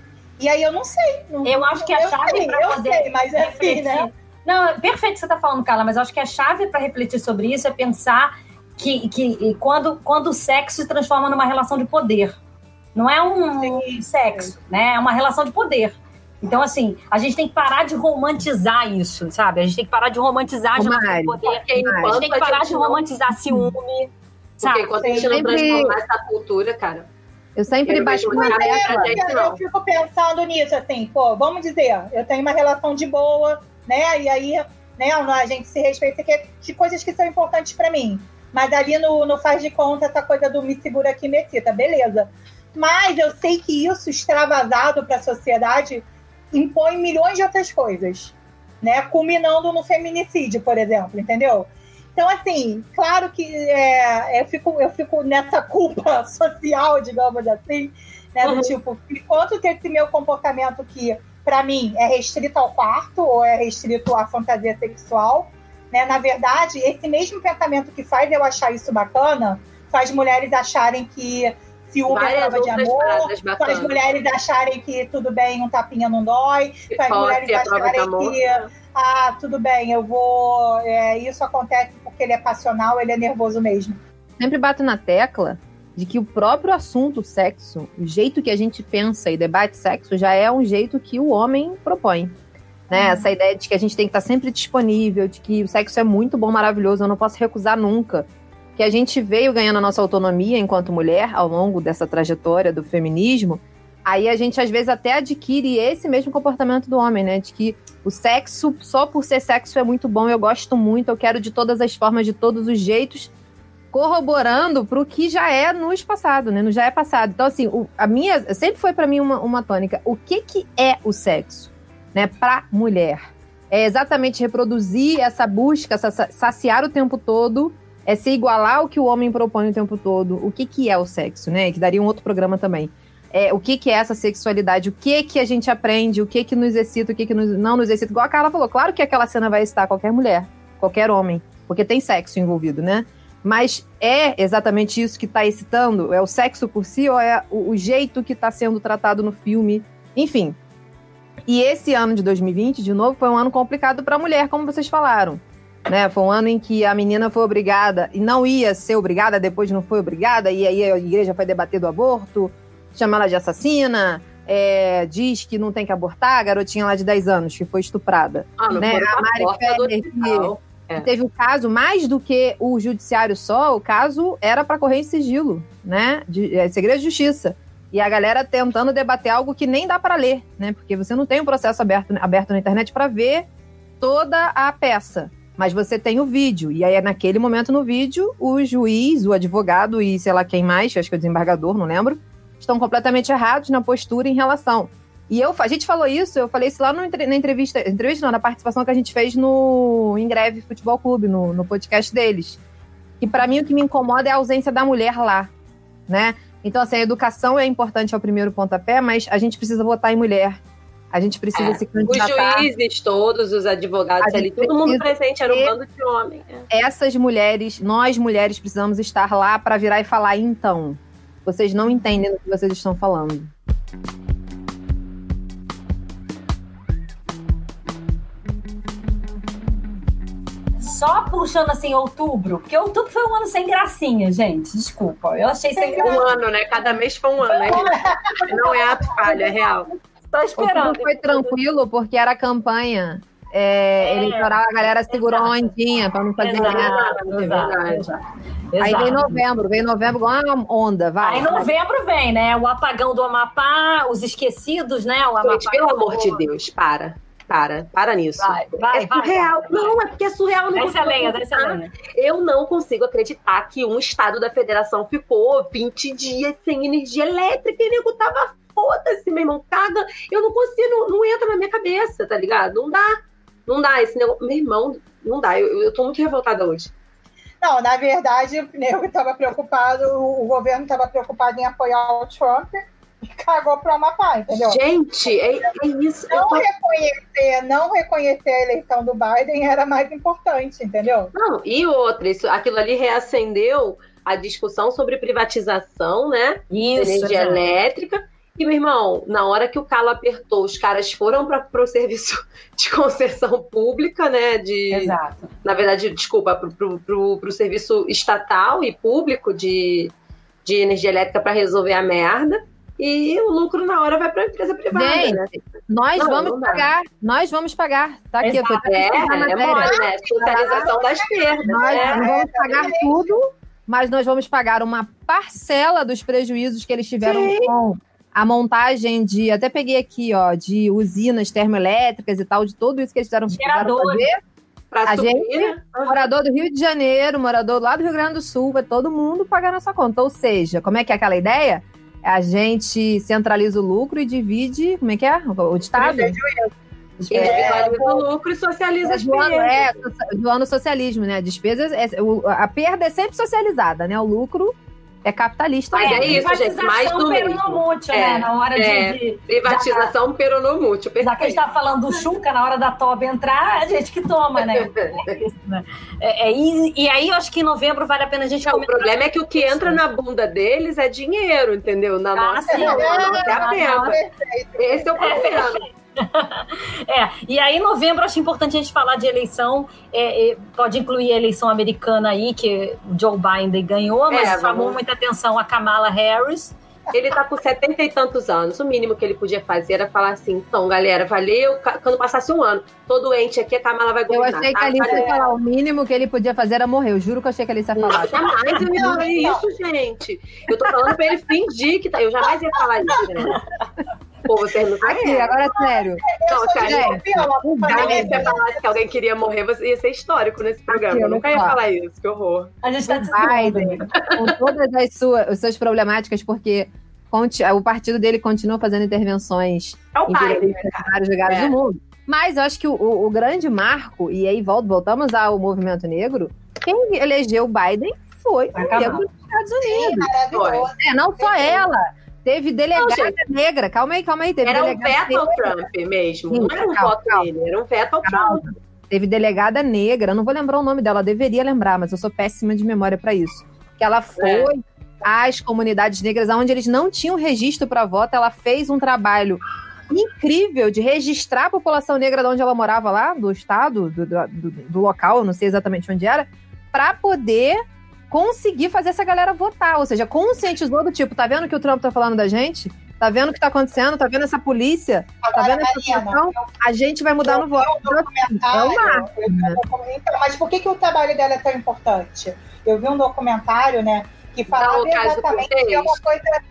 E aí eu não sei. Não, Eu acho que a eu chave sei, pra eu poder sei, mas é assim, né? refletir. Não, é perfeito o que você está falando, Carla, mas eu acho que a chave para refletir sobre isso é pensar que, que quando, quando o sexo se transforma numa relação de poder. Não é um sexo, né? É uma relação de poder. Então, assim, a gente tem que parar de romantizar isso, sabe? A gente tem que parar de romantizar de Mari, poder. Porque A gente tem que parar de romantizar ciúme, Porque sabe? enquanto a gente não transformar essa cultura, cara, Eu sempre Eu bato na uma tecla. eu, eu fico pensando nisso, assim, pô, vamos dizer, eu tenho uma relação de boa, né? E aí, né, a gente se respeita que é de coisas que são importantes pra mim. Mas ali no, no faz de conta, essa coisa do me segura aqui, me cita, beleza. Mas eu sei que isso, extravasado pra sociedade, impõe milhões de outras coisas, né? Culminando no feminicídio, por exemplo, entendeu? Então, assim, claro que é, eu, fico, eu fico nessa culpa [LAUGHS] social, digamos assim, né? Do Uhum. tipo, enquanto que esse meu comportamento que, pra mim, é restrito ao quarto ou é restrito à fantasia sexual, né? Na verdade, esse mesmo pensamento que faz eu achar isso bacana, faz mulheres acharem que ciúme é Várias prova de amor, faz mulheres acharem que tudo bem, um tapinha não dói, faz mulheres é acharem que ah, tudo bem, eu vou. é, isso acontece porque ele é passional, ele é nervoso mesmo. Sempre bato na tecla de que o próprio assunto sexo, o jeito que a gente pensa e debate sexo, já é um jeito que o homem propõe. Né? Essa ideia de que a gente tem que estar sempre disponível, de que o sexo é muito bom, maravilhoso, eu não posso recusar nunca. Que a gente veio ganhando a nossa autonomia enquanto mulher ao longo dessa trajetória do feminismo, aí a gente às vezes até adquire esse mesmo comportamento do homem, né? De que o sexo, só por ser sexo, é muito bom, eu gosto muito, eu quero de todas as formas, de todos os jeitos, corroborando pro que já é nos passado, né? No já é passado. Então, assim, o- a minha sempre foi para mim uma, uma tônica. O que que é o sexo, né? Pra mulher. É exatamente reproduzir essa busca, saciar o tempo todo, é se igualar ao que o homem propõe o tempo todo. O que que é o sexo, né? Que daria um outro programa também. É, o que que é essa sexualidade? O que que a gente aprende? O que que nos excita? O que que nos- não nos excita? Igual a Carla falou, claro que aquela cena vai excitar qualquer mulher, qualquer homem, porque tem sexo envolvido, né? Mas é exatamente isso que está excitando? É o sexo por si ou é o, o jeito que está sendo tratado no filme? Enfim. E esse ano de 2020, de novo, foi um ano complicado para a mulher, como vocês falaram. Né? Foi um ano em que a menina foi obrigada, e não ia ser obrigada, depois não foi obrigada, e aí a igreja foi debater do aborto, chama ela de assassina, é, diz que não tem que abortar, a garotinha lá de 10 anos que foi estuprada. Ah, Né, a Mari Ferrer, hospital. É. Teve o caso, mais do que o judiciário só, o caso era para correr em sigilo, né? De, é, segredo de justiça. E a galera tentando debater algo que nem dá para ler, né? Porque você não tem um processo aberto, aberto na internet para ver toda a peça. Mas você tem o vídeo. E aí, naquele momento no vídeo, o juiz, o advogado e sei lá quem mais, acho que é o desembargador, não lembro, estão completamente errados na postura em relação. E eu, a gente falou isso, eu falei isso lá no, na entrevista, entrevista não, na participação que a gente fez no em Greve Futebol Clube, no, no podcast deles. E para mim o que me incomoda é a ausência da mulher lá, né? Então, assim, a educação é importante ao primeiro pontapé, mas a gente precisa votar em mulher. A gente precisa É. se Os candidatar. juízes todos, os advogados ali, todo mundo presente, era um bando de homem. é. Essas mulheres, nós mulheres, precisamos estar lá para virar e falar, então, vocês não entendem do que vocês estão falando. Só puxando assim outubro, porque outubro foi um ano sem gracinha, gente. Desculpa. Eu achei sem Um graça. ano, né? Cada mês foi um ano. né? Não é ato falho, é real. Tô esperando. Outubro foi tranquilo porque era campanha é, É. eleitoral, a galera segurou a Exato. ondinha para não fazer nada. Exato, é exato, verdade. exato. Aí vem novembro, vem novembro igual uma onda, vai. Aí novembro vem, né? O apagão do Amapá, os esquecidos, né? O Amapá. Gente, pelo amor de Deus, para. Para, para nisso. Vai, vai, é surreal. vai, vai. Não, é porque é surreal. eu Não Desce a consigo lenha, desce a lenha. Eu não consigo acreditar que um estado da federação ficou 20 dias sem energia elétrica e nego tava foda-se, meu irmão, caga. Eu não consigo, não, não entra na minha cabeça, tá ligado? Não dá. Não dá esse negócio. Meu irmão, não dá. Eu, eu tô muito revoltada hoje. Não, na verdade, o nego estava preocupado, o governo estava preocupado em apoiar o Trump e cagou pro Amapá, entendeu? Gente, é, é isso. Eu Não tô- reconhecer, não reconhecer a eleição do Biden era mais importante, entendeu? Não, e outra, isso, aquilo ali reacendeu a discussão sobre privatização, né? Isso. energia elétrica. E, meu irmão, na hora que o calo apertou, os caras foram para o serviço [LAUGHS] de concessão pública, né? De, Exato. na verdade, desculpa, para o serviço estatal e público de, de energia elétrica para resolver a merda. E o lucro na hora vai para a empresa privada, né? Gente, nós Não, vamos não pagar, nós vamos pagar. Tá aqui, eu Exato. É, a é matéria. mole, né? Socialização das perdas. Nós né? vamos pagar tudo, mas nós vamos pagar uma parcela dos prejuízos que eles tiveram Sim. com a montagem de, até peguei aqui, ó, de usinas termoelétricas e tal, de tudo isso que eles fizeram, fazer. Pra a gente, né? morador do Rio de Janeiro, morador lá do Rio Grande do Sul, vai todo mundo pagar nossa conta. Ou seja, como é que é aquela ideia? A gente centraliza o lucro e divide, como é que é? O Estado? Individualiza é, o lucro e socializa as perdas. É, do ano socialismo, né? Despesas, é, a perda é sempre socializada, né? O lucro é capitalista. Mas é, isso, gente. Mais do peronomútil, é, né? Na hora é, de, de. Privatização já, peronomútil. Perfeito. Já que a gente tá falando do Chuca, na hora da Toba entrar, é a gente que toma, né? [LAUGHS] é isso, né? É, é, e, e, aí eu acho que em novembro vale a pena a gente não, O problema é que o que entra na bunda deles é dinheiro, entendeu? Na ah, nossa, não, não, não, é a pena. Esse é o problema. [LAUGHS] é, e aí, em novembro, acho importante a gente falar de eleição. É, é, pode incluir a eleição americana aí, que o Joe Biden ganhou, mas é, chamou vamos... muita atenção a Kamala Harris. Ele tá com setenta e tantos anos. O mínimo que ele podia fazer era falar assim: então, galera, valeu. Quando passasse um ano, tô doente aqui, a Kamala vai governar. Eu achei que a Alice ia falar: o mínimo que ele podia fazer era morrer. Eu juro que eu achei que a Alice ia falar. jamais eu ia falar isso, gente. Eu tô falando pra ele fingir que tá. Eu jamais ia falar isso, gente. Pô, você não Aqui, agora sério. Não, sério. Se você falasse que alguém queria morrer, você ia ser histórico nesse programa. Aqui, eu nunca ia falar isso, que horror. A gente tá Biden, com todas as suas, as suas problemáticas, porque o partido dele continua fazendo intervenções é o Biden, em vários lugares é. do mundo. Mas eu acho que o, o, grande marco, e aí voltamos ao movimento negro, quem elegeu o Biden foi o negro dos Estados Unidos. É, não só ela. Teve delegada não, negra. Calma aí, calma aí. Teve era um veto ao Trump mesmo. Sim, não era um calma, voto calma. dele, era um veto ao calma. Trump. Teve delegada negra, não vou lembrar o nome dela, deveria lembrar, mas eu sou péssima de memória para isso. Que ela foi é. às comunidades negras, onde eles não tinham registro para voto, ela fez um trabalho incrível de registrar a população negra de onde ela morava lá, do estado, do, do, do, local, eu não sei exatamente onde era, para poder conseguir fazer essa galera votar. Ou seja, conscientizou do tipo, tá vendo que o Trump tá falando da gente? Tá vendo o que tá acontecendo? Tá vendo essa polícia? Tá Agora, tá vendo essa situação? A gente vai mudar no voto. Um é o marco. Né? Então, mas por que, que o trabalho dela é tão importante? Eu vi um documentário, né, que falava exatamente que é uma coisa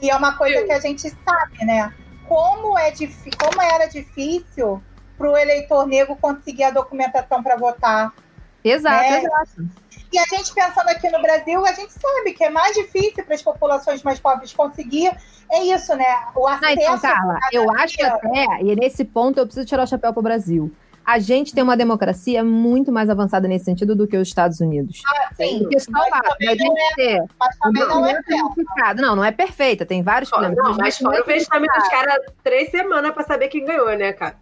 e é uma coisa que a gente sabe, né? Como é como era difícil para o eleitor negro conseguir a documentação para votar. Exato, né? exato. E a gente pensando aqui no Brasil, a gente sabe que é mais difícil para as populações mais pobres conseguir. É isso, né? O acesso. Não, então, Carla, eu acho até, e nesse ponto eu preciso tirar o chapéu para o Brasil. A gente tem uma democracia muito mais avançada nesse sentido do que os Estados Unidos. Ah, sim. Porque só lá, a gente é, ter mas também não é perfeita. Não, não é perfeita, tem vários problemas. Não, mas fora o vestimento dos caras três semanas para saber quem ganhou, né, cara?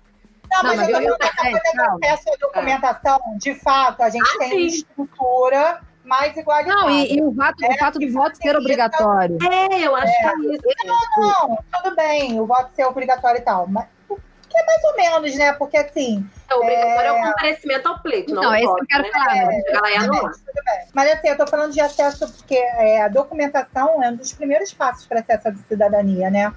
Não, mas, mas eu, eu, eu, acesso à documentação, de fato, a gente ah, tem sim. estrutura mais igualitária. Não, e, e o, fato, é, o fato do voto ser obrigatório. É, eu acho é. que é isso. Não, não, tudo bem, o voto ser obrigatório e tal, mas que é mais ou menos, né? Porque assim. É obrigatório é o comparecimento ao pleito, não, não é isso que eu quero né? falar. É, é, Mas assim, eu tô falando de acesso, porque é, a documentação é um dos primeiros passos para acesso à cidadania, né?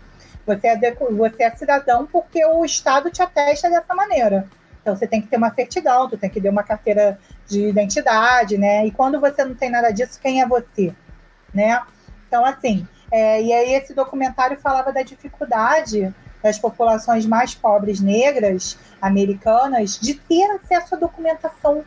Você é, você é cidadão porque o Estado te atesta dessa maneira. Então você tem que ter uma certidão, tu tem que ter uma carteira de identidade, né? E quando você não tem nada disso, quem é você, né? Então assim, é, e aí esse documentário falava da dificuldade das populações mais pobres negras americanas de ter acesso à documentação,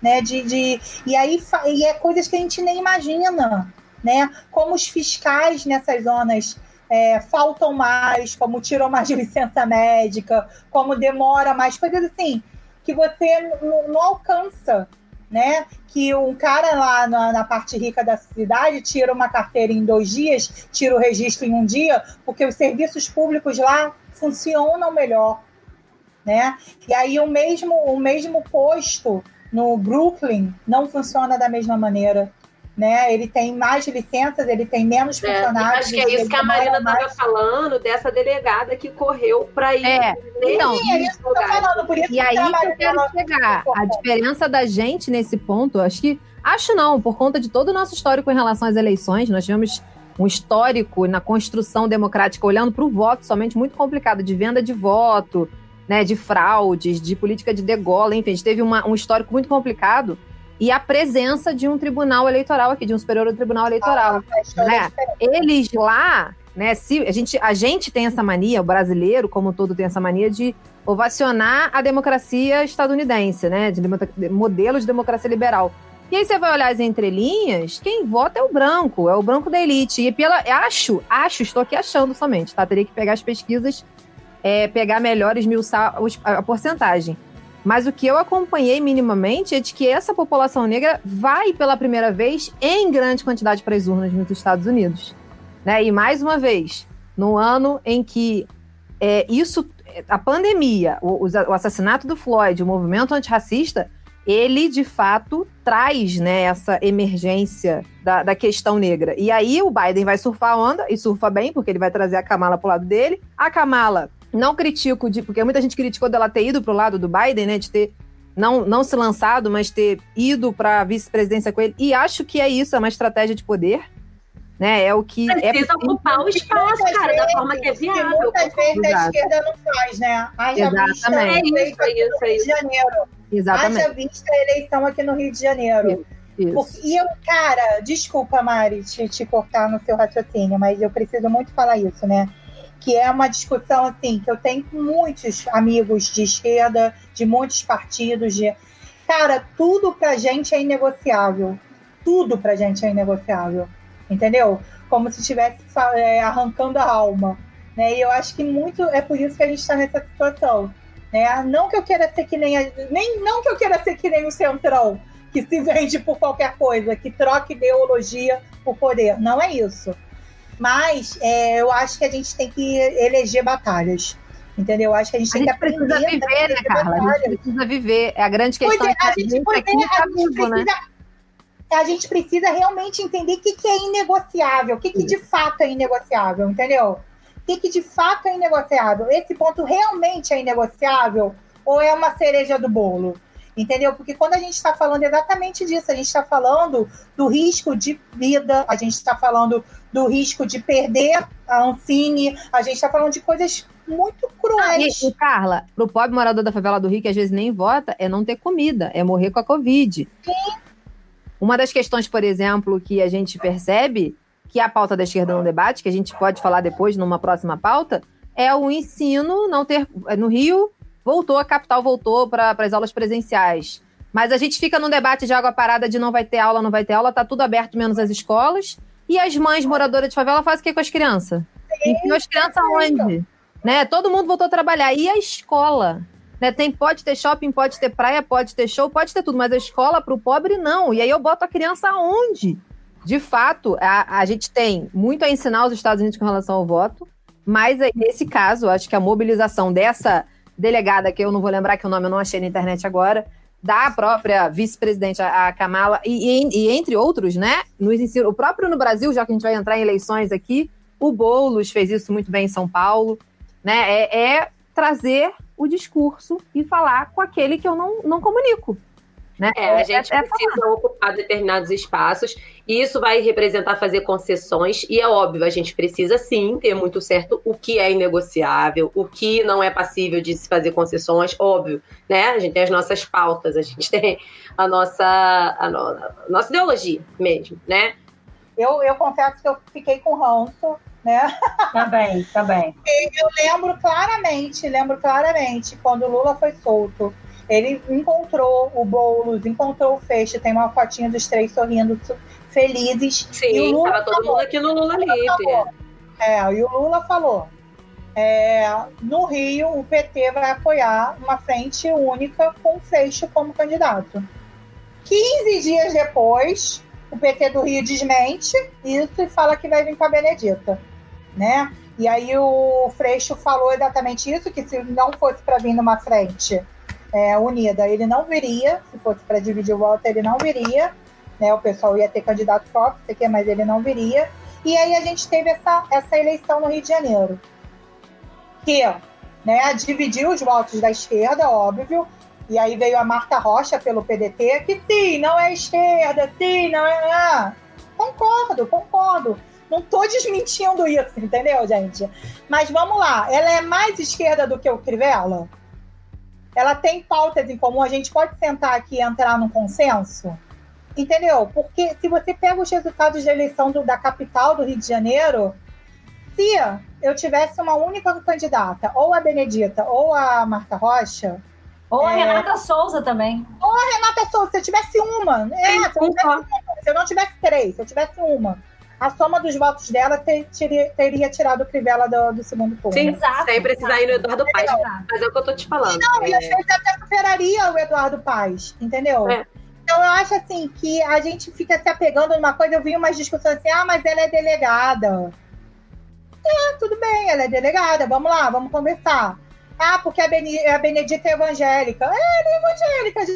né? De, de e aí e é coisas que a gente nem imagina, né? Como os fiscais nessas zonas é, faltam mais, como tiram mais de licença médica, como demora mais, coisas assim, que você não, alcança, né? Que um cara lá na, na, parte rica da cidade tira uma carteira em dois dias, tira o registro em um dia, porque os serviços públicos lá funcionam melhor, né? E aí o mesmo, o mesmo posto no Brooklyn não funciona da mesma maneira né? Ele tem mais licenças, ele tem menos é, funcionários. Acho que é isso que a Marina estava falando, dessa delegada que correu para ir. É, então, é isso que eu tô falando, por isso E aí que eu quero chegar. A diferença da gente nesse ponto, acho que. Acho não, por conta de todo o nosso histórico em relação às eleições, nós tivemos um histórico na construção democrática, olhando para o voto somente muito complicado, de venda de voto, né, de fraudes, de política de degola, enfim, a gente teve uma, um histórico muito complicado e a presença de um tribunal eleitoral aqui, de um superior tribunal eleitoral. Ah, né? Eles lá, né? Se a gente, a gente tem essa mania, o brasileiro, como todo, tem essa mania de ovacionar a democracia estadunidense, né? De, de modelo de democracia liberal. E aí você vai olhar as entrelinhas, quem vota é o branco, é o branco da elite. E pela. Acho, acho, estou aqui achando somente, tá? Teria que pegar as pesquisas, é, pegar melhor, esmiuçar a porcentagem. Mas o que eu acompanhei minimamente é de que essa população negra vai pela primeira vez em grande quantidade para as urnas nos Estados Unidos. Né? E mais uma vez, no ano em que é, isso, a pandemia, o, o assassinato do Floyd, o movimento antirracista, ele de fato traz né, essa emergência da, da, questão negra. E aí o Biden vai surfar a onda, e surfa bem, porque ele vai trazer a Kamala pro lado dele. A Kamala não critico, de, porque muita gente criticou dela ter ido pro lado do Biden, né? De ter não, não se lançado, mas ter ido para vice-presidência com ele. E acho que é isso, é uma estratégia de poder. Né? É o que. Precisa é ocupar o espaço, cara, da forma que é viável. Que muitas vezes a esquerda não faz, né? Haja Exatamente. vista é isso, é isso, Rio de Janeiro. Exatamente. Haja vista a eleição aqui no Rio de Janeiro. Isso. E eu, cara, desculpa, Mari, te, te cortar no seu raciocínio, mas eu preciso muito falar isso, né? Que é uma discussão assim que eu tenho com muitos amigos de esquerda, de muitos partidos, de cara, tudo pra gente é inegociável. Tudo pra gente é inegociável. Entendeu? Como se estivesse é, arrancando a alma. Né? E eu acho que muito é por isso que a gente está nessa situação. Né? Não que eu queira ser que nem, a, nem não que eu queira ser que nem o Centrão, que se vende por qualquer coisa, que troca ideologia por poder. Não é isso. Mas é, eu acho que a gente tem que eleger batalhas. Entendeu? Eu acho que a gente a tem gente que aprender precisa viver, né, Carla? A gente precisa viver. É a grande questão pois é, é que a, a gente, é, tá a gente vivo, precisa, né? A gente precisa realmente entender o que, que é inegociável, o que, que de fato é inegociável, entendeu? O que, que de fato é inegociável? Esse ponto realmente é inegociável ou é uma cereja do bolo? entendeu? Porque quando a gente está falando exatamente disso, a gente está falando do risco de vida, a gente está falando do risco de perder a Ancine, a gente está falando de coisas muito cruéis. E, e, Carla, pro pobre morador da favela do Rio, que às vezes nem vota, é não ter comida, é morrer com a Covid. Sim. Uma das questões, por exemplo, que a gente percebe, que é a pauta da esquerda no debate, que a gente pode falar depois numa próxima pauta, é o ensino não ter. No Rio, voltou, a capital voltou para as aulas presenciais. Mas a gente fica num debate de água parada de não vai ter aula, não vai ter aula, tá tudo aberto menos as escolas. E as mães moradoras de favela fazem o que com as crianças? Enfiam as crianças onde? Né? Todo mundo voltou a trabalhar. E a escola? Né? Tem, pode ter shopping, pode ter praia, pode ter show, pode ter tudo, mas a escola para o pobre não. E aí eu boto a criança onde? De fato, a, a gente tem muito a ensinar os Estados Unidos com relação ao voto, mas nesse caso, acho que a mobilização dessa delegada, que eu não vou lembrar que o nome eu não achei na internet agora, da própria vice-presidente, a Kamala, e, e, e, entre outros, né? Nos ensino, o próprio no Brasil, já que a gente vai entrar em eleições aqui, o Boulos fez isso muito bem em São Paulo, né? É, é trazer o discurso e falar com aquele que eu não, não comunico. Né? É, a gente é, é precisa ocupar determinados espaços e isso vai representar fazer concessões e é óbvio, a gente precisa sim ter muito certo o que é inegociável, o que não é passível de se fazer concessões, óbvio, né? A gente tem as nossas pautas, a gente [LAUGHS] tem a nossa, a, no, a nossa ideologia mesmo, né? Eu, eu confesso que eu fiquei com ranço, né? [LAUGHS] Também, também. Eu lembro claramente, lembro claramente, quando o Lula foi solto, ele encontrou o Boulos, encontrou o Feixe, tem uma fotinha dos três sorrindo felizes. Sim, e o Lula tava todo falou, mundo aqui no Lula Livre. É, e o Lula falou: é, no Rio, o PT vai apoiar uma frente única com o Freixo como candidato. 15 dias depois, o PT do Rio desmente isso e fala que vai vir com a Benedita, né? E aí o Freixo falou exatamente isso, que se não fosse para vir numa frente é, unida, ele não viria, se fosse para dividir o voto, ele não viria, né? O pessoal ia ter candidato próprio, sei que, mas ele não viria. E aí a gente teve essa, essa eleição no Rio de Janeiro, que né, dividiu os votos da esquerda, óbvio, e aí veio a Marta Rocha pelo PDT, que sim, não é esquerda, sim, não é. Ah, concordo, concordo. Não estou desmentindo isso, entendeu, gente? Mas vamos lá, ela é mais esquerda do que o Crivella? Ela tem pautas em comum, a gente pode sentar aqui e entrar num consenso? Entendeu? Porque se você pega os resultados da eleição do, da capital do Rio de Janeiro, se eu tivesse uma única candidata, ou a Benedita ou a Marta Rocha. Ou a é... Renata Souza também. Ou a Renata Souza, se eu tivesse uma. É, se, eu tivesse uma se eu não tivesse três, se eu tivesse uma a soma dos votos dela ter, teria, teria tirado o Crivella do, do segundo turno. Sim, exato. Sem precisar ir no Eduardo Paes. Mas é o que eu tô te falando. Não, é... e às vezes até superaria o Eduardo Paes, entendeu? É. Então eu acho assim que a gente fica se apegando numa coisa. Eu vi umas discussões assim, ah, mas ela é delegada. É, tudo bem, ela é delegada, vamos lá, vamos conversar. Ah, porque a, a Benedita é evangélica. É, ela é evangélica,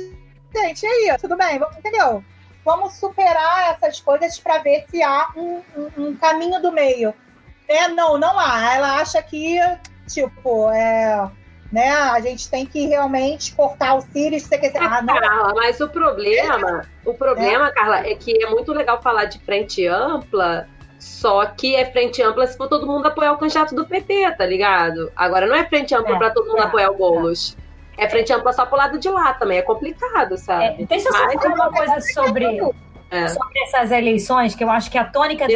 gente, aí, tudo bem, entendeu? Vamos superar essas coisas para ver se há um, um, um, caminho do meio. É, não, não há. Ela acha que, tipo, é, né, a gente tem que realmente cortar os cílios. Você quer ah, não. Carla, mas o problema, o problema, é. Carla, é que é muito legal falar de frente ampla, só que é frente ampla se for todo mundo apoiar o candidato do PT, tá ligado? Agora não é frente ampla é, para todo mundo é, apoiar o Boulos. É. é frente ampla só pro lado de lá também, é complicado, sabe? É, deixa eu só falar uma coisa sobre, é. sobre essas eleições, que eu acho que a tônica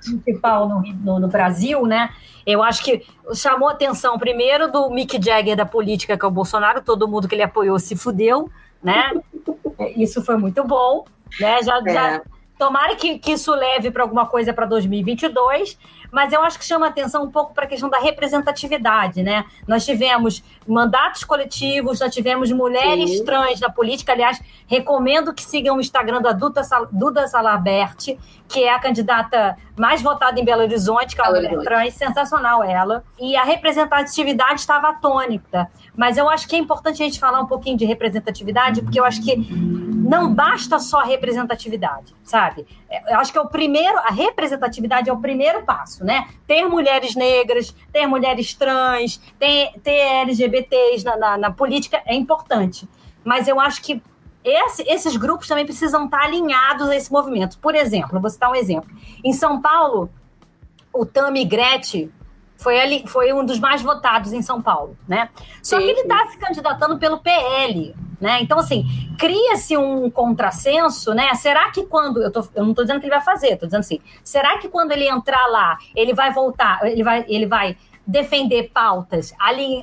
principal no, no, no, Brasil, né? Eu acho que chamou atenção primeiro do Mick Jagger da política, que é o Bolsonaro, todo mundo que ele apoiou se fudeu, né? [LAUGHS] Isso foi muito bom, né? Já, já Tomara que, que isso leve para alguma coisa para 2022, mas eu acho que chama atenção um pouco para a questão da representatividade, né? Nós tivemos mandatos coletivos, nós tivemos mulheres Sim. trans na política. Aliás, recomendo que sigam o Instagram da Duda, Sal, Duda Salaberti, que é a candidata mais votada em Belo Horizonte, que é uma mulher Horizonte. trans, sensacional ela. E a representatividade estava atônita. Mas eu acho que é importante a gente falar um pouquinho de representatividade, porque eu acho que não basta só representatividade, sabe? Eu acho que é o primeiro, a representatividade é o primeiro passo, né? Ter mulheres negras, ter mulheres trans, ter, ter LGBTs na, na, na política é importante. Mas eu acho que esse, esses grupos também precisam estar alinhados a esse movimento. Por exemplo, vou citar um exemplo. Em São Paulo, o Tami Gretchen foi, ali, foi um dos mais votados em São Paulo, né? Só sim, que ele está se candidatando pelo PL, né? Então, assim, cria-se um contrassenso, né? Será que quando. Eu, tô, eu não estou dizendo que ele vai fazer, estou dizendo assim, será que quando ele entrar lá, ele vai voltar, ele vai, ele vai defender pautas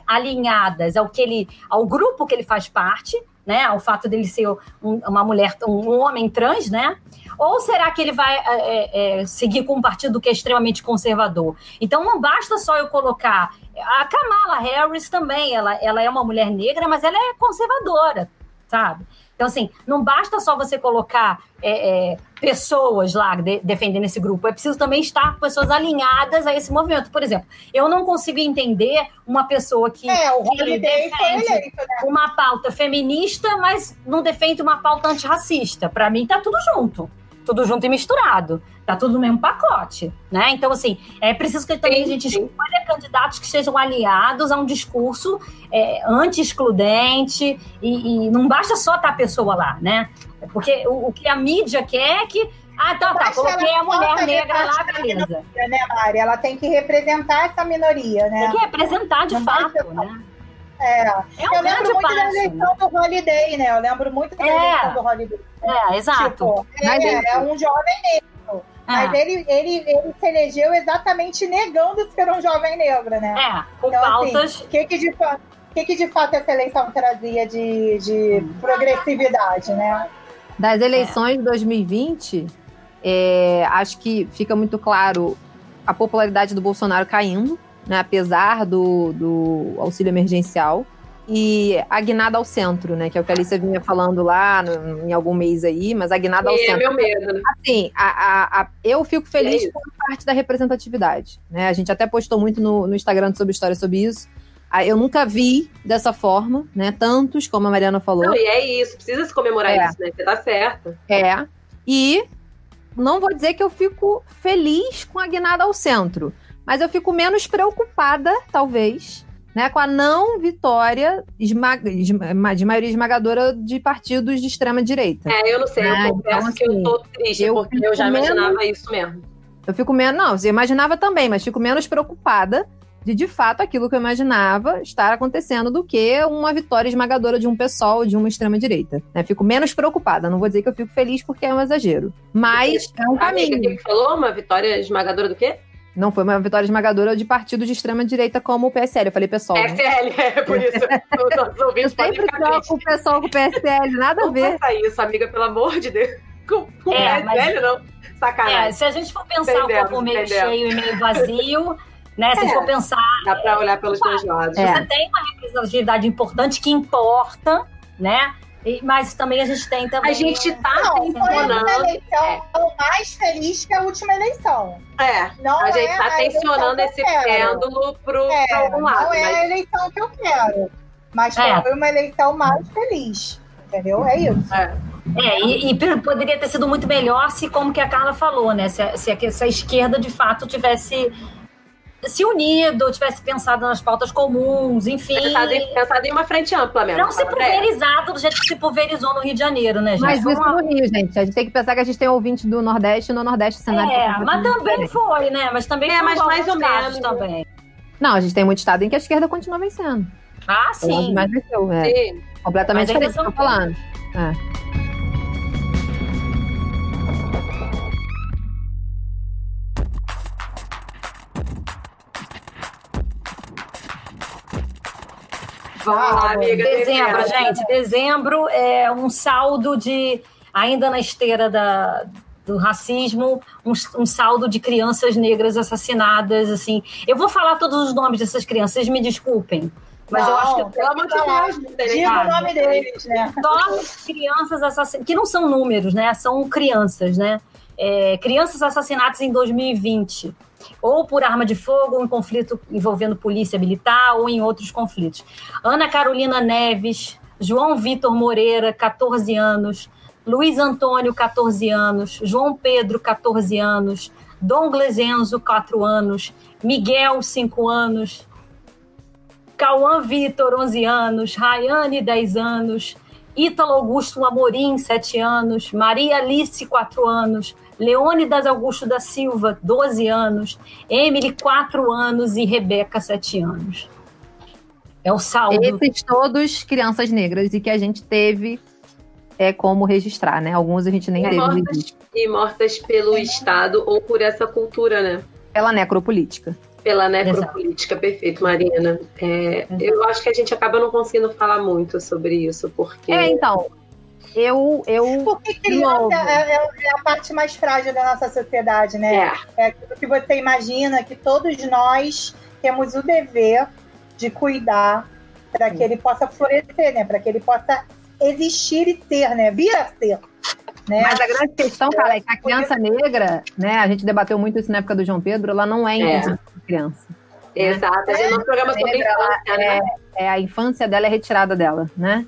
alinhadas ao que ele, ao grupo que ele faz parte, né? Ao fato dele ser um, uma mulher, um homem trans, né? Ou será que ele vai é, é, seguir com um partido que é extremamente conservador? Então não basta só eu colocar. A Kamala Harris também, ela, ela é uma mulher negra, mas ela é conservadora, sabe? Então, assim, não basta só você colocar é, é, pessoas lá de, defendendo esse grupo, é preciso também estar pessoas alinhadas a esse movimento. Por exemplo, eu não consigo entender uma pessoa que, é, o que defende eleito, né? uma pauta feminista, mas não defende uma pauta antirracista. Para mim, tá tudo junto tudo junto e misturado. Tá tudo no mesmo pacote, né? Então, assim, é preciso que também a gente escolha candidatos que sejam aliados a um discurso é, anti-excludente e, e, não basta só estar a pessoa lá, né? Porque o, o que a mídia quer é que ah, tá, tá. Coloquei a mulher negra lá, beleza. Minoria, né, Mari? Ela tem que representar essa minoria, né? Tem que representar de não fato, né? É. é um eu lembro muito passo, da eleição né? do Holiday, né? Eu lembro muito da é. eleição do Holiday. É, exato. Tipo, é, é, um jovem negro. Mas ah. ele, ele, ele se elegeu exatamente negando ser um jovem negro, né? É, com então, assim, pautas. Assim, que que de, que, que de fato essa eleição trazia de, de progressividade, né? Das eleições de 2020, é, acho que fica muito claro a popularidade do Bolsonaro caindo, né, apesar do, do auxílio emergencial e a guinada ao centro, né? Que é o que a Alicia vinha falando lá no, em algum mês aí, mas a guinada ao é, centro. É meu medo. Né? Assim, a, a, a, eu fico feliz é com a parte da representatividade. Né? A gente até postou muito no, no Instagram sobre história sobre isso. Ah, eu nunca vi dessa forma, né? Tantos, como a Mariana falou. Não, e é isso, precisa se comemorar é. isso, né? Você tá certo. É. E não vou dizer que eu fico feliz com a guinada ao centro, mas eu fico menos preocupada, talvez, né, com a não vitória esmaga, de maioria esmagadora de partidos de extrema direita. É, eu não sei, né? eu confesso então, que eu tô triste, eu porque eu já imaginava menos, isso mesmo. Eu fico menos, não, eu imaginava também, mas fico menos preocupada de de fato aquilo que eu imaginava estar acontecendo do que uma vitória esmagadora de um pessoal de uma extrema direita. Né? Fico menos preocupada. Não vou dizer que eu fico feliz porque é um exagero, mas é um amiga, caminho. que que falou? Uma vitória esmagadora do quê? Não foi uma vitória esmagadora de partido de extrema direita como o PSL. Eu falei pessoal. Né? PSL, é por isso. [LAUGHS] Os nossos Eu ouvintes sempre ficar troco o pessoal com o PSL, nada a Não ver. faça isso, amiga, pelo amor de Deus. Com, com É, PSL, não. É, Sacanagem. se a gente for pensar o Entendemos, copo meio entendemos. cheio e meio vazio, né? Se a gente É. for pensar, Dá pra olhar pelos dois lados. É. você tem uma representatividade importante que importa, né? E- mas também a gente tem também. A gente tá Não, foi tensionando. eleição mais feliz que a última eleição. É, Não a gente é tá tensionando esse pêndulo pro, É, pra algum lado. não é mas- a eleição que eu quero. Mas É. foi uma eleição mais feliz. Entendeu? É isso. é. É, e, e poderia ter sido muito melhor se, como que a Carla falou, né? Se, se se a esquerda de fato tivesse se unido, tivesse pensado nas pautas comuns, enfim. Pensado em, pensado em uma frente ampla mesmo. Não se é, pulverizado do jeito que se pulverizou no Rio de Janeiro, né, gente? Mas Foi isso uma- no Rio, gente. A gente tem que pensar que a gente tem ouvinte do Nordeste e no Nordeste o cenário É, tá mas também diferente. foi, né? Mas também É, foi mas mais ou casos menos. também. Não, a gente tem muito estado em que a esquerda continua vencendo. Ah, sim. mais venceu. É Sim. completamente Mas diferente do que eu tô falando. É. Vamos lá, amiga. Dezembro, gente. Dezembro é um saldo de, ainda na esteira da, do racismo, um, um saldo de crianças negras assassinadas, assim. Eu vou falar todos os nomes dessas crianças, vocês me desculpem. Mas eu acho que Pelo amor de Deus, não Diga o nada. nome deles, né? só crianças assassinadas, que não são números, né? São crianças, né? É, crianças assassinadas em 2020, ou por arma de fogo, em conflito envolvendo polícia militar, ou em outros conflitos. Ana Carolina Neves, João Vitor Moreira, 14 anos, Luiz Antônio, 14 anos, João Pedro, 14 anos, Douglas Enzo, 4 anos, Miguel, 5 anos, Cauã Vitor, 11 anos, Rayane, 10 anos, Ítalo Augusto Amorim, 7 anos, Maria Alice, 4 anos, Leônidas Augusto da Silva, 12 anos, Emily, 4 anos e Rebeca, 7 anos. É o saldo. Esses todos crianças negras e que a gente teve é como registrar, né? Alguns a gente nem É, teve mortas. E mortas pelo Estado ou por essa cultura, né? pela necropolítica. Pela necropolítica, perfeito, Marina. É, eu acho que a gente acaba não conseguindo falar muito sobre isso, porque. É, então, eu, eu Porque criança é, é- é a parte mais frágil da nossa sociedade, né? É, É aquilo que você imagina que todos nós temos o dever de cuidar para que ele possa florescer, né? Para que ele possa existir e ter, né? Vir a ser. Né? Mas a grande questão, cara, é que a criança negra, né? A gente debateu muito isso na época do João Pedro, ela não é de criança. exato. A gente não programa sobre infância, né? É, a infância dela é retirada dela, né?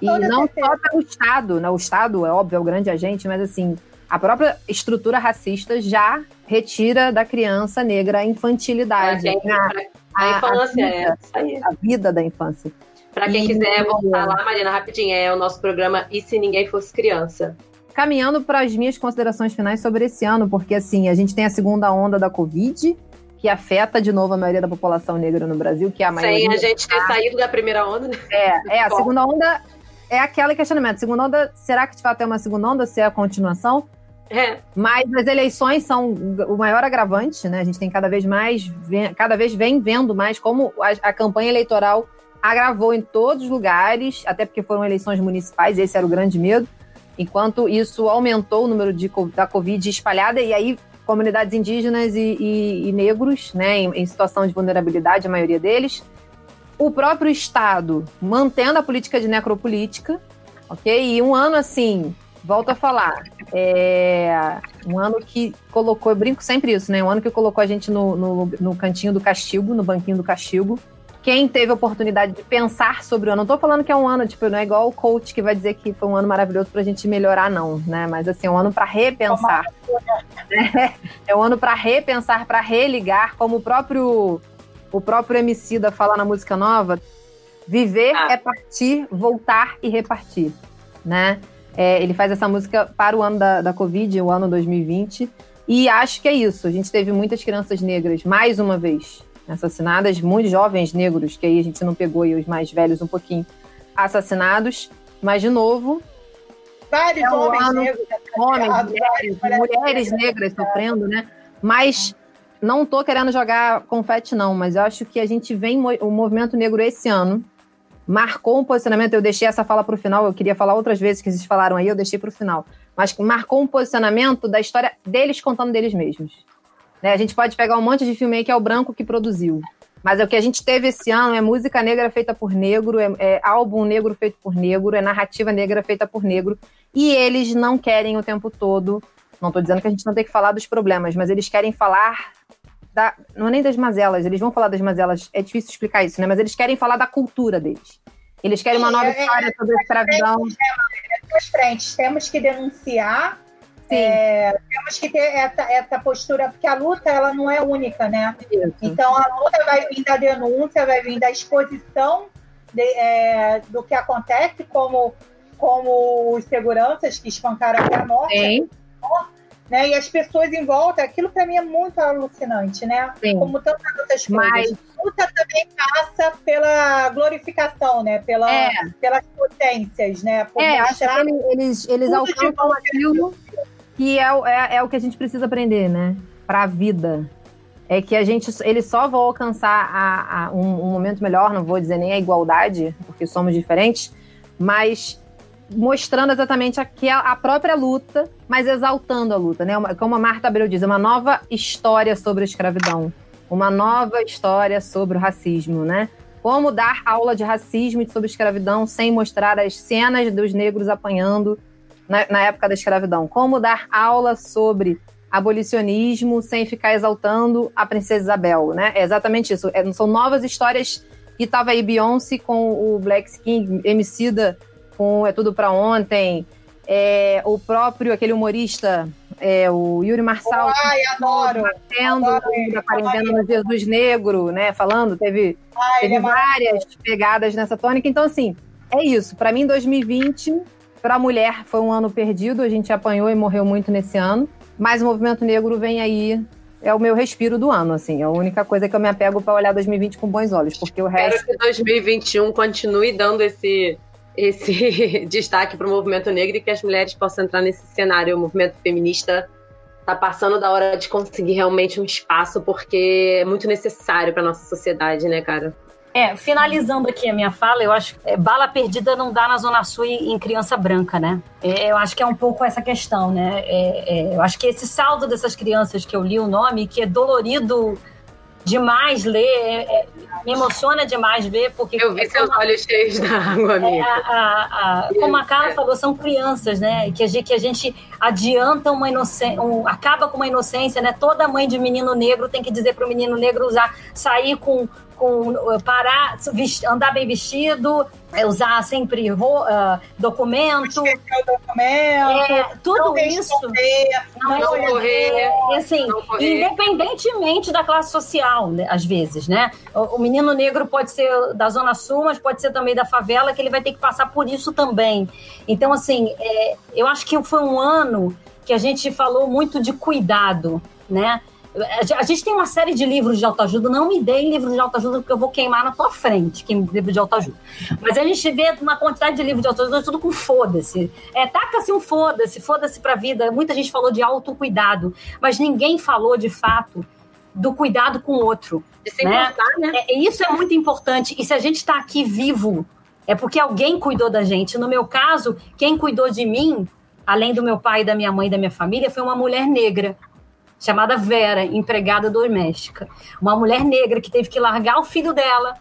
E não certeza. só pelo Estado, né? O Estado, é óbvio, é o grande agente, mas assim, a própria estrutura racista já retira da criança negra a infantilidade, quem- né? pra- A infância, vida, é isso aí. a vida da infância. Pra quem E- quiser voltar lá, Marina, rapidinho, é o nosso programa E Se Ninguém Fosse Criança? Caminhando para as minhas considerações finais sobre esse ano, porque assim, a gente tem a segunda onda da Covid, que afeta de novo a maioria da população negra no Brasil, que é a maioria. Sem a gente ter saído da primeira onda, né? É, é, a [LAUGHS] segunda onda é aquele questionamento. Segunda onda, será que de fato é uma segunda onda? Se é a continuação? É, Mas as eleições são o maior agravante, né? A gente tem cada vez mais, cada vez vem vendo mais como a, a campanha eleitoral agravou em todos os lugares, até porque foram eleições municipais, esse era o grande medo. Enquanto isso aumentou o número de, da Covid espalhada, e aí comunidades indígenas e, e- e negros, né, em, em situação de vulnerabilidade, a maioria deles. O próprio Estado mantendo a política de necropolítica, ok? E um ano assim, volto a falar, é um ano que colocou, eu brinco sempre isso, né? Um ano que colocou a gente no, no, no cantinho do castigo, no banquinho do castigo. Quem teve a oportunidade de pensar sobre o ano, não tô falando que é um ano, tipo, não é igual o coach que vai dizer que foi um ano maravilhoso pra gente melhorar, não, né? Mas assim, é um ano pra repensar. né? [LAUGHS] É um ano pra repensar, pra religar, como o próprio o próprio MC da fala na música nova, viver Ah. é partir, voltar e repartir, né? É, ele faz essa música para o ano da, da Covid, o ano 2020. E acho que é isso. A gente teve muitas crianças negras, mais uma vez, assassinadas, muitos jovens negros, que aí a gente não pegou, e os mais velhos um pouquinho, assassinados. Mas, de novo, Vários É um homens ano- negros. homens, mulheres, mulheres negras sofrendo, né? Mas não tô querendo jogar confete, não, mas eu acho que a gente vem, o movimento negro esse ano marcou um posicionamento. Eu deixei essa fala para o final, eu queria falar outras vezes que vocês falaram aí, eu deixei para o final. Mas marcou um posicionamento da história deles contando deles mesmos. Né? A gente pode pegar um monte de filme aí que é o branco que produziu. Mas é o que a gente teve esse ano é música negra feita por negro, é, é álbum negro feito por negro, é narrativa negra feita por negro. E eles não querem o tempo todo. Não estou dizendo que a gente não tem que falar dos problemas, mas eles querem falar. Da, não é nem das mazelas, eles vão falar das mazelas, é difícil explicar isso, né? Mas eles querem falar da cultura deles. Eles querem uma Sim, nova é- é- história sobre a escravidão. duas frentes. Temos que denunciar, é, temos que ter essa, essa postura, porque a luta ela não é única, né? isso. Então a luta vai vir da denúncia, vai vir da exposição de, é, do que acontece, como, como os seguranças que espancaram até a morte, Sim, né? E as pessoas em volta, aquilo para mim é muito alucinante, né? sim. Como tantas outras coisas. Mas luta também passa pela glorificação, né? Pela, É. pelas potências, né? Por É, acho que ele- eles, eles alcançam aquilo que é, o- é, é o que a gente precisa aprender, né? Pra vida. É que a gente, eles só vão alcançar a, a- um, um momento melhor, não vou dizer nem a igualdade, porque somos diferentes, mas mostrando exatamente aqui a, a própria luta, mas exaltando a luta, né? Uma- como a Marta Abreu diz, uma nova história sobre a escravidão, uma nova história sobre o racismo, né? Como dar aula de racismo e sobre escravidão sem mostrar as cenas dos negros apanhando na, na época da escravidão? Como dar aula sobre abolicionismo sem ficar exaltando a princesa Isabel, né? É exatamente isso. É, são novas histórias que tava aí Beyoncé com o Black Skin, Emicida com É Tudo Pra Ontem, é, o próprio, aquele humorista, é, o Yuri Marçal, Ai, adoro. tendo adoro ele, da quarentena no Jesus Negro, né? Falando, teve Ai, Teve é várias pegadas nessa tônica. Então, assim, é isso. Pra mim, 2020, pra mulher, foi um ano perdido. A gente apanhou e morreu muito nesse ano. Mas o movimento negro vem aí. É o meu respiro do ano, assim. É a única coisa que eu me apego pra olhar 2020 com bons olhos. Porque o Espero resto. que 2021 continue dando esse, esse [LAUGHS] destaque para o movimento negro e que as mulheres possam entrar nesse cenário. O movimento feminista está passando da hora de conseguir realmente um espaço, porque é muito necessário para nossa sociedade, né, cara? É, finalizando aqui a minha fala, eu acho que é, bala perdida não dá na Zona Sul em em criança branca, né? É, eu acho que é um pouco essa questão, né? É, é, eu acho que esse saldo dessas crianças que eu li o nome, que é dolorido demais ler, é- é- me emociona demais ver, porque Eu vi é seus olhos cheios d'água, é, amiga. a- a- a- como a Carla falou, são crianças, né? Que a gente, que a gente adianta uma inocência, acaba com uma inocência, né? Toda mãe de menino negro tem que dizer para o menino negro usar, sair com, com parar, ves- andar bem vestido, é, usar sempre ro- ah, documento, documento. é, tudo não isso. responder, Não, Não correr. E assim, Não correr. independentemente da classe social, né, às vezes, né? O, o menino negro pode ser da Zona Sul, mas pode ser também da favela, que ele vai ter que passar por isso também. Então, assim, é, eu acho que foi um ano que a gente falou muito de cuidado, né? A ge- A gente tem uma série de livros de autoajuda. Não me deem livros de autoajuda, porque eu vou queimar na tua frente, que livro de autoajuda. Mas a gente vê uma quantidade de livros de autoajuda, tudo com foda-se. É, taca-se um foda-se, foda-se pra vida. Muita gente falou de autocuidado, mas ninguém falou, de fato, do cuidado com o outro. De se né? importar, né? É, isso é muito importante. E se a gente está aqui vivo, é porque alguém cuidou da gente. No meu caso, quem cuidou de mim, além do meu pai, da minha mãe e da minha família, foi uma mulher negra, chamada Vera, empregada doméstica. Uma mulher negra que teve que largar o filho dela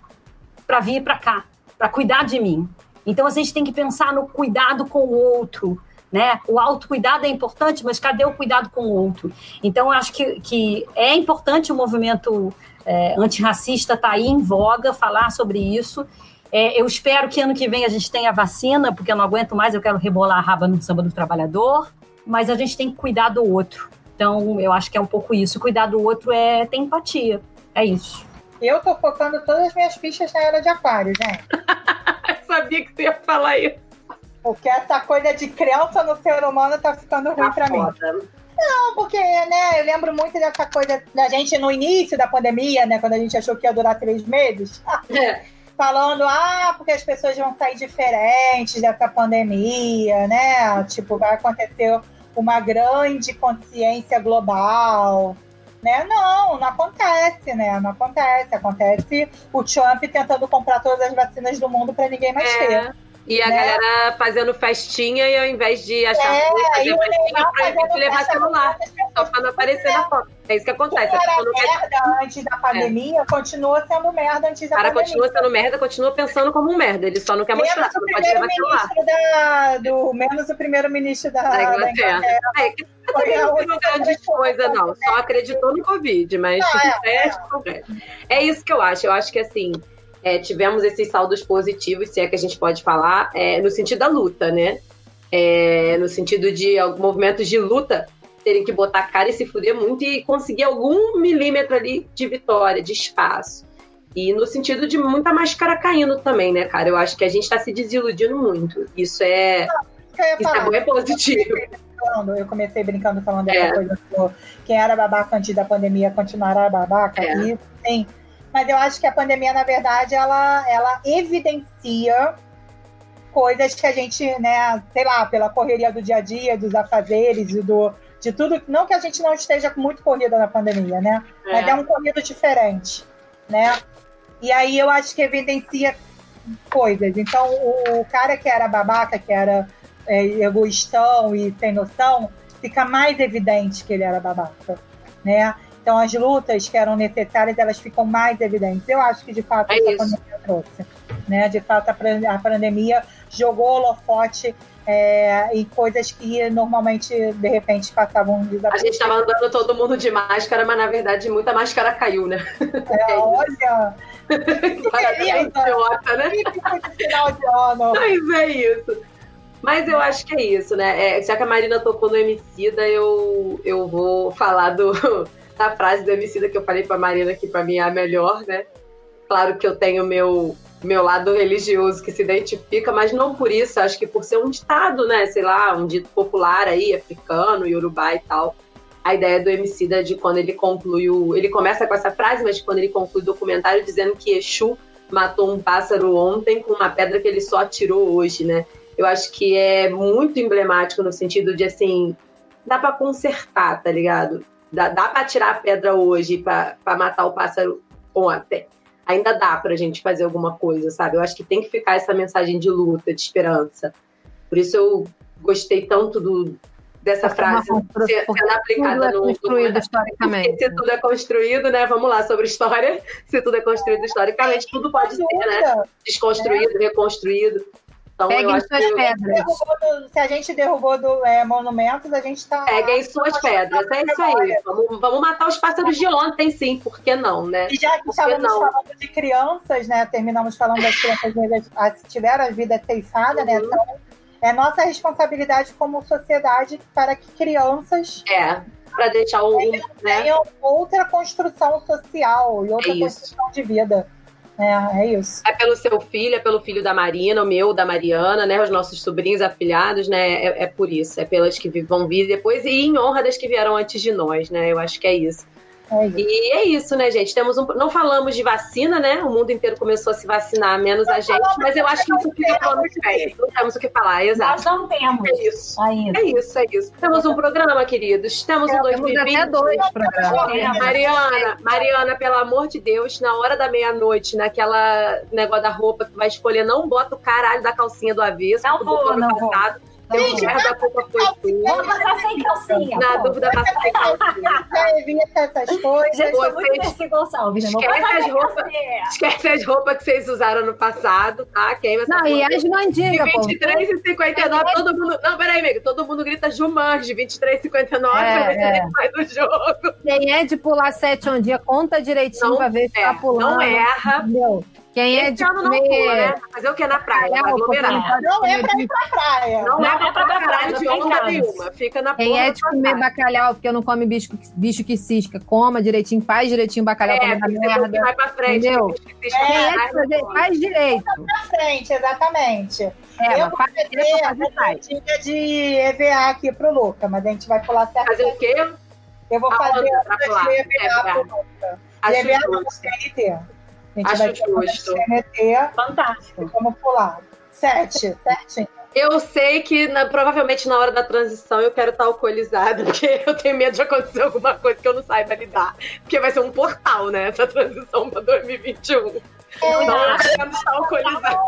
para vir para cá, para cuidar de mim. Então a gente tem que pensar no cuidado com o outro. Né? O autocuidado é importante, mas cadê o cuidado com o outro? Então, acho que, que é importante o movimento é, antirracista estar tá aí em voga, falar sobre isso. É, eu espero que ano que vem a gente tenha vacina, porque eu não aguento mais, eu quero rebolar a raba no samba do trabalhador, mas a gente tem que cuidar do outro. Então, eu acho que é um pouco isso. Cuidar do outro é ter empatia. É isso. Eu tô focando todas as minhas fichas na era de aquário, gente. [LAUGHS] Eu sabia que você ia falar isso. Porque essa coisa de criança no ser humano tá ficando ruim Tá pra mim. foda. Não, porque, né, eu lembro muito dessa coisa da gente no início da pandemia, né, quando a gente achou que ia durar três meses. É. [LAUGHS] falando, ah, porque as pessoas vão sair diferentes dessa pandemia, né? Tipo, vai acontecer uma grande consciência global. Né? Não, não acontece, né? Não acontece. Acontece o Trump tentando comprar todas as vacinas do mundo para ninguém mais ter. É. E a Né? galera fazendo festinha e ao invés de achar É, ruim fazer festinha, fazendo de levar celular. outras Só pra não aparecer na foto. É isso que acontece. A Era quer merda antes da pandemia, continua sendo merda antes O da cara pandemia. continua sendo merda, continua pensando como um merda. Ele só não quer mostrar, menos o não pode levar celular. da, do menos o primeiro-ministro da, Da da Inglaterra. É, que também não única grande coisa, não. Só acreditou no Covid, mas Não, tipo, é, o resto, o resto. É isso que eu acho. Eu acho que assim. É, tivemos esses saldos positivos, se é que a gente pode falar, é, no sentido da luta, né? É, no sentido de movimentos de luta terem que botar a cara e se fuder muito e conseguir algum milímetro ali de vitória, de espaço. E no sentido de muita máscara caindo também, né, cara? Eu acho que a gente tá se desiludindo muito. Isso é, que eu ia isso é bom, é positivo. Eu comecei brincando falando dessa É. coisa do quem era babaca antes da pandemia continuará babaca. É. E, sim. Mas eu acho que a pandemia, na verdade, ela, ela evidencia coisas que a gente, né, sei lá, pela correria do dia a dia, dos afazeres e do, de tudo. Não que a gente não esteja muito corrida na pandemia, né? Mas é um corrido diferente, né? E aí eu acho que evidencia coisas. Então, o, o cara que era babaca, que era é, egoístão e sem noção, fica mais evidente que ele era babaca, né? Então, as lutas que eram necessárias, elas ficam mais evidentes. Eu acho que, de fato, É essa isso. pandemia trouxe. Né? De fato, a pan- a pandemia jogou holofote é, em coisas que normalmente, de repente, passavam A desapercebidas. gente tava andando todo mundo de máscara, mas na verdade muita máscara caiu, né? É, [LAUGHS] olha, [LAUGHS] Parabéns, idiota, né? final de ano. [LAUGHS] Mas é isso. Mas eu acho que é isso, né? É, já que a Marina tocou no Emicida, eu, eu vou falar do, da frase do Emicida que eu falei pra Marina, que pra mim é a melhor, né? Claro que eu tenho meu meu lado religioso que se identifica, mas não por isso, acho que por ser um ditado, né? Sei lá, um dito popular aí, africano, iorubá e tal. A ideia do Emicida de quando ele conclui o... Ele começa com essa frase, mas quando ele conclui o documentário dizendo que Exu matou um pássaro ontem com uma pedra que ele só atirou hoje, né? Eu acho que é muito emblemático no sentido de, assim, dá pra consertar, tá ligado? Dá, dá pra tirar a pedra hoje pra matar o pássaro ontem. Ainda dá pra gente fazer alguma coisa, sabe? Eu acho que tem que ficar essa mensagem de luta, de esperança. Por isso eu gostei tanto do, dessa frase ser- construção, sendo aplicada Tudo é no construído documentário. historicamente. [LAUGHS] Se tudo é construído, né? Vamos lá, sobre história. Se tudo é construído historicamente, tudo pode ser, né? Desconstruído, reconstruído. Então, Peguem suas que pedras. Do- se a gente derrubou do, é, monumentos, a gente tá. peguem suas pedras. É isso aí. Vamos, vamos matar os pássaros de ontem, sim. Por que não, né? E já que estávamos não? falando de crianças, né? Terminamos falando das crianças que tiveram a vida ceifada, né? Uhum. Então, é nossa responsabilidade como sociedade para que crianças É, pra deixar o. Né? tenham outra construção social e outra É construção de vida. É, é isso. É pelo seu filho, é pelo filho da Marina, o meu, da Mariana, né? Os nossos sobrinhos afilhados, né? É, é por isso. É pelas que vão vir depois e em honra das que vieram antes de nós, né? Eu acho que é isso. É. E é isso, né, gente? Temos um, não falamos de vacina, né? O mundo inteiro começou a se vacinar, menos a gente, mas eu acho que isso fica falando bem. Não temos o que falar, Nós exato. não temos É isso. ainda. É isso, é isso. Temos um programa, queridos. Temos um Temos 2020. até dois programas. É, Mariana, Mariana, pelo amor de Deus, na hora da meia-noite, naquela negócio da roupa que vai escolher, não bota o caralho da calcinha do avesso. Não vou, não passado. Não vou. Merda, a culpa foi. Vou passar sem calcinha. Na pô. dúvida, passa sem calcinha. [LAUGHS] Já evita essas coisas. Gente, eu sou muito Gonçalves, Esquece as roupas. calcinha. Esquece as roupas que vocês usaram no passado, tá? Queima essa Não, e as De mandigas, pô. 23 e 59, todo mundo. Não, peraí, amigo. Todo mundo grita Jumanji. 23 e 59, É, é. se ele sai do jogo. Quem é de pular sete um dia, conta direitinho Não pra ver se É, tá pulando. não erra. Entendeu? Quem é de ano não né? Fazer o que na praia? Bacalhau, Aglomerar. não Não é pra ir pra praia. Não, Não é é pra pra praia de onda nenhuma. Fica na Quem porra é de comer bacalhau porque não come bicho, bicho que cisca, coma direitinho, faz direitinho bacalhau É, pra não tem que merda. vai pra frente. Entendeu? que bicho que cisca É, Quem é pra fazer, não faz direito. Pra frente, exatamente. É, eu vou faz fazer pra a fazer faz. receitinha de EVA aqui pro Luca, mas a gente vai pular certo. Fazer o quê? Eu vou fazer pra outra pular? de EVA É, pro Luca. Acho EVA não, justo. A gente Acho vai justo. CNT Fantástico. vamos pular. Sete, [LAUGHS] certinho. Eu sei que na- provavelmente na hora da transição eu quero estar alcoolizada, [LAUGHS] porque eu tenho medo de acontecer alguma coisa que eu não saiba lidar. Porque vai ser um portal, né? Essa transição pra 2021. Então eu quero estar alcoolizada.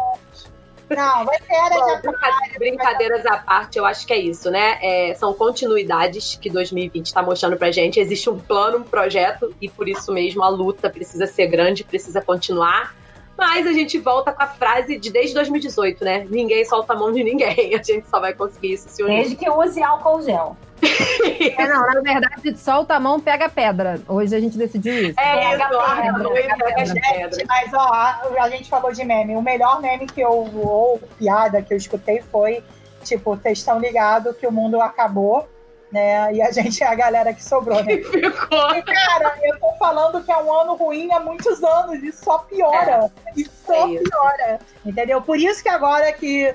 Não, vai ter era de Bom, aquário. brincadeiras à parte, eu acho que é isso, né? É, são continuidades que 2020 está mostrando pra gente. Existe um plano, um projeto, e por isso mesmo a luta precisa ser grande, precisa continuar. Mas a gente volta com a frase de desde 2018, né? Ninguém solta a mão de ninguém. [LAUGHS] A gente só vai conseguir isso se unir. Desde que use álcool gel. É, não, na verdade, solta a mão, pega a pedra. Hoje a gente decidiu isso. É Pega isso, a pedra, pega as pedras. Mas, ó, a, gente falou de meme. O melhor meme que eu, ou piada que eu escutei foi, tipo, vocês estão ligados que o mundo acabou, né? E a gente é a galera que sobrou, né? [LAUGHS] Ficou. E, cara, eu tô falando que é um ano ruim há muitos anos e só piora. E só É isso. piora. Entendeu? Por isso que agora que.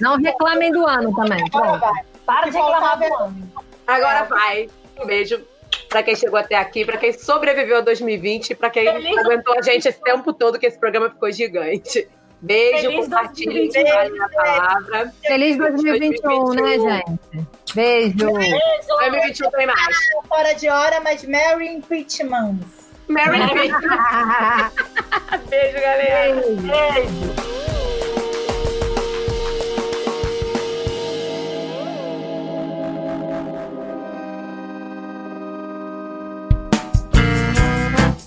Não reclamem do ano também. Agora vai. Para de reclamar do ano. Agora vai. Um beijo pra quem chegou até aqui, pra quem sobreviveu a 2020 e pra quem Feliz aguentou a gente esse tempo todo que esse programa ficou gigante. Beijo, Feliz compartilhe, 2021. espalhe a palavra. Feliz 2021, né, gente? Beijo. 2021 tem mais. Fora de hora, mas Merry Impeachment. Merry [LAUGHS] Christmas. [LAUGHS] Beijo, galera. Beijo.